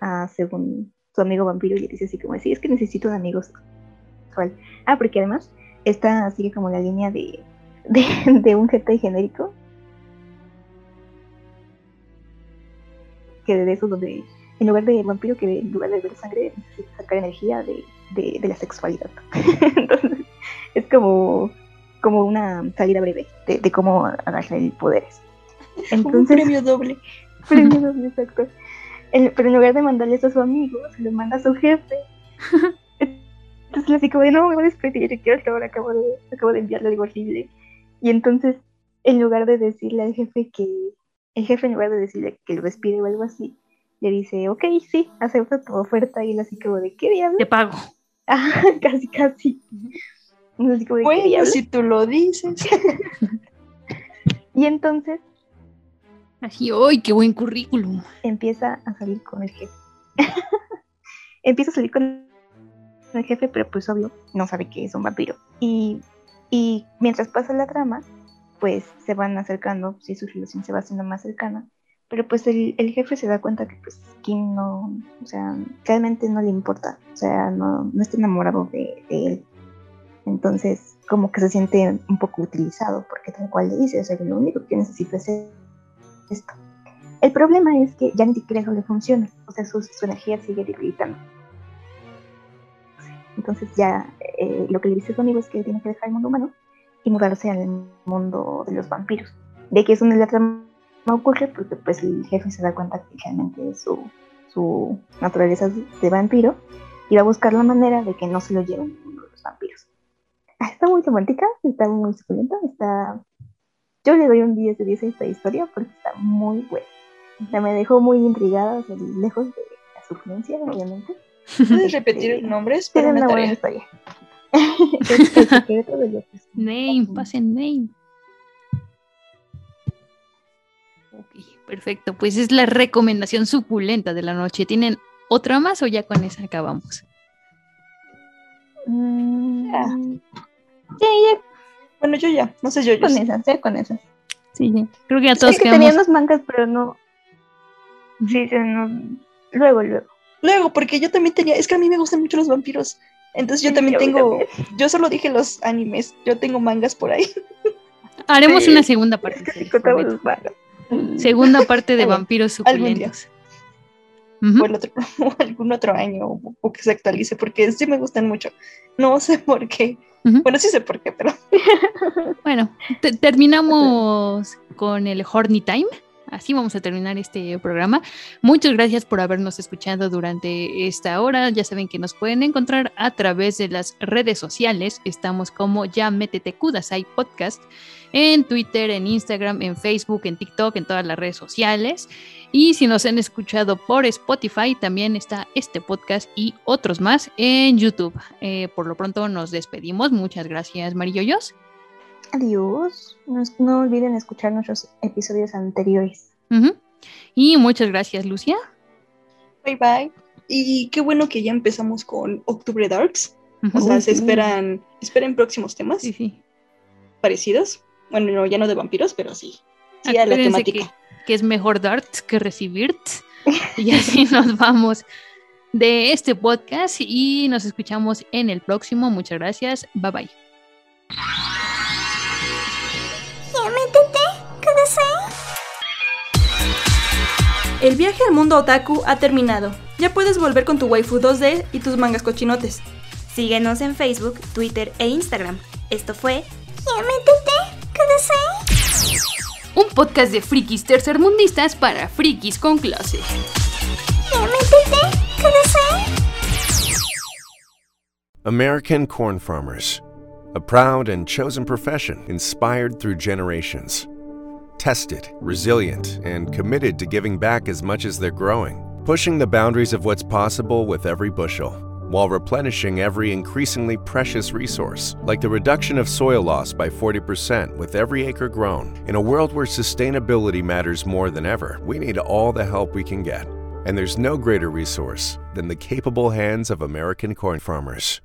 a, según su amigo vampiro y le dice así como, sí, es que necesito un amigo sexual. Ah, porque además esta sigue como la línea de, de, un GT genérico. Que de eso donde en lugar de vampiro que en lugar de ver sangre necesita sacar energía de, de la sexualidad. Entonces es como como una salida breve de, de cómo agarrar poderes. Entonces, un premio doble. Premio doble, exacto. El, pero en lugar de mandarle eso a su amigo, se lo manda a su jefe. Entonces como de, no, me voy a despedir, quiero que ahora acabo de, acabo de enviarle algo horrible. Y entonces, en lugar de decirle al jefe que, el jefe en lugar de decirle que lo despide o algo así, le dice, ok, sí, acepta tu oferta. Y él así como de, ¿qué diablos? Te pago. Ah, casi, casi. Como bueno, si tú lo dices. y entonces. Así, ¡ay, qué buen currículum! Empieza a salir con el jefe. empieza a salir con el jefe, pero pues obvio, no sabe que es un vampiro. Y, y mientras pasa la trama, pues se van acercando, si sí, su relación se va haciendo más cercana. Pero pues el, el, jefe se da cuenta que pues Kim no, o sea, realmente no le importa, o sea, no, no está enamorado de, de él. Entonces, como que se siente un poco utilizado, porque tal cual le dice, o sea, lo único que necesita es esto. El problema es que ya ni siquiera eso le funciona, o sea, su, energía sigue debilitando. Entonces ya eh, lo que le dice su amigo es que tiene que dejar el mundo humano y mudarse al mundo de los vampiros. De que es donde la trama ocurre porque pues el jefe se da cuenta que realmente su, naturaleza de vampiro y va a buscar la manera de que no se lo lleven los vampiros. Ah, está muy romántica, está muy suculenta, está... Yo le doy un 10 de 10 a esta historia porque está muy buena. O sea, me dejó muy intrigada, o sea, lejos de la sufrencia, obviamente. ¿Puedes repetir el nombre? Es Tiene para una buena historia. Es el secreto de los Name, pasen name. Ok, perfecto. Pues es la recomendación suculenta de la noche. ¿Tienen otra más o ya con esa acabamos? Mm, Sí, ya. Bueno, yo ya. No sé, yo, yo con sí. esas, ¿eh? Con esas. Sí, creo que ya Sí, todos que quedamos. tenía unos mangas, pero no. Sí, sí, no. Luego, luego. Luego, porque yo también tenía. Es que a mí me gustan mucho los vampiros. Entonces yo Sí, también tengo. Yo solo dije los animes. Yo tengo mangas por ahí. Haremos Sí. una segunda parte. Segunda parte de vampiros algún o, el otro, o algún otro año o, o que se actualice, porque sí me gustan mucho. No sé por qué. Bueno, sí sé por qué, pero Bueno, te- terminamos con el Horny Time. Así vamos a terminar este programa. Muchas gracias por habernos escuchado durante esta hora. Ya saben que nos pueden encontrar a través de las redes sociales. Estamos como ya métete Kudasai Podcast en Twitter, en Instagram, en Facebook, en TikTok, en todas las redes sociales. Y si nos han escuchado por Spotify, también está este podcast y otros más en YouTube. Eh, por lo pronto nos despedimos. Muchas gracias, Marilloyos. Adiós. No, no olviden escuchar nuestros episodios anteriores. Y muchas gracias, Lucia. bye bye. Y qué bueno que ya empezamos con Octubre Darks. O sea, se esperan, esperen próximos temas Sí, sí. parecidos. Bueno, no, ya no de vampiros, pero sí. Sí, a la Acuérdense temática. que, que es mejor dart que recibir. Y así nos vamos de este podcast y nos escuchamos en el próximo. Muchas gracias. Bye bye. El viaje al mundo otaku ha terminado. Ya puedes volver con tu waifu 2D y tus mangas cochinotes. Síguenos en Facebook, Twitter e Instagram. Esto fue Un podcast de frikis tercermundistas para frikis con clase. American corn farmers. A proud and chosen profession inspired through generations. Tested, resilient, and committed to giving back as much as they're growing, pushing the boundaries of what's possible with every bushel, while replenishing every increasingly precious resource, like the reduction of soil loss by 40% with every acre grown. In a world where sustainability matters more than ever, we need all the help we can get. And there's no greater resource than the capable hands of American corn farmers.